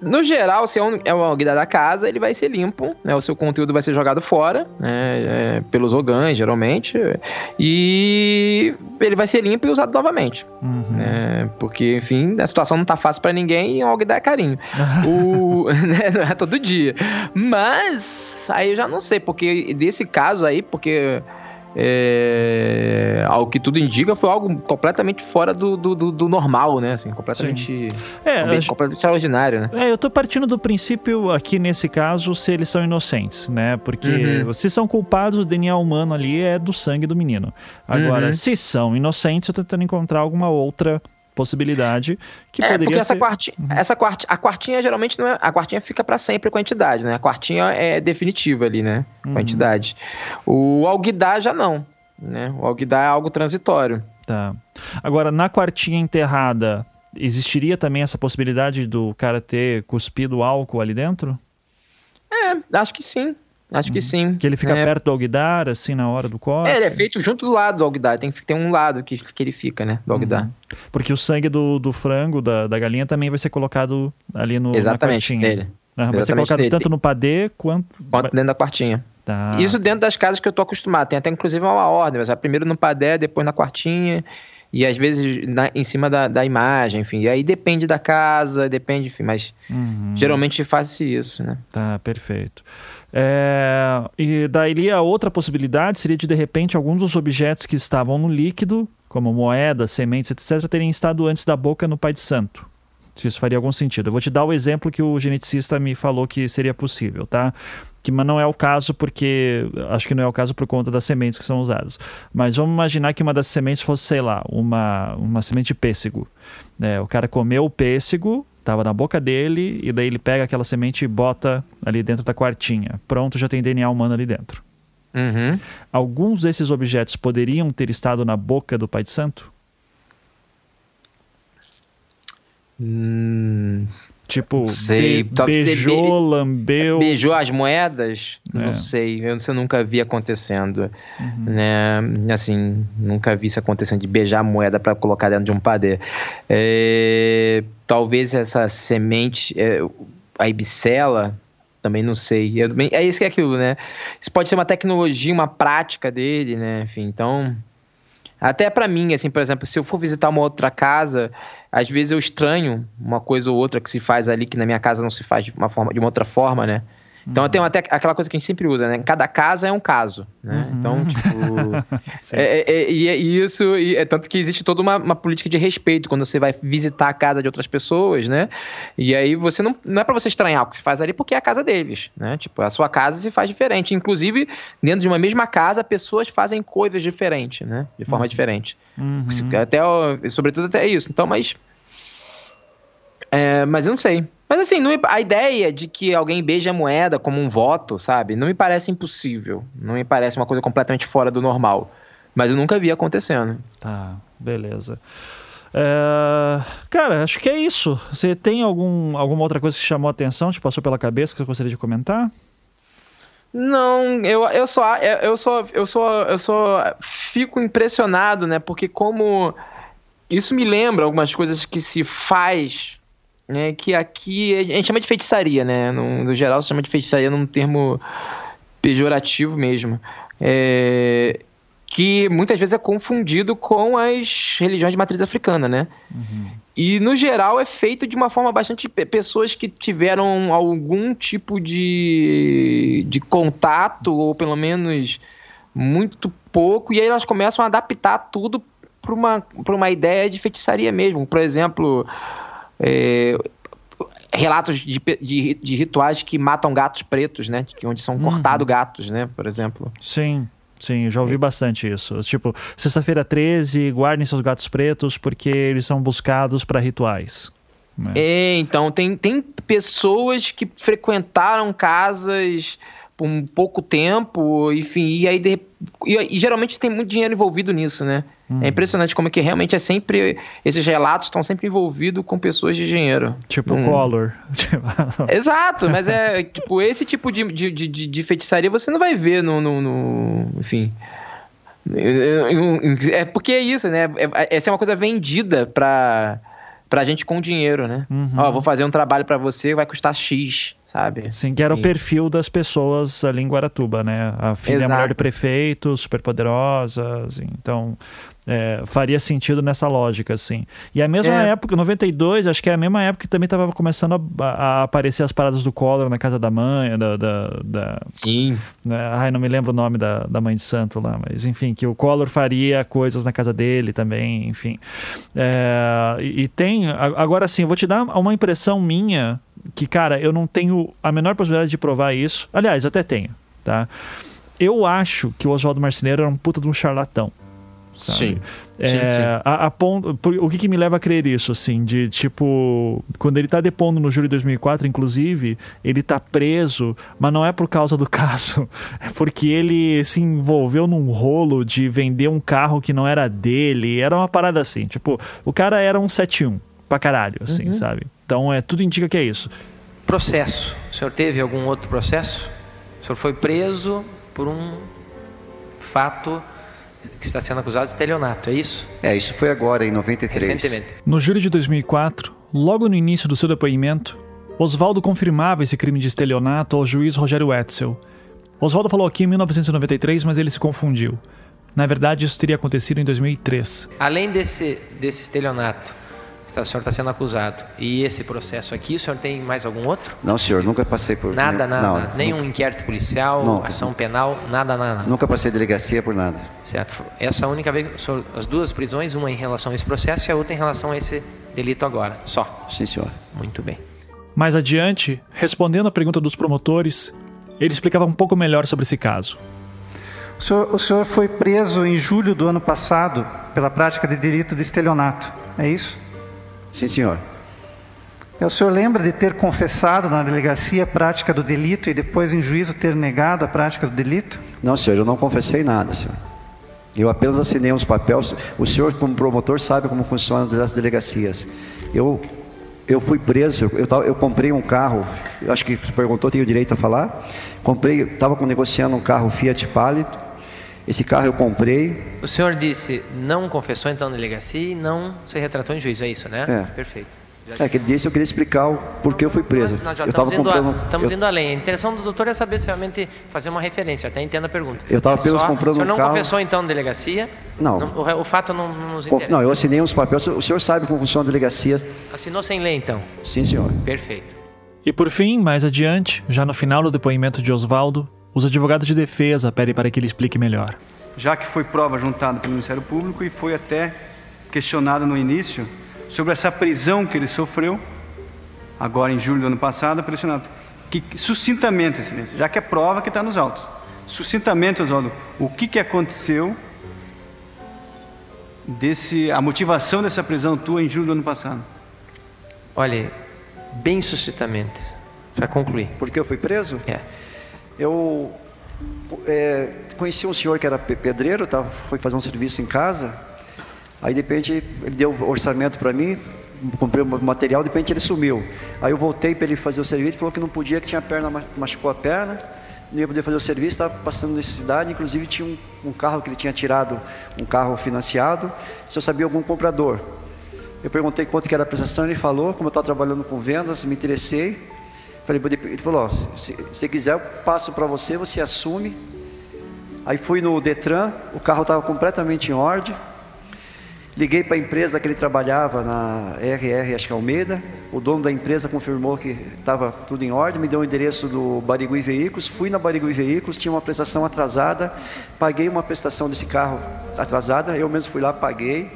No geral, se é, um, é uma guida da casa, ele vai ser limpo, né? O seu conteúdo vai ser jogado fora, né? É, pelos ogãs, geralmente. E ele vai ser limpo e usado novamente. Uhum. Né? Porque, enfim, a situação não tá fácil para ninguém e o é carinho. [laughs] o, [laughs] né? Não é todo dia. Mas, aí eu já não sei, porque desse caso aí, porque é, ao que tudo indica, foi algo completamente fora do, do, do, normal, né? Assim, completamente, é, acho... completamente extraordinário, né? É, eu tô partindo do princípio aqui nesse caso se eles são inocentes, né? Porque uhum. se são culpados, o DNA humano ali é do sangue do menino. Agora, uhum. se são inocentes, eu tô tentando encontrar alguma outra possibilidade que é, poderia porque essa ser... Quarti, uhum. essa quarti, a quartinha geralmente não é, a quartinha fica para sempre com a entidade, né? A quartinha é definitiva ali, né? Com uhum. a entidade. O alguidar já não, né? O alguidar é algo transitório. Tá. Agora, na quartinha enterrada, existiria também essa possibilidade do cara ter cuspido álcool ali dentro? É, acho que sim. Acho que uhum. sim. Que ele fica é. perto do alguidar, assim, na hora do corte? É, ele é feito junto do lado do alguidar. Tem que ter um lado que, que ele fica, né, do alguidar. Uhum. Porque o sangue do, do frango, da, da galinha, também vai ser colocado ali no Exatamente, na dele. Uhum, vai ser colocado dele. tanto no padê quanto... Quanto dentro da quartinha. Tá. Isso dentro das casas que eu tô acostumado. Tem até, inclusive, uma ordem. Mas é primeiro no padé, depois na quartinha e às vezes na, em cima da, da imagem, enfim. E aí depende da casa, depende, enfim, mas uhum. geralmente faz-se isso, né? Tá, perfeito. É, e daí a outra possibilidade seria de, de repente, alguns dos objetos que estavam no líquido, como moedas, sementes, etc., terem estado antes da boca no Pai de Santo. Se isso faria algum sentido. Eu vou te dar o exemplo que o geneticista me falou que seria possível, tá? Que, mas não é o caso porque. Acho que não é o caso por conta das sementes que são usadas. Mas vamos imaginar que uma das sementes fosse, sei lá, uma, uma semente de pêssego. É, o cara comeu o pêssego, Tava na boca dele e daí ele pega aquela semente e bota ali dentro da quartinha. Pronto, já tem DNA humano ali dentro. Uhum. Alguns desses objetos poderiam ter estado na boca do Pai de Santo? Hum, Tipo, sei. Be beijou, be lambeu. Beijou as moedas? É. Não sei. Eu, eu nunca vi acontecendo. Uhum. Né? Assim, nunca vi isso acontecendo de beijar a moeda para colocar dentro de um padê. É, talvez essa semente, é, a ibicela, também não sei. Eu, é isso que é aquilo, né? Isso pode ser uma tecnologia, uma prática dele, né? Enfim, então. Até para mim, assim, por exemplo, se eu for visitar uma outra casa às vezes eu estranho uma coisa ou outra que se faz ali que na minha casa não se faz de uma forma de uma outra forma, né? Então uhum. tem até aquela coisa que a gente sempre usa, né? Cada casa é um caso, né? Uhum. Então, tipo. [laughs] é, é, é, e é isso, e é tanto que existe toda uma, uma, política de respeito quando você vai visitar a casa de outras pessoas, né? E aí você não. Não é para você estranhar o que se faz ali, porque é a casa deles, né? Tipo, a sua casa se faz diferente. Inclusive, dentro de uma mesma casa, pessoas fazem coisas diferentes, né? De forma uhum. diferente. Uhum. Até, sobretudo até isso. Então, mas. É, mas eu não sei. Mas assim, não, a ideia de que alguém beije a moeda como um voto, sabe? Não me parece impossível. Não me parece uma coisa completamente fora do normal. Mas eu nunca vi acontecendo. Tá, beleza. É, cara, acho que é isso. Você tem algum, alguma outra coisa que chamou a atenção, te passou pela cabeça que você gostaria de comentar? Não, eu, eu só eu só eu só eu só fico impressionado, né? Porque como isso me lembra algumas coisas que se faz, né? Que aqui a gente chama de feitiçaria, né? No, no geral se chama de feitiçaria num termo pejorativo mesmo. É, que muitas vezes é confundido com as religiões de matriz africana, né? Uhum. E, no geral, é feito de uma forma bastante... Pessoas que tiveram algum tipo de, de contato, ou pelo menos muito pouco, e aí elas começam a adaptar tudo para uma, uma ideia de feitiçaria mesmo. Por exemplo, é, relatos de, de, de, rituais que matam gatos pretos, né? Onde são uhum. cortados gatos, né? Por exemplo. Sim. Sim, já ouvi bastante isso. Tipo, sexta-feira 13, guardem seus gatos pretos porque eles são buscados para rituais. Né? É, então, tem, tem pessoas que frequentaram casas por um pouco tempo, enfim, e aí de, e, e, geralmente tem muito dinheiro envolvido nisso, né? Hum. É impressionante como é que realmente é sempre. Esses relatos estão sempre envolvidos com pessoas de dinheiro. Tipo hum. Collor. [laughs] [laughs] Exato, mas é tipo, esse tipo de, de, de, de feitiçaria você não vai ver no. no, no enfim. É porque é isso, né? É, essa é uma coisa vendida pra, pra gente com dinheiro, né? Uhum. Ó, vou fazer um trabalho para você, vai custar X sabe? Sim, que era o perfil das pessoas ali em Guaratuba, né? A filha Exato. mulher do prefeito, super poderosas, então é, faria sentido nessa lógica, assim. E a mesma é. época, 92, acho que é a mesma época que também estava começando a, a, aparecer as paradas do Collor na casa da mãe, da... da, da Sim. Né? Ai, não me lembro o nome da, da mãe de santo lá, mas enfim, que o Collor faria coisas na casa dele também, enfim. É, e, e tem... Agora, sim, eu vou te dar uma impressão minha que, cara, eu não tenho a menor possibilidade de provar isso. Aliás, até tenho, tá? Eu acho que o Oswaldo Marceneiro era um puta de um charlatão. Sabe? Sim. É, sim, sim. A, a ponto, o que, que, me leva a crer isso, assim, de tipo, quando ele tá depondo no júri de 2004, inclusive, ele tá preso, mas não é por causa do [laughs] caso, é porque ele se envolveu num rolo de vender um carro que não era dele, era uma parada assim, tipo, o cara era um 71 pra caralho, assim, uhum. sabe? Então, é, tudo indica que é isso. Processo. O senhor teve algum outro processo? O senhor foi preso por um fato que está sendo acusado de estelionato, é isso? É, isso foi agora, em 93. Recentemente. No júri de 2004, logo no início do seu depoimento, Oswaldo confirmava esse crime de estelionato ao juiz Rogério Wetzel. Oswaldo falou aqui em 1993, mas ele se confundiu. Na verdade, isso teria acontecido em 2003. Além desse, desse estelionato, o senhor está sendo acusado. E esse processo aqui, o senhor tem mais algum outro? Não, senhor, nunca passei por nada, nada, não, nada. nenhum nunca. inquérito policial, nunca. ação penal, nada, nada. Nunca passei delegacia por nada. Certo. Essa é a única vez, senhor, as duas prisões, uma em relação a esse processo e a outra em relação a esse delito agora, só. Sim, senhor. Muito bem. Mais adiante, respondendo à pergunta dos promotores, ele explicava um pouco melhor sobre esse caso. O senhor, o senhor foi preso em julho do ano passado pela prática de delito de estelionato, é isso? Sim, senhor. O senhor lembra de ter confessado na delegacia a prática do delito e depois em juízo ter negado a prática do delito? Não, senhor, eu não confessei nada, senhor. Eu apenas assinei uns papéis. O senhor, como promotor, sabe como funcionam as delegacias. Eu, eu fui preso, eu, eu comprei um carro, acho que perguntou, tenho direito a falar. Comprei, estava negociando um carro Fiat Palio esse carro eu comprei. O senhor disse, não confessou então na delegacia e não se retratou em juízo, é isso, né? É. Perfeito. Já é, que ele disse eu queria explicar o porquê eu fui preso. Nós já eu estamos indo, comprando, a, estamos eu... indo além. A intenção do doutor é saber se realmente fazer uma referência, até entenda a pergunta. Eu estava apenas comprando um carro. O senhor não confessou então na delegacia? Não. não o, o, fato não, não nos interessa. Não, eu assinei uns papéis. O senhor sabe como funciona a delegacia. Assinou sem ler então? Sim, senhor. Perfeito. E por fim, mais adiante, já no final do depoimento de Oswaldo, os advogados de defesa pedem para que ele explique melhor já que foi prova juntada pelo Ministério Público e foi até questionado no início sobre essa prisão que ele sofreu, agora em julho do ano passado, pelo Senado. Que, sucintamente, excelência, já que é prova que está nos autos. Sucintamente, Oswaldo, o que, que aconteceu desse, a motivação dessa prisão tua em julho do ano passado? Olha, bem suscitamente, para concluir. Por que eu fui preso? É. Eu é, conheci um senhor que era pedreiro, tava, foi fazer um serviço em casa. Aí de repente ele deu orçamento para mim, comprei o material, de repente ele sumiu. Aí eu voltei para ele fazer o serviço, falou que não podia, que tinha a perna, machucou a perna, não ia poder fazer o serviço, estava passando necessidade, inclusive tinha um, um, carro que ele tinha tirado, um carro financiado, se eu sabia algum comprador. Eu perguntei quanto que era a prestação, ele falou, como eu estava trabalhando com vendas, me interessei. Falei, ele falou, se você quiser eu passo para você, você assume. Aí fui no Detran, o carro estava completamente em ordem, Liguei para a empresa que ele trabalhava na RR, acho que Almeida. O dono da empresa confirmou que estava tudo em ordem, me deu o endereço do Barigui Veículos. Fui na Barigui Veículos, tinha uma prestação atrasada. Paguei uma prestação desse carro atrasada, eu mesmo fui lá, paguei.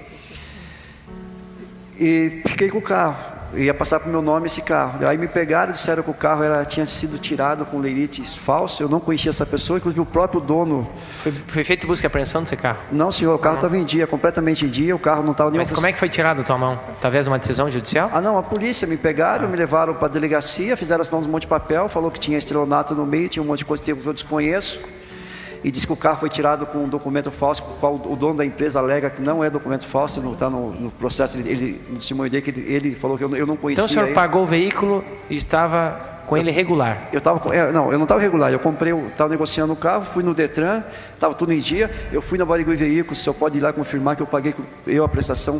E fiquei com o carro ia passar para o meu nome esse carro. Aí me pegaram, disseram que o carro era, tinha sido tirado com leilite falso. Eu não conhecia essa pessoa, inclusive o próprio dono. Foi, foi feito busca e apreensão desse carro? Não, senhor, o carro estava em dia, completamente em dia, o carro não estava nem. Mas como é que foi tirado da tua mão? Talvez uma decisão judicial? Ah, não, a polícia me pegaram, ah. me levaram para a delegacia, fizeram assinar um monte de papel, falou que tinha estelionato no meio, tinha um monte de coisa que eu desconheço e diz que o carro foi tirado com um documento falso, qual o dono da empresa alega que não é documento falso, não está no, no, processo, ele, ele no testemunho dele, que ele, ele, falou que eu, eu não conhecia. Então o senhor ele. pagou o veículo e estava com ele regular? Eu estava, é, não, eu não estava regular, eu comprei, estava negociando o carro, fui no Detran, estava tudo em dia, eu fui na Barigui Veículos, o senhor pode ir lá confirmar que eu paguei eu a prestação,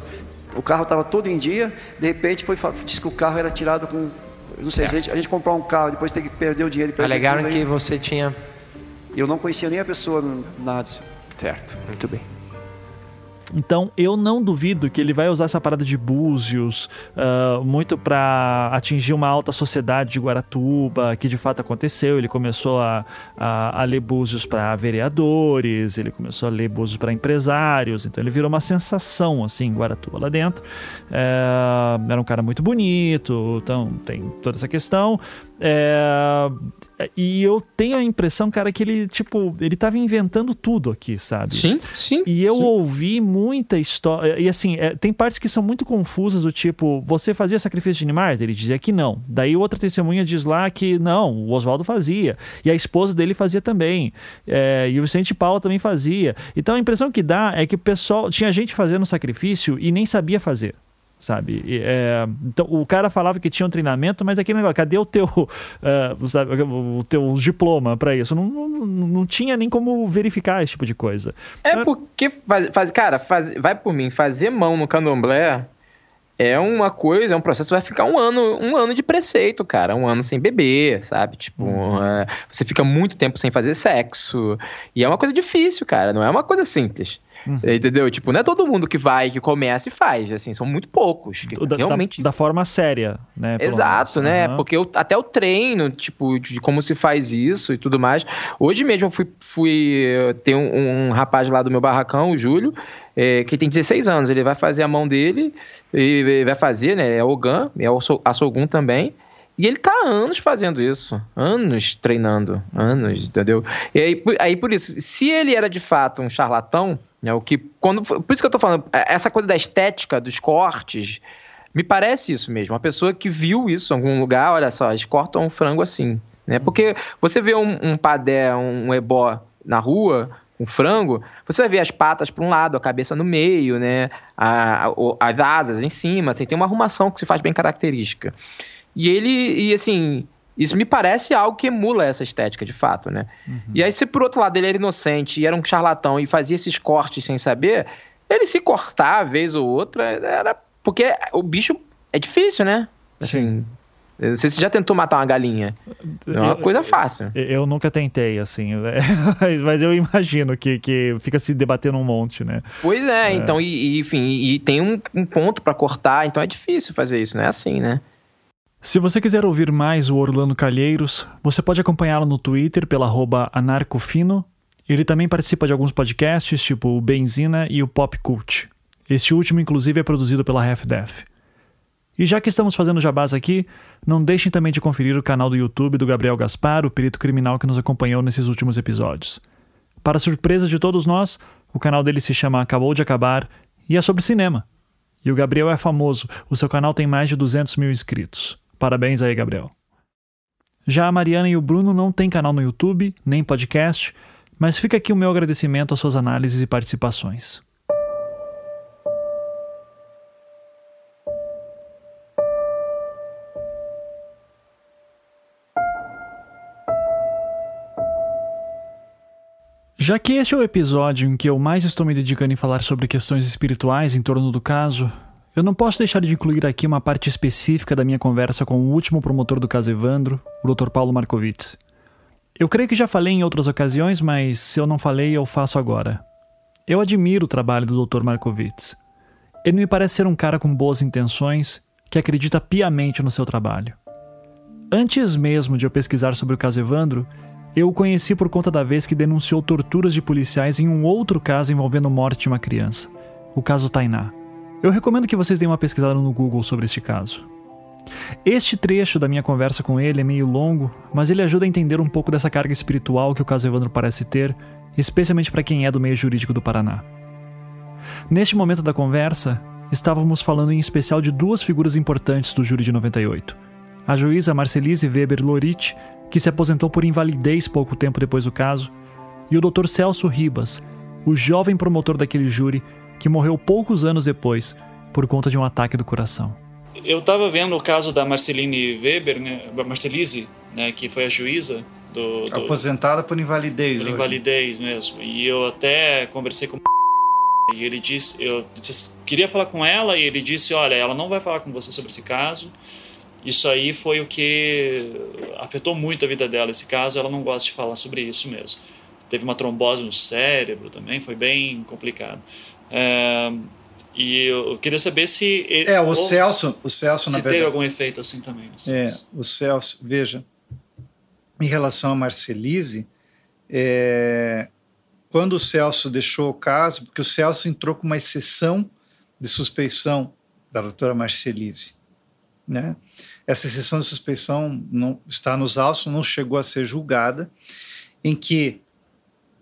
o carro estava todo em dia, de repente foi, disse que o carro era tirado com, não sei, a gente, a gente comprar um carro, depois tem que perder o dinheiro. Alegaram que você tinha eu não conhecia nem a pessoa, nada. Certo, muito bem. Então eu não duvido que ele vai usar essa parada de búzios uh, muito para atingir uma alta sociedade de Guaratuba, que de fato aconteceu. Ele começou a, a, a ler búzios para vereadores, ele começou a ler búzios para empresários, então ele virou uma sensação assim em Guaratuba lá dentro. É, era um cara muito bonito, então tem toda essa questão. É, e eu tenho a impressão, cara, que ele, tipo, ele tava inventando tudo aqui, sabe? Sim, sim. E eu sim. ouvi muita história. E assim, é, tem partes que são muito confusas, do tipo, você fazia sacrifício de animais? Ele dizia que não. Daí outra testemunha diz lá que não, o Oswaldo fazia. E a esposa dele fazia também. É, e o Vicente Paula também fazia. Então a impressão que dá é que o pessoal. Tinha gente fazendo sacrifício e nem sabia fazer sabe? É, então, o cara falava que tinha um treinamento, mas aquele negócio, cadê o teu, [laughs] uh, sabe, o teu diploma para isso? Não, não, não, tinha nem como verificar esse tipo de coisa. É então, porque, faz, faz, cara, faz, vai por mim, fazer mão no candomblé é uma coisa, é um processo vai ficar um ano, um ano de preceito, cara, um ano sem beber, sabe? Tipo, uhum. é, você fica muito tempo sem fazer sexo e é uma coisa difícil, cara, não é uma coisa simples. Uhum. Entendeu? Tipo, não é todo mundo que vai, que começa e faz. Assim, são muito poucos. Que da, realmente. Da, da, forma séria, né? Exato, né? Uhum. Porque eu, até o treino, tipo, de como se faz isso e tudo mais. Hoje mesmo eu fui, fui ter um, um rapaz lá do meu barracão, o Júlio. É, que tem 16 anos, ele vai fazer a mão dele, e vai fazer, né? É o Gan, é o Assogun também. E ele tá há anos fazendo isso, anos treinando, anos, entendeu? E aí, aí por isso, se ele era de fato um charlatão, né, o que quando por isso que eu tô falando, é, essa coisa da estética dos cortes, me parece isso mesmo, uma pessoa que viu isso em algum lugar, olha só, eles cortam um frango assim, né? Porque você vê um, um padé, um ebó na rua, um frango, você vai ver as patas para um lado, a cabeça no meio, né? A, a, as asas em cima, assim, tem uma arrumação que se faz bem característica. E ele, e assim, isso me parece algo que emula essa estética de fato, né? Uhum. E aí, se por outro lado ele era inocente e era um charlatão e fazia esses cortes sem saber, ele se cortar vez ou outra era. Porque o bicho é difícil, né? Assim. Sim. Você já tentou matar uma galinha? É uma coisa fácil. Eu, eu nunca tentei, assim. [laughs] mas eu imagino que, que fica se debatendo um monte, né? Pois é, é. então, e, e, enfim, e tem um, um ponto para cortar, então é difícil fazer isso, não é assim, né? Se você quiser ouvir mais o Orlando Calheiros, você pode acompanhá-lo no Twitter pela anarcofino. Ele também participa de alguns podcasts, tipo o Benzina e o Pop Cult. Este último, inclusive, é produzido pela Half Death. E já que estamos fazendo jabás aqui, não deixem também de conferir o canal do YouTube do Gabriel Gaspar, o perito criminal que nos acompanhou nesses últimos episódios. Para surpresa de todos nós, o canal dele se chama Acabou de Acabar e é sobre cinema. E o Gabriel é famoso, o seu canal tem mais de 200 mil inscritos. Parabéns aí, Gabriel. Já a Mariana e o Bruno não têm canal no YouTube, nem podcast, mas fica aqui o meu agradecimento às suas análises e participações. Já que este é o episódio em que eu mais estou me dedicando em falar sobre questões espirituais em torno do caso, eu não posso deixar de incluir aqui uma parte específica da minha conversa com o último promotor do caso Evandro, o Dr. Paulo Markovitz. Eu creio que já falei em outras ocasiões, mas se eu não falei, eu faço agora. Eu admiro o trabalho do Dr. Markovitz. Ele me parece ser um cara com boas intenções, que acredita piamente no seu trabalho. Antes mesmo de eu pesquisar sobre o caso Evandro, eu o conheci por conta da vez que denunciou torturas de policiais em um outro caso envolvendo morte de uma criança, o caso Tainá. Eu recomendo que vocês deem uma pesquisada no Google sobre este caso. Este trecho da minha conversa com ele é meio longo, mas ele ajuda a entender um pouco dessa carga espiritual que o caso Evandro parece ter, especialmente para quem é do meio jurídico do Paraná. Neste momento da conversa, estávamos falando em especial de duas figuras importantes do júri de 98. A juíza Marcelise Weber Lorit, que se aposentou por invalidez pouco tempo depois do caso, e o Dr. Celso Ribas, o jovem promotor daquele júri que morreu poucos anos depois por conta de um ataque do coração. Eu estava vendo o caso da Marceline Weber, né, Marcelise, né, que foi a juíza do, do aposentada por invalidez. Por invalidez mesmo. E eu até conversei com e ele disse, eu disse, queria falar com ela e ele disse, olha, ela não vai falar com você sobre esse caso. Isso aí foi o que afetou muito a vida dela. Esse caso, ela não gosta de falar sobre isso mesmo. Teve uma trombose no cérebro também, foi bem complicado. É, e eu queria saber se. É, o ou, Celso, o Celso, na se verdade. teve algum efeito assim também. É, o Celso, veja, em relação a Marcelise, é, quando o Celso deixou o caso, porque o Celso entrou com uma exceção de suspeição da doutora Marcelise, né? Essa exceção de suspeição não está nos autos, não chegou a ser julgada, em que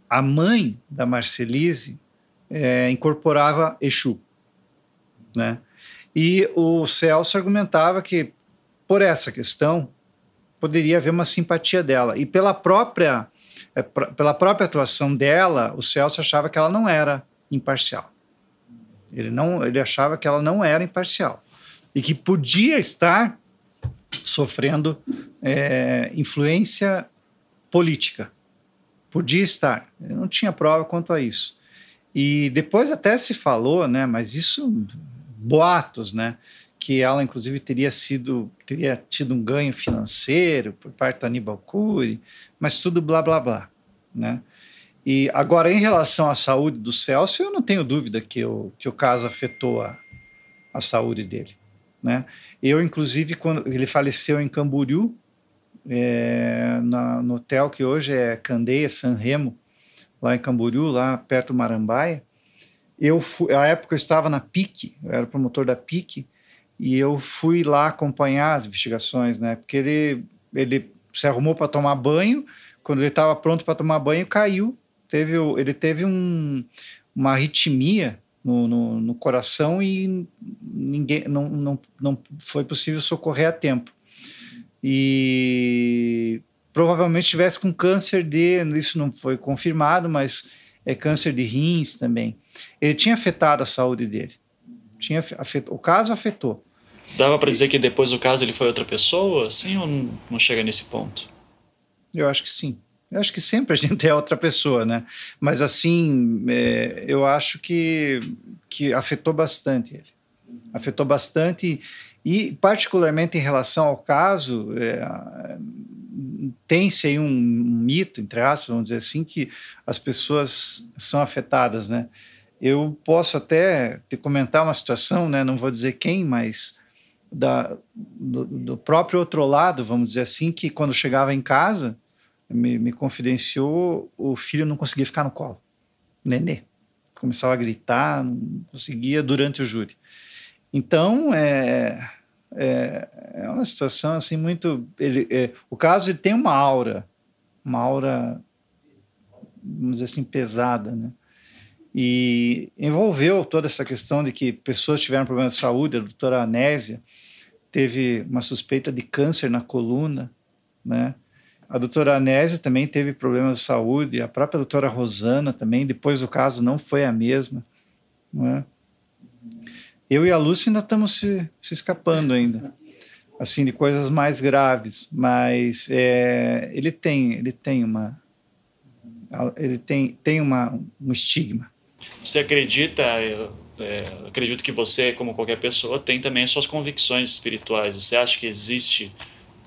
a mãe da Marcelise é, incorporava Exu. Né? E o Celso argumentava que, por essa questão, poderia haver uma simpatia dela. E pela própria, é, pela própria atuação dela, o Celso achava que ela não era imparcial. Ele, não, ele achava que ela não era imparcial. E que podia estar sofrendo é, influência política. Podia estar. Ele não tinha prova quanto a isso. E depois até se falou, né, mas isso boatos, né, que ela inclusive teria sido teria tido um ganho financeiro por parte da Aníbal Cury, mas tudo blá blá blá, né? E agora em relação à saúde do Celso, eu não tenho dúvida que o, que o caso afetou a, a saúde dele, né? Eu inclusive quando ele faleceu em Camboriú, é, na, no hotel que hoje é Candeia San Remo, lá em Camboriú, lá perto do Marambaia. Eu fui, a época eu estava na PIC, eu era promotor da PIC, e eu fui lá acompanhar as investigações, né? Porque ele, ele se arrumou para tomar banho, quando ele estava pronto para tomar banho, caiu. Teve, ele teve um, uma arritmia no, no, no, coração e ninguém não, não, não foi possível socorrer a tempo. E provavelmente tivesse com câncer de, isso não foi confirmado, mas é câncer de rins também. Ele tinha afetado a saúde dele. Tinha afetado, o caso afetou. Dava para dizer que depois do caso ele foi outra pessoa, assim, ou não chega nesse ponto? Eu acho que sim. Eu acho que sempre a gente [laughs] é outra pessoa, né? Mas assim, é, eu acho que, que afetou bastante ele. Afetou bastante e, particularmente em relação ao caso, é, tem-se aí um, mito, entre aspas, vamos dizer assim, que as pessoas são afetadas, né? Eu posso até te comentar uma situação, né? Não vou dizer quem, mas da, do, do, próprio outro lado, vamos dizer assim, que quando chegava em casa, me, me confidenciou, o filho não conseguia ficar no colo. Nenê. Começava a gritar, não conseguia durante o júri. Então, é, é, é uma situação assim muito. Ele, é, o caso ele tem uma aura, uma aura, vamos dizer assim, pesada, né? E envolveu toda essa questão de que pessoas tiveram problemas de saúde, a doutora Anésia teve uma suspeita de câncer na coluna, né? A doutora Anésia também teve problemas de saúde, a própria doutora Rosana também, depois do caso não foi a mesma, né? Eu e a Lúcia ainda estamos se, se escapando ainda, assim, de coisas mais graves, mas é, ele tem, ele tem uma, ele tem, tem uma, um estigma. Você acredita, eu, é, acredito que você, como qualquer pessoa, tem também suas convicções espirituais. Você acha que existe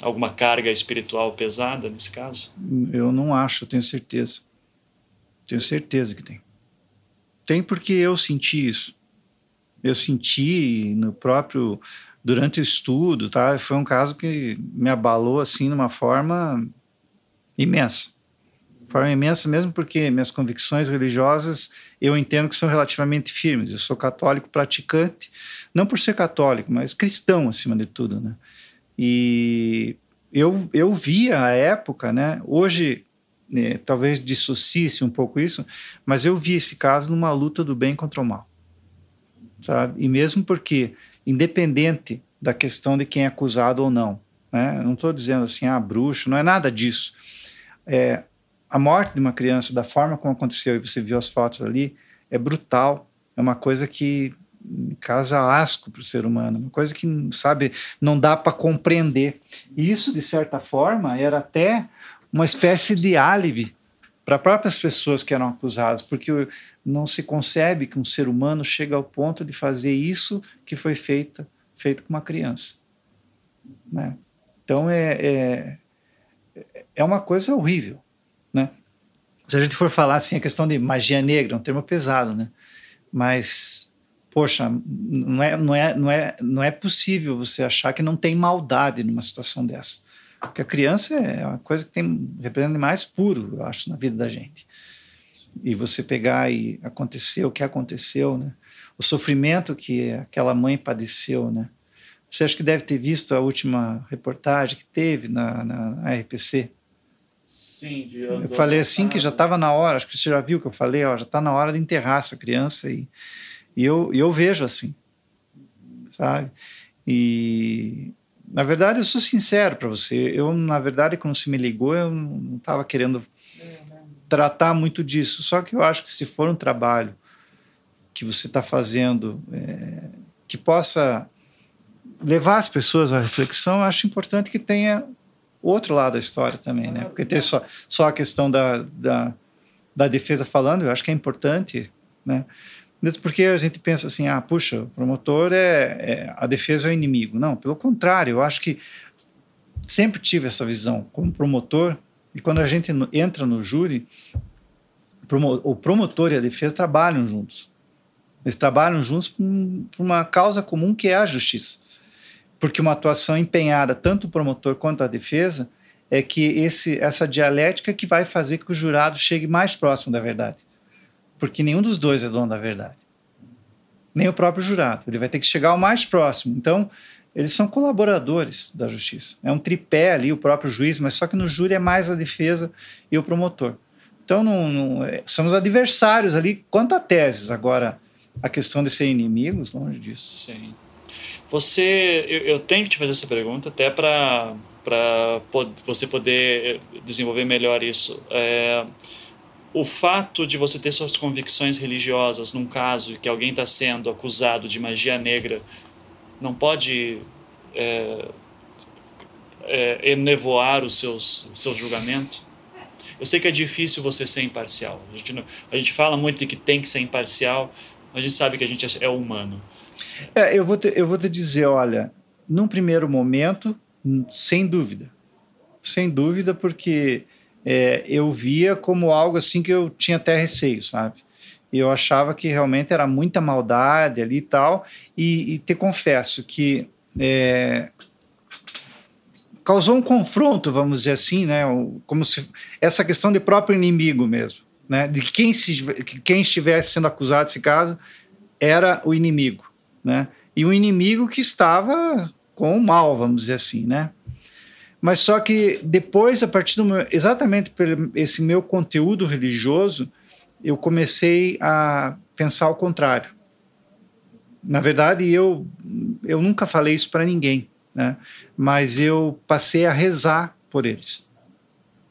alguma carga espiritual pesada nesse caso? Eu não acho, eu tenho certeza. Tenho certeza que tem. Tem porque eu senti isso. Eu senti no próprio durante o estudo, tá? Foi um caso que me abalou assim de uma forma imensa. Forma imensa mesmo porque minhas convicções religiosas eu entendo que são relativamente firmes. Eu sou católico praticante, não por ser católico, mas cristão acima de tudo, né? E eu, eu via a época, né? Hoje né, talvez dissocie um pouco isso, mas eu vi esse caso numa luta do bem contra o mal, sabe? E mesmo porque, independente da questão de quem é acusado ou não, né? Não estou dizendo assim, ah, bruxo, não é nada disso. É, a morte de uma criança, da forma como aconteceu, e você viu as fotos ali, é brutal. É uma coisa que causa asco para o ser humano, uma coisa que, sabe, não dá para compreender. E isso, de certa forma, era até uma espécie de álibi para próprias pessoas que eram acusadas, porque não se concebe que um ser humano chegue ao ponto de fazer isso que foi feito, feito com uma criança. Né? Então é, é, é uma coisa horrível. Né? Se a gente for falar assim, a questão de magia negra, é um termo pesado, né? mas poxa, não é, não é, não é, não é possível você achar que não tem maldade numa situação dessa. Porque a criança é uma coisa que tem representa mais puro, eu acho, na vida da gente. E você pegar e acontecer o que aconteceu, né? O sofrimento que aquela mãe padeceu, né? Você acha que deve ter visto a última reportagem que teve na, na RPC? Sim, de Eu falei assim que já estava na hora, acho que você já viu que eu falei, ó, já está na hora de enterrar essa criança e, e eu, e eu vejo assim, sabe? E na verdade eu sou sincero para você, eu na verdade quando você me ligou eu não estava querendo tratar muito disso, só que eu acho que se for um trabalho que você está fazendo é, que possa levar as pessoas à reflexão, eu acho importante que tenha outro lado da história também, né? Porque ter só, só a questão da, da, da defesa falando, eu acho que é importante, né? Mesmo porque a gente pensa assim, ah, puxa, o promotor é, é, a defesa é o inimigo. Não, pelo contrário, eu acho que sempre tive essa visão como promotor e quando a gente entra no júri, o promotor e a defesa trabalham juntos. Eles trabalham juntos por uma causa comum que é a justiça porque uma atuação empenhada, tanto o promotor quanto a defesa, é que esse, essa dialética que vai fazer que o jurado chegue mais próximo da verdade. Porque nenhum dos dois é dono da verdade. Nem o próprio jurado. Ele vai ter que chegar ao mais próximo. Então, eles são colaboradores da justiça. É um tripé ali, o próprio juiz, mas só que no júri é mais a defesa e o promotor. Então, não, não, é, somos adversários ali quanto a teses. Agora, a questão de ser inimigos, longe disso. Sim. Você, eu, eu tenho que te fazer essa pergunta até para para você poder desenvolver melhor isso. É, o fato de você ter suas convicções religiosas num caso que alguém está sendo acusado de magia negra não pode é, é, enevoar o seus, o seu julgamento? Eu sei que é difícil você ser imparcial. A gente, não, a gente fala muito de que tem que ser imparcial, mas a gente sabe que a gente é humano. É, eu, vou te, eu vou te dizer, olha, num primeiro momento, sem dúvida. Sem dúvida, porque é, eu via como algo assim que eu tinha até receio, sabe? Eu achava que realmente era muita maldade ali e tal, e, e te confesso que é, causou um confronto, vamos dizer assim, né? Como se essa questão de próprio inimigo mesmo, né? De quem se quem estivesse sendo acusado desse caso era o inimigo né? E um inimigo que estava com o mal, vamos dizer assim, né? Mas só que depois, a partir do meu, exatamente por esse meu conteúdo religioso, eu comecei a pensar ao contrário. Na verdade, eu eu nunca falei isso para ninguém, né? Mas eu passei a rezar por eles.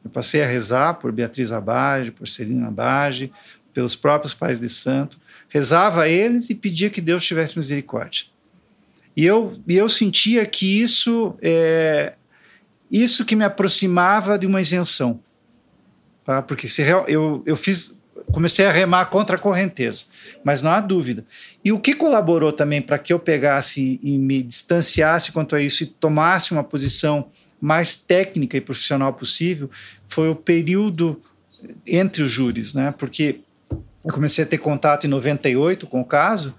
Eu passei a rezar por Beatriz Abage, por Celina Abage, pelos próprios pais de santo. Rezava a eles e pedia que Deus tivesse misericórdia. E eu, e eu sentia que isso é isso que me aproximava de uma isenção. Tá? Porque se eu, eu fiz comecei a remar contra a correnteza, mas não há dúvida. E o que colaborou também para que eu pegasse e me distanciasse quanto a isso e tomasse uma posição mais técnica e profissional possível foi o período entre os júris, né? Porque eu comecei a ter contato em 98 com o caso,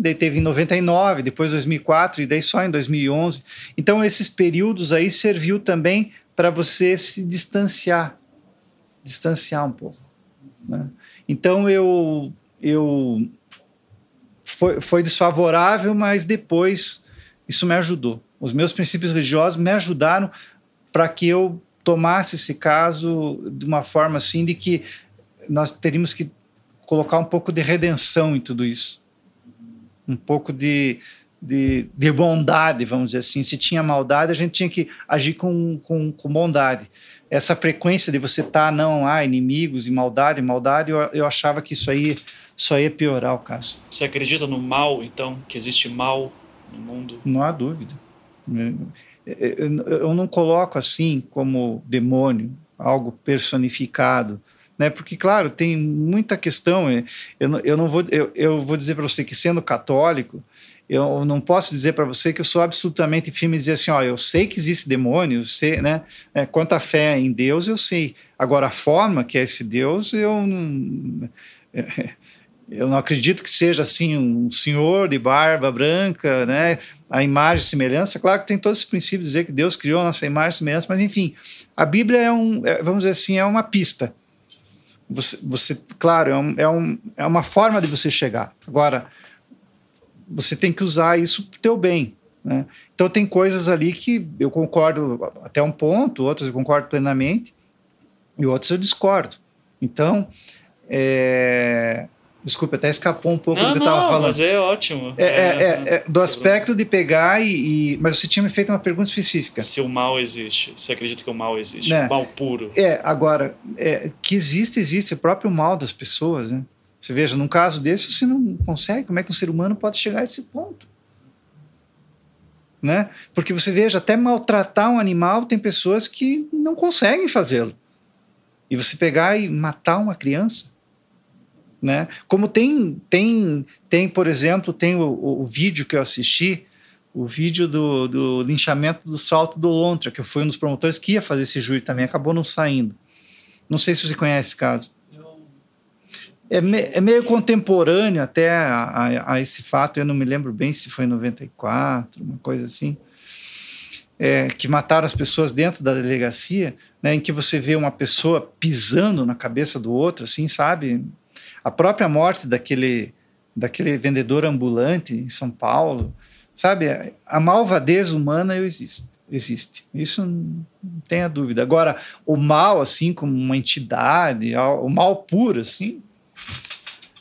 daí teve em 99, depois 2004 e daí só em 2011. Então esses períodos aí serviu também para você se distanciar, distanciar um pouco. Né? Então eu, eu foi, foi desfavorável, mas depois isso me ajudou. Os meus princípios religiosos me ajudaram para que eu tomasse esse caso de uma forma assim de que nós teríamos que colocar um pouco de redenção em tudo isso, um pouco de, de, de, bondade, vamos dizer assim. Se tinha maldade, a gente tinha que agir com, com, com bondade essa frequência de você estar, tá, não, ah, inimigos e maldade, maldade, eu, eu achava que isso aí só ia piorar o caso. Você acredita no mal, então, que existe mal no mundo? Não há dúvida. Eu não coloco assim como demônio, algo personificado, né? Porque claro tem muita questão. Eu eu não vou eu, eu vou dizer para você que sendo católico eu não posso dizer para você que eu sou absolutamente firme e dizer assim, ó, eu sei que existe demônio, sei, né? É, quanto à fé em Deus, eu sei. Agora, a forma que é esse Deus, eu não, [laughs] eu não acredito que seja assim um senhor de barba branca, né? A imagem e semelhança, claro que tem todos os princípios de dizer que Deus criou a nossa imagem e semelhança, mas enfim, a Bíblia é um, é, vamos dizer assim, é uma pista. Você, você claro, é, um, é, um, é uma forma de você chegar. Agora, você tem que usar isso para o teu bem. Né? Então tem coisas ali que eu concordo até um ponto, outras eu concordo plenamente e outras eu discordo. Então, é... desculpa, até escapou um pouco não, do que eu estava falando. Mas é ótimo. É, é, é, é do aspecto de pegar e, e, Mas você tinha me feito uma pergunta específica. Se o mal existe, você acredita que o mal existe, né? o mal puro. É, agora, é, que existe, existe o próprio mal das pessoas, né? Você veja, num caso desse, você não consegue. Como é que um ser humano pode chegar a esse ponto? Né? Porque você veja, até maltratar um animal, tem pessoas que não conseguem fazê-lo. E você pegar e matar uma criança, né? Como tem, tem, tem por exemplo, tem o, o, vídeo que eu assisti, o vídeo do, do linchamento do Salto do Lontra, que fui um dos promotores que ia fazer esse júri também, acabou não saindo. Não sei se você conhece esse caso é, me, é meio contemporâneo até a, a, a, esse fato, eu não me lembro bem se foi em 94, uma coisa assim, é, que mataram as pessoas dentro da delegacia, né, em que você vê uma pessoa pisando na cabeça do outro, assim, sabe? A própria morte daquele, daquele vendedor ambulante em São Paulo, sabe? A malvadez humana existe. Existe. Isso não tenha dúvida. Agora, o mal, assim, como uma entidade, o mal puro, assim,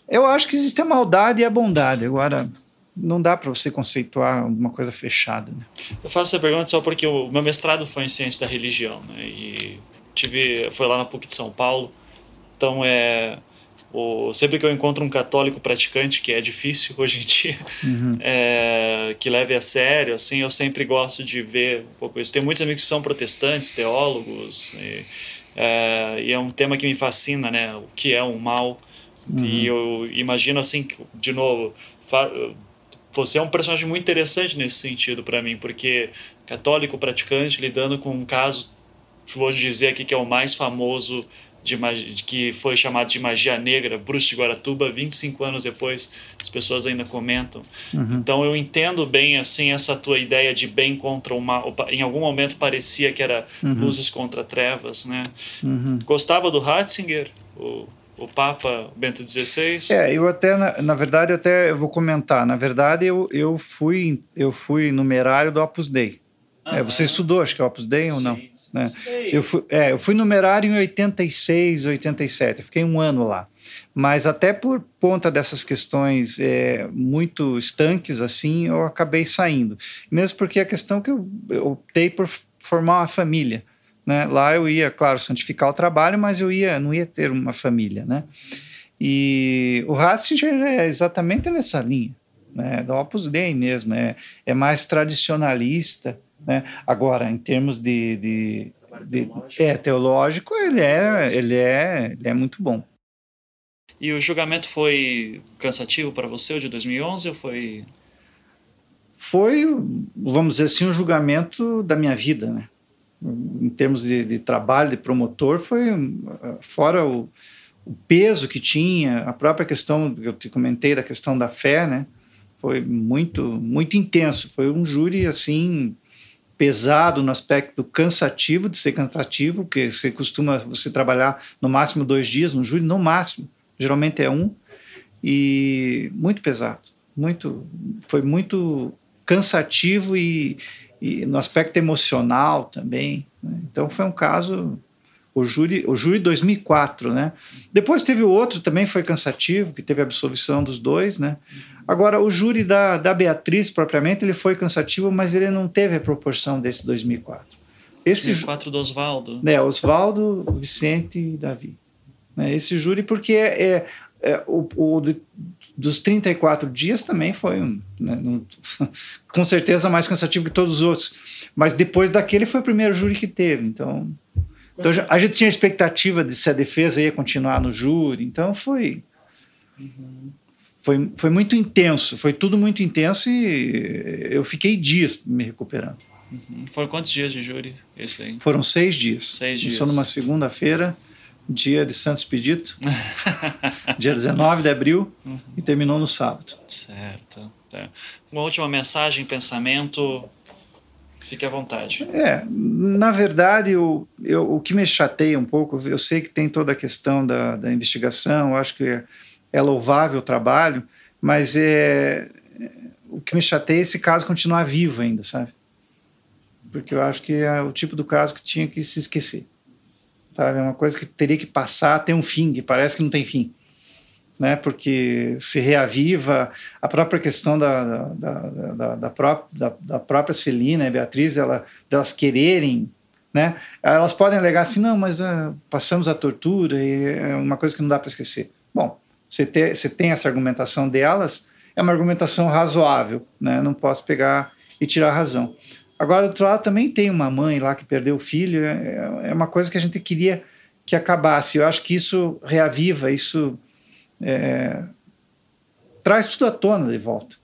eu acho que existe a maldade e a bondade. Agora, não dá para você conceituar uma coisa fechada. Né? Eu faço essa pergunta só porque o meu mestrado foi em ciência da religião, né? E tive, foi lá na PUC de São Paulo. Então é o, sempre que eu encontro um católico praticante, que é difícil hoje em dia, uhum. [laughs] é, que leve a sério, assim, eu sempre gosto de ver um pouco isso. Tem muitos amigos que são protestantes, teólogos, e é, e é um tema que me fascina, né? O que é o mal Uhum. E eu imagino assim, de novo, você é um personagem muito interessante nesse sentido para mim, porque católico praticante lidando com um caso, vou dizer aqui que é o mais famoso de, que foi chamado de magia negra, Bruxo de Guaratuba, 25 anos depois, as pessoas ainda comentam. Uhum. Então eu entendo bem assim essa tua ideia de bem contra o mal. Em algum momento parecia que era uhum. luzes contra trevas, né? Uhum. Gostava do Ratzinger? O o Papa Bento XVI? É, eu até, na, na verdade, até eu vou comentar. Na verdade, eu, eu, fui, eu fui numerário do Opus Dei. é, você estudou, acho que é Opus Dei ou não? Né? Eu, fui, é, eu fui numerário em 86, 87. Eu fiquei um ano lá. Mas até por conta dessas questões é, muito estanques, assim, eu acabei saindo. Mesmo porque a questão que eu, eu optei por formar uma família. Né? Lá eu ia, claro, santificar o trabalho, mas eu ia, não ia ter uma família. Né? E o Ratzinger é exatamente nessa linha, né? do Opus Dei mesmo, é, é mais tradicionalista. Né? Agora, em termos de, de, de é, teológico, ele é, ele, é, ele é muito bom. E o julgamento foi cansativo para você, o de 2011, ou foi... Foi, vamos dizer assim, um julgamento da minha vida, né? Em termos de, de trabalho, de promotor, foi fora o, o peso que tinha, a própria questão que eu te comentei da questão da fé, né? Foi muito, muito intenso. Foi um júri assim pesado no aspecto cansativo de ser cansativo, porque você costuma você trabalhar no máximo dois dias no júri, no máximo, geralmente é um e muito pesado, muito foi muito cansativo e, e no aspecto emocional também. Né? Então foi um caso o júri, o júri 2004, né? Depois teve o outro também foi cansativo, que teve a absolvição dos dois, né? Agora o júri da, da Beatriz propriamente ele foi cansativo, mas ele não teve a proporção desse 2004. Esse 2004 do Oswaldo. É, Oswaldo, Vicente e Davi. Né? Esse júri porque é, é, é o, o dos 34 dias também foi um, né, um, [laughs] com certeza mais cansativo que todos os outros. Mas depois daquele foi o primeiro júri que teve, então então a gente tinha expectativa de se a defesa ia continuar no júri, então foi foi, foi muito intenso, foi tudo muito intenso e eu fiquei dias me recuperando. Uhum. Foram quantos dias de júri esse aí? Foram seis dias. Seis dias. Começou numa segunda-feira, dia de Santos Pedito, [laughs] dia 19 de abril, uhum. e terminou no sábado. Certo. É. Uma última mensagem, pensamento Fique à vontade. É, na verdade, eu, eu, o que me chateia um pouco, eu sei que tem toda a questão da, da investigação, eu acho que é, louvável o trabalho, mas é, o que me chateia é esse caso continuar vivo ainda, sabe? Porque eu acho que é o tipo do caso que tinha que se esquecer. Sabe? É uma coisa que teria que passar, ter um fim, que parece que não tem fim né, porque se reaviva a própria questão da, da, da, da, da, da própria Celina e Beatriz, ela, delas quererem, né, elas podem alegar assim, não, mas uh, passamos a tortura e é uma coisa que não dá para esquecer. Bom, você, ter, você tem essa argumentação delas, é uma argumentação razoável, né, não posso pegar e tirar a razão. Agora, do outro lado, também tem uma mãe lá que perdeu o filho, é, é uma coisa que a gente queria que acabasse. Eu acho que isso reaviva, isso é, traz tudo à tona de volta.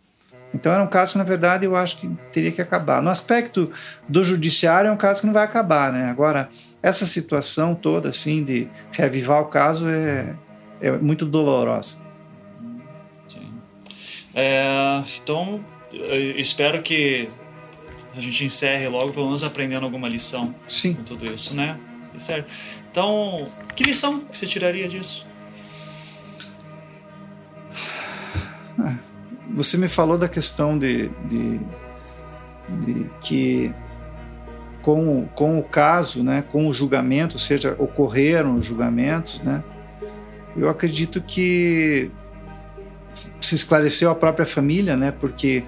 Então era um caso que, na verdade, eu acho que teria que acabar. No aspecto do judiciário, é um caso que não vai acabar, né? Agora, essa situação toda, assim, de reavivar o caso é, é muito dolorosa. Sim. É, então, espero que a gente encerre logo, pelo menos aprendendo alguma lição Sim. com tudo isso, né? Certo. Então, que lição que você tiraria disso? Você me falou da questão de, de, de que com, com o caso, né, com o julgamento, ou seja, ocorreram os julgamentos, né, eu acredito que se esclareceu a própria família, né, porque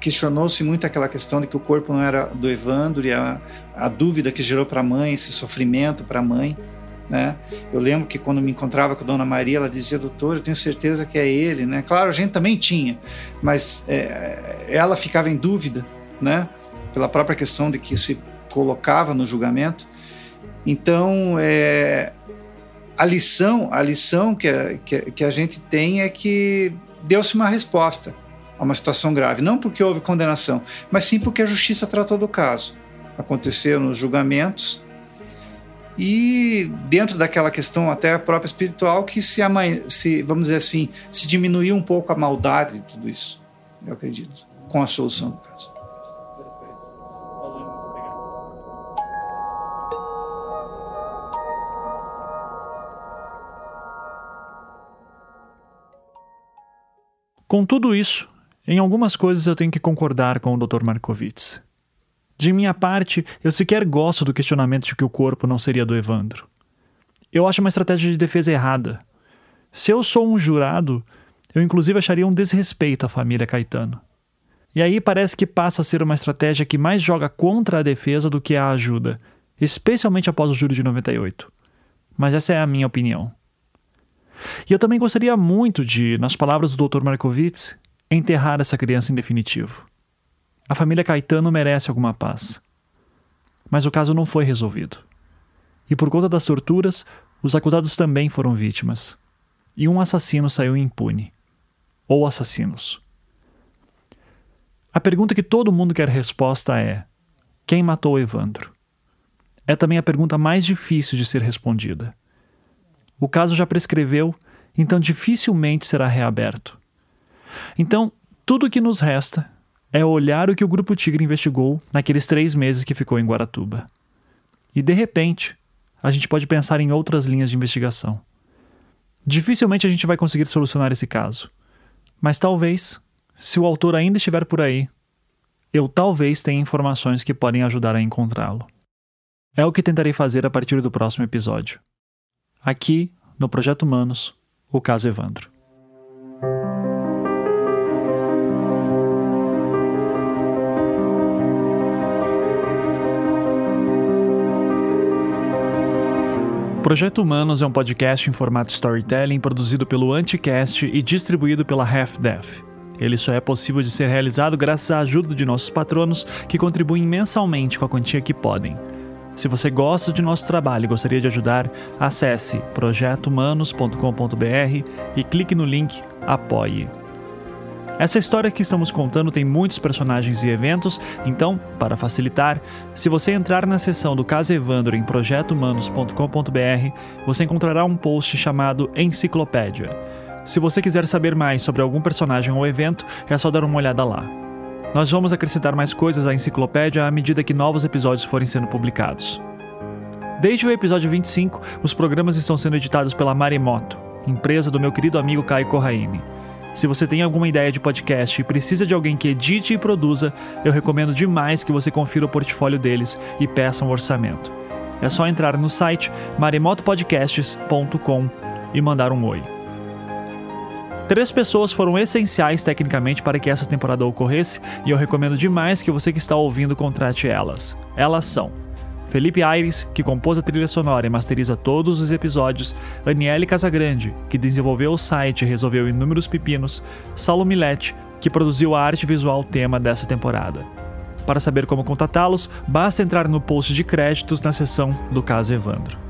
questionou-se muito aquela questão de que o corpo não era do Evandro e a, a dúvida que gerou para a mãe, esse sofrimento para a mãe. Né? Eu lembro que quando me encontrava com a Dona Maria, ela dizia, doutor, eu tenho certeza que é ele, né? Claro, a gente também tinha, mas é, ela ficava em dúvida, né? Pela própria questão de que se colocava no julgamento. Então, é, a lição, a lição que a, que, que a gente tem é que deu-se uma resposta a uma situação grave, não porque houve condenação, mas sim porque a justiça tratou do caso. Aconteceu nos julgamentos, e dentro daquela questão até própria espiritual que se, se vamos dizer assim se diminuiu um pouco a maldade de tudo isso eu acredito com a solução do caso Com tudo isso, em algumas coisas eu tenho que concordar com o Dr. Markowitz. De minha parte, eu sequer gosto do questionamento de que o corpo não seria do Evandro. Eu acho uma estratégia de defesa errada. Se eu sou um jurado, eu inclusive acharia um desrespeito à família Caetano. E aí parece que passa a ser uma estratégia que mais joga contra a defesa do que a ajuda, especialmente após o júri de 98. Mas essa é a minha opinião. E eu também gostaria muito de, nas palavras do Dr. Markowitz, enterrar essa criança em definitivo. A família Caetano merece alguma paz. Mas o caso não foi resolvido. E por conta das torturas, os acusados também foram vítimas. E um assassino saiu impune. Ou assassinos. A pergunta que todo mundo quer resposta é: quem matou Evandro? É também a pergunta mais difícil de ser respondida. O caso já prescreveu, então dificilmente será reaberto. Então, tudo o que nos resta é olhar o que o Grupo Tigre investigou naqueles três meses que ficou em Guaratuba. E, de repente, a gente pode pensar em outras linhas de investigação. Dificilmente a gente vai conseguir solucionar esse caso. Mas talvez se o autor ainda estiver por aí, eu talvez tenha informações que podem ajudar a encontrá-lo. É o que tentarei fazer a partir do próximo episódio. Aqui, no Projeto Humanos, o caso Evandro. Projeto Humanos é um podcast em formato storytelling produzido pelo Anticast e distribuído pela Half-Death. Ele só é possível de ser realizado graças à ajuda de nossos patronos que contribuem mensalmente com a quantia que podem. Se você gosta de nosso trabalho e gostaria de ajudar, acesse projetohumanos.com.br e clique no link Apoie. Essa história que estamos contando tem muitos personagens e eventos, então, para facilitar, se você entrar na seção do caso Evandro em projetohumanos.com.br, você encontrará um post chamado Enciclopédia. Se você quiser saber mais sobre algum personagem ou evento, é só dar uma olhada lá. Nós vamos acrescentar mais coisas à enciclopédia à medida que novos episódios forem sendo publicados. Desde o episódio 25, os programas estão sendo editados pela Maremoto, empresa do meu querido amigo Caio Corraine. Se você tem alguma ideia de podcast e precisa de alguém que edite e produza, eu recomendo demais que você confira o portfólio deles e peça um orçamento. É só entrar no site maremotopodcasts.com e mandar um oi. Três pessoas foram essenciais tecnicamente para que essa temporada ocorresse e eu recomendo demais que você que está ouvindo contrate elas. Elas são Felipe Aires, que compôs a trilha sonora e masteriza todos os episódios, Aniele Casagrande, que desenvolveu o site e resolveu inúmeros pepinos, Saulo Milete, que produziu a arte visual tema dessa temporada. Para saber como contatá-los, basta entrar no post de créditos na seção do caso Evandro.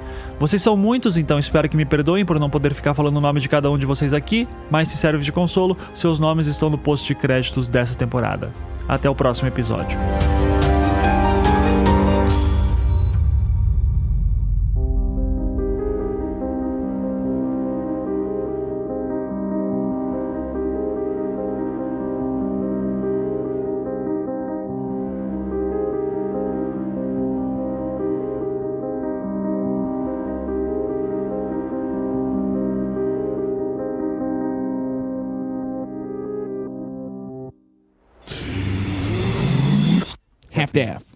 Vocês são muitos, então espero que me perdoem por não poder ficar falando o nome de cada um de vocês aqui, mas se serve de consolo, seus nomes estão no post de créditos dessa temporada. Até o próximo episódio. half-half.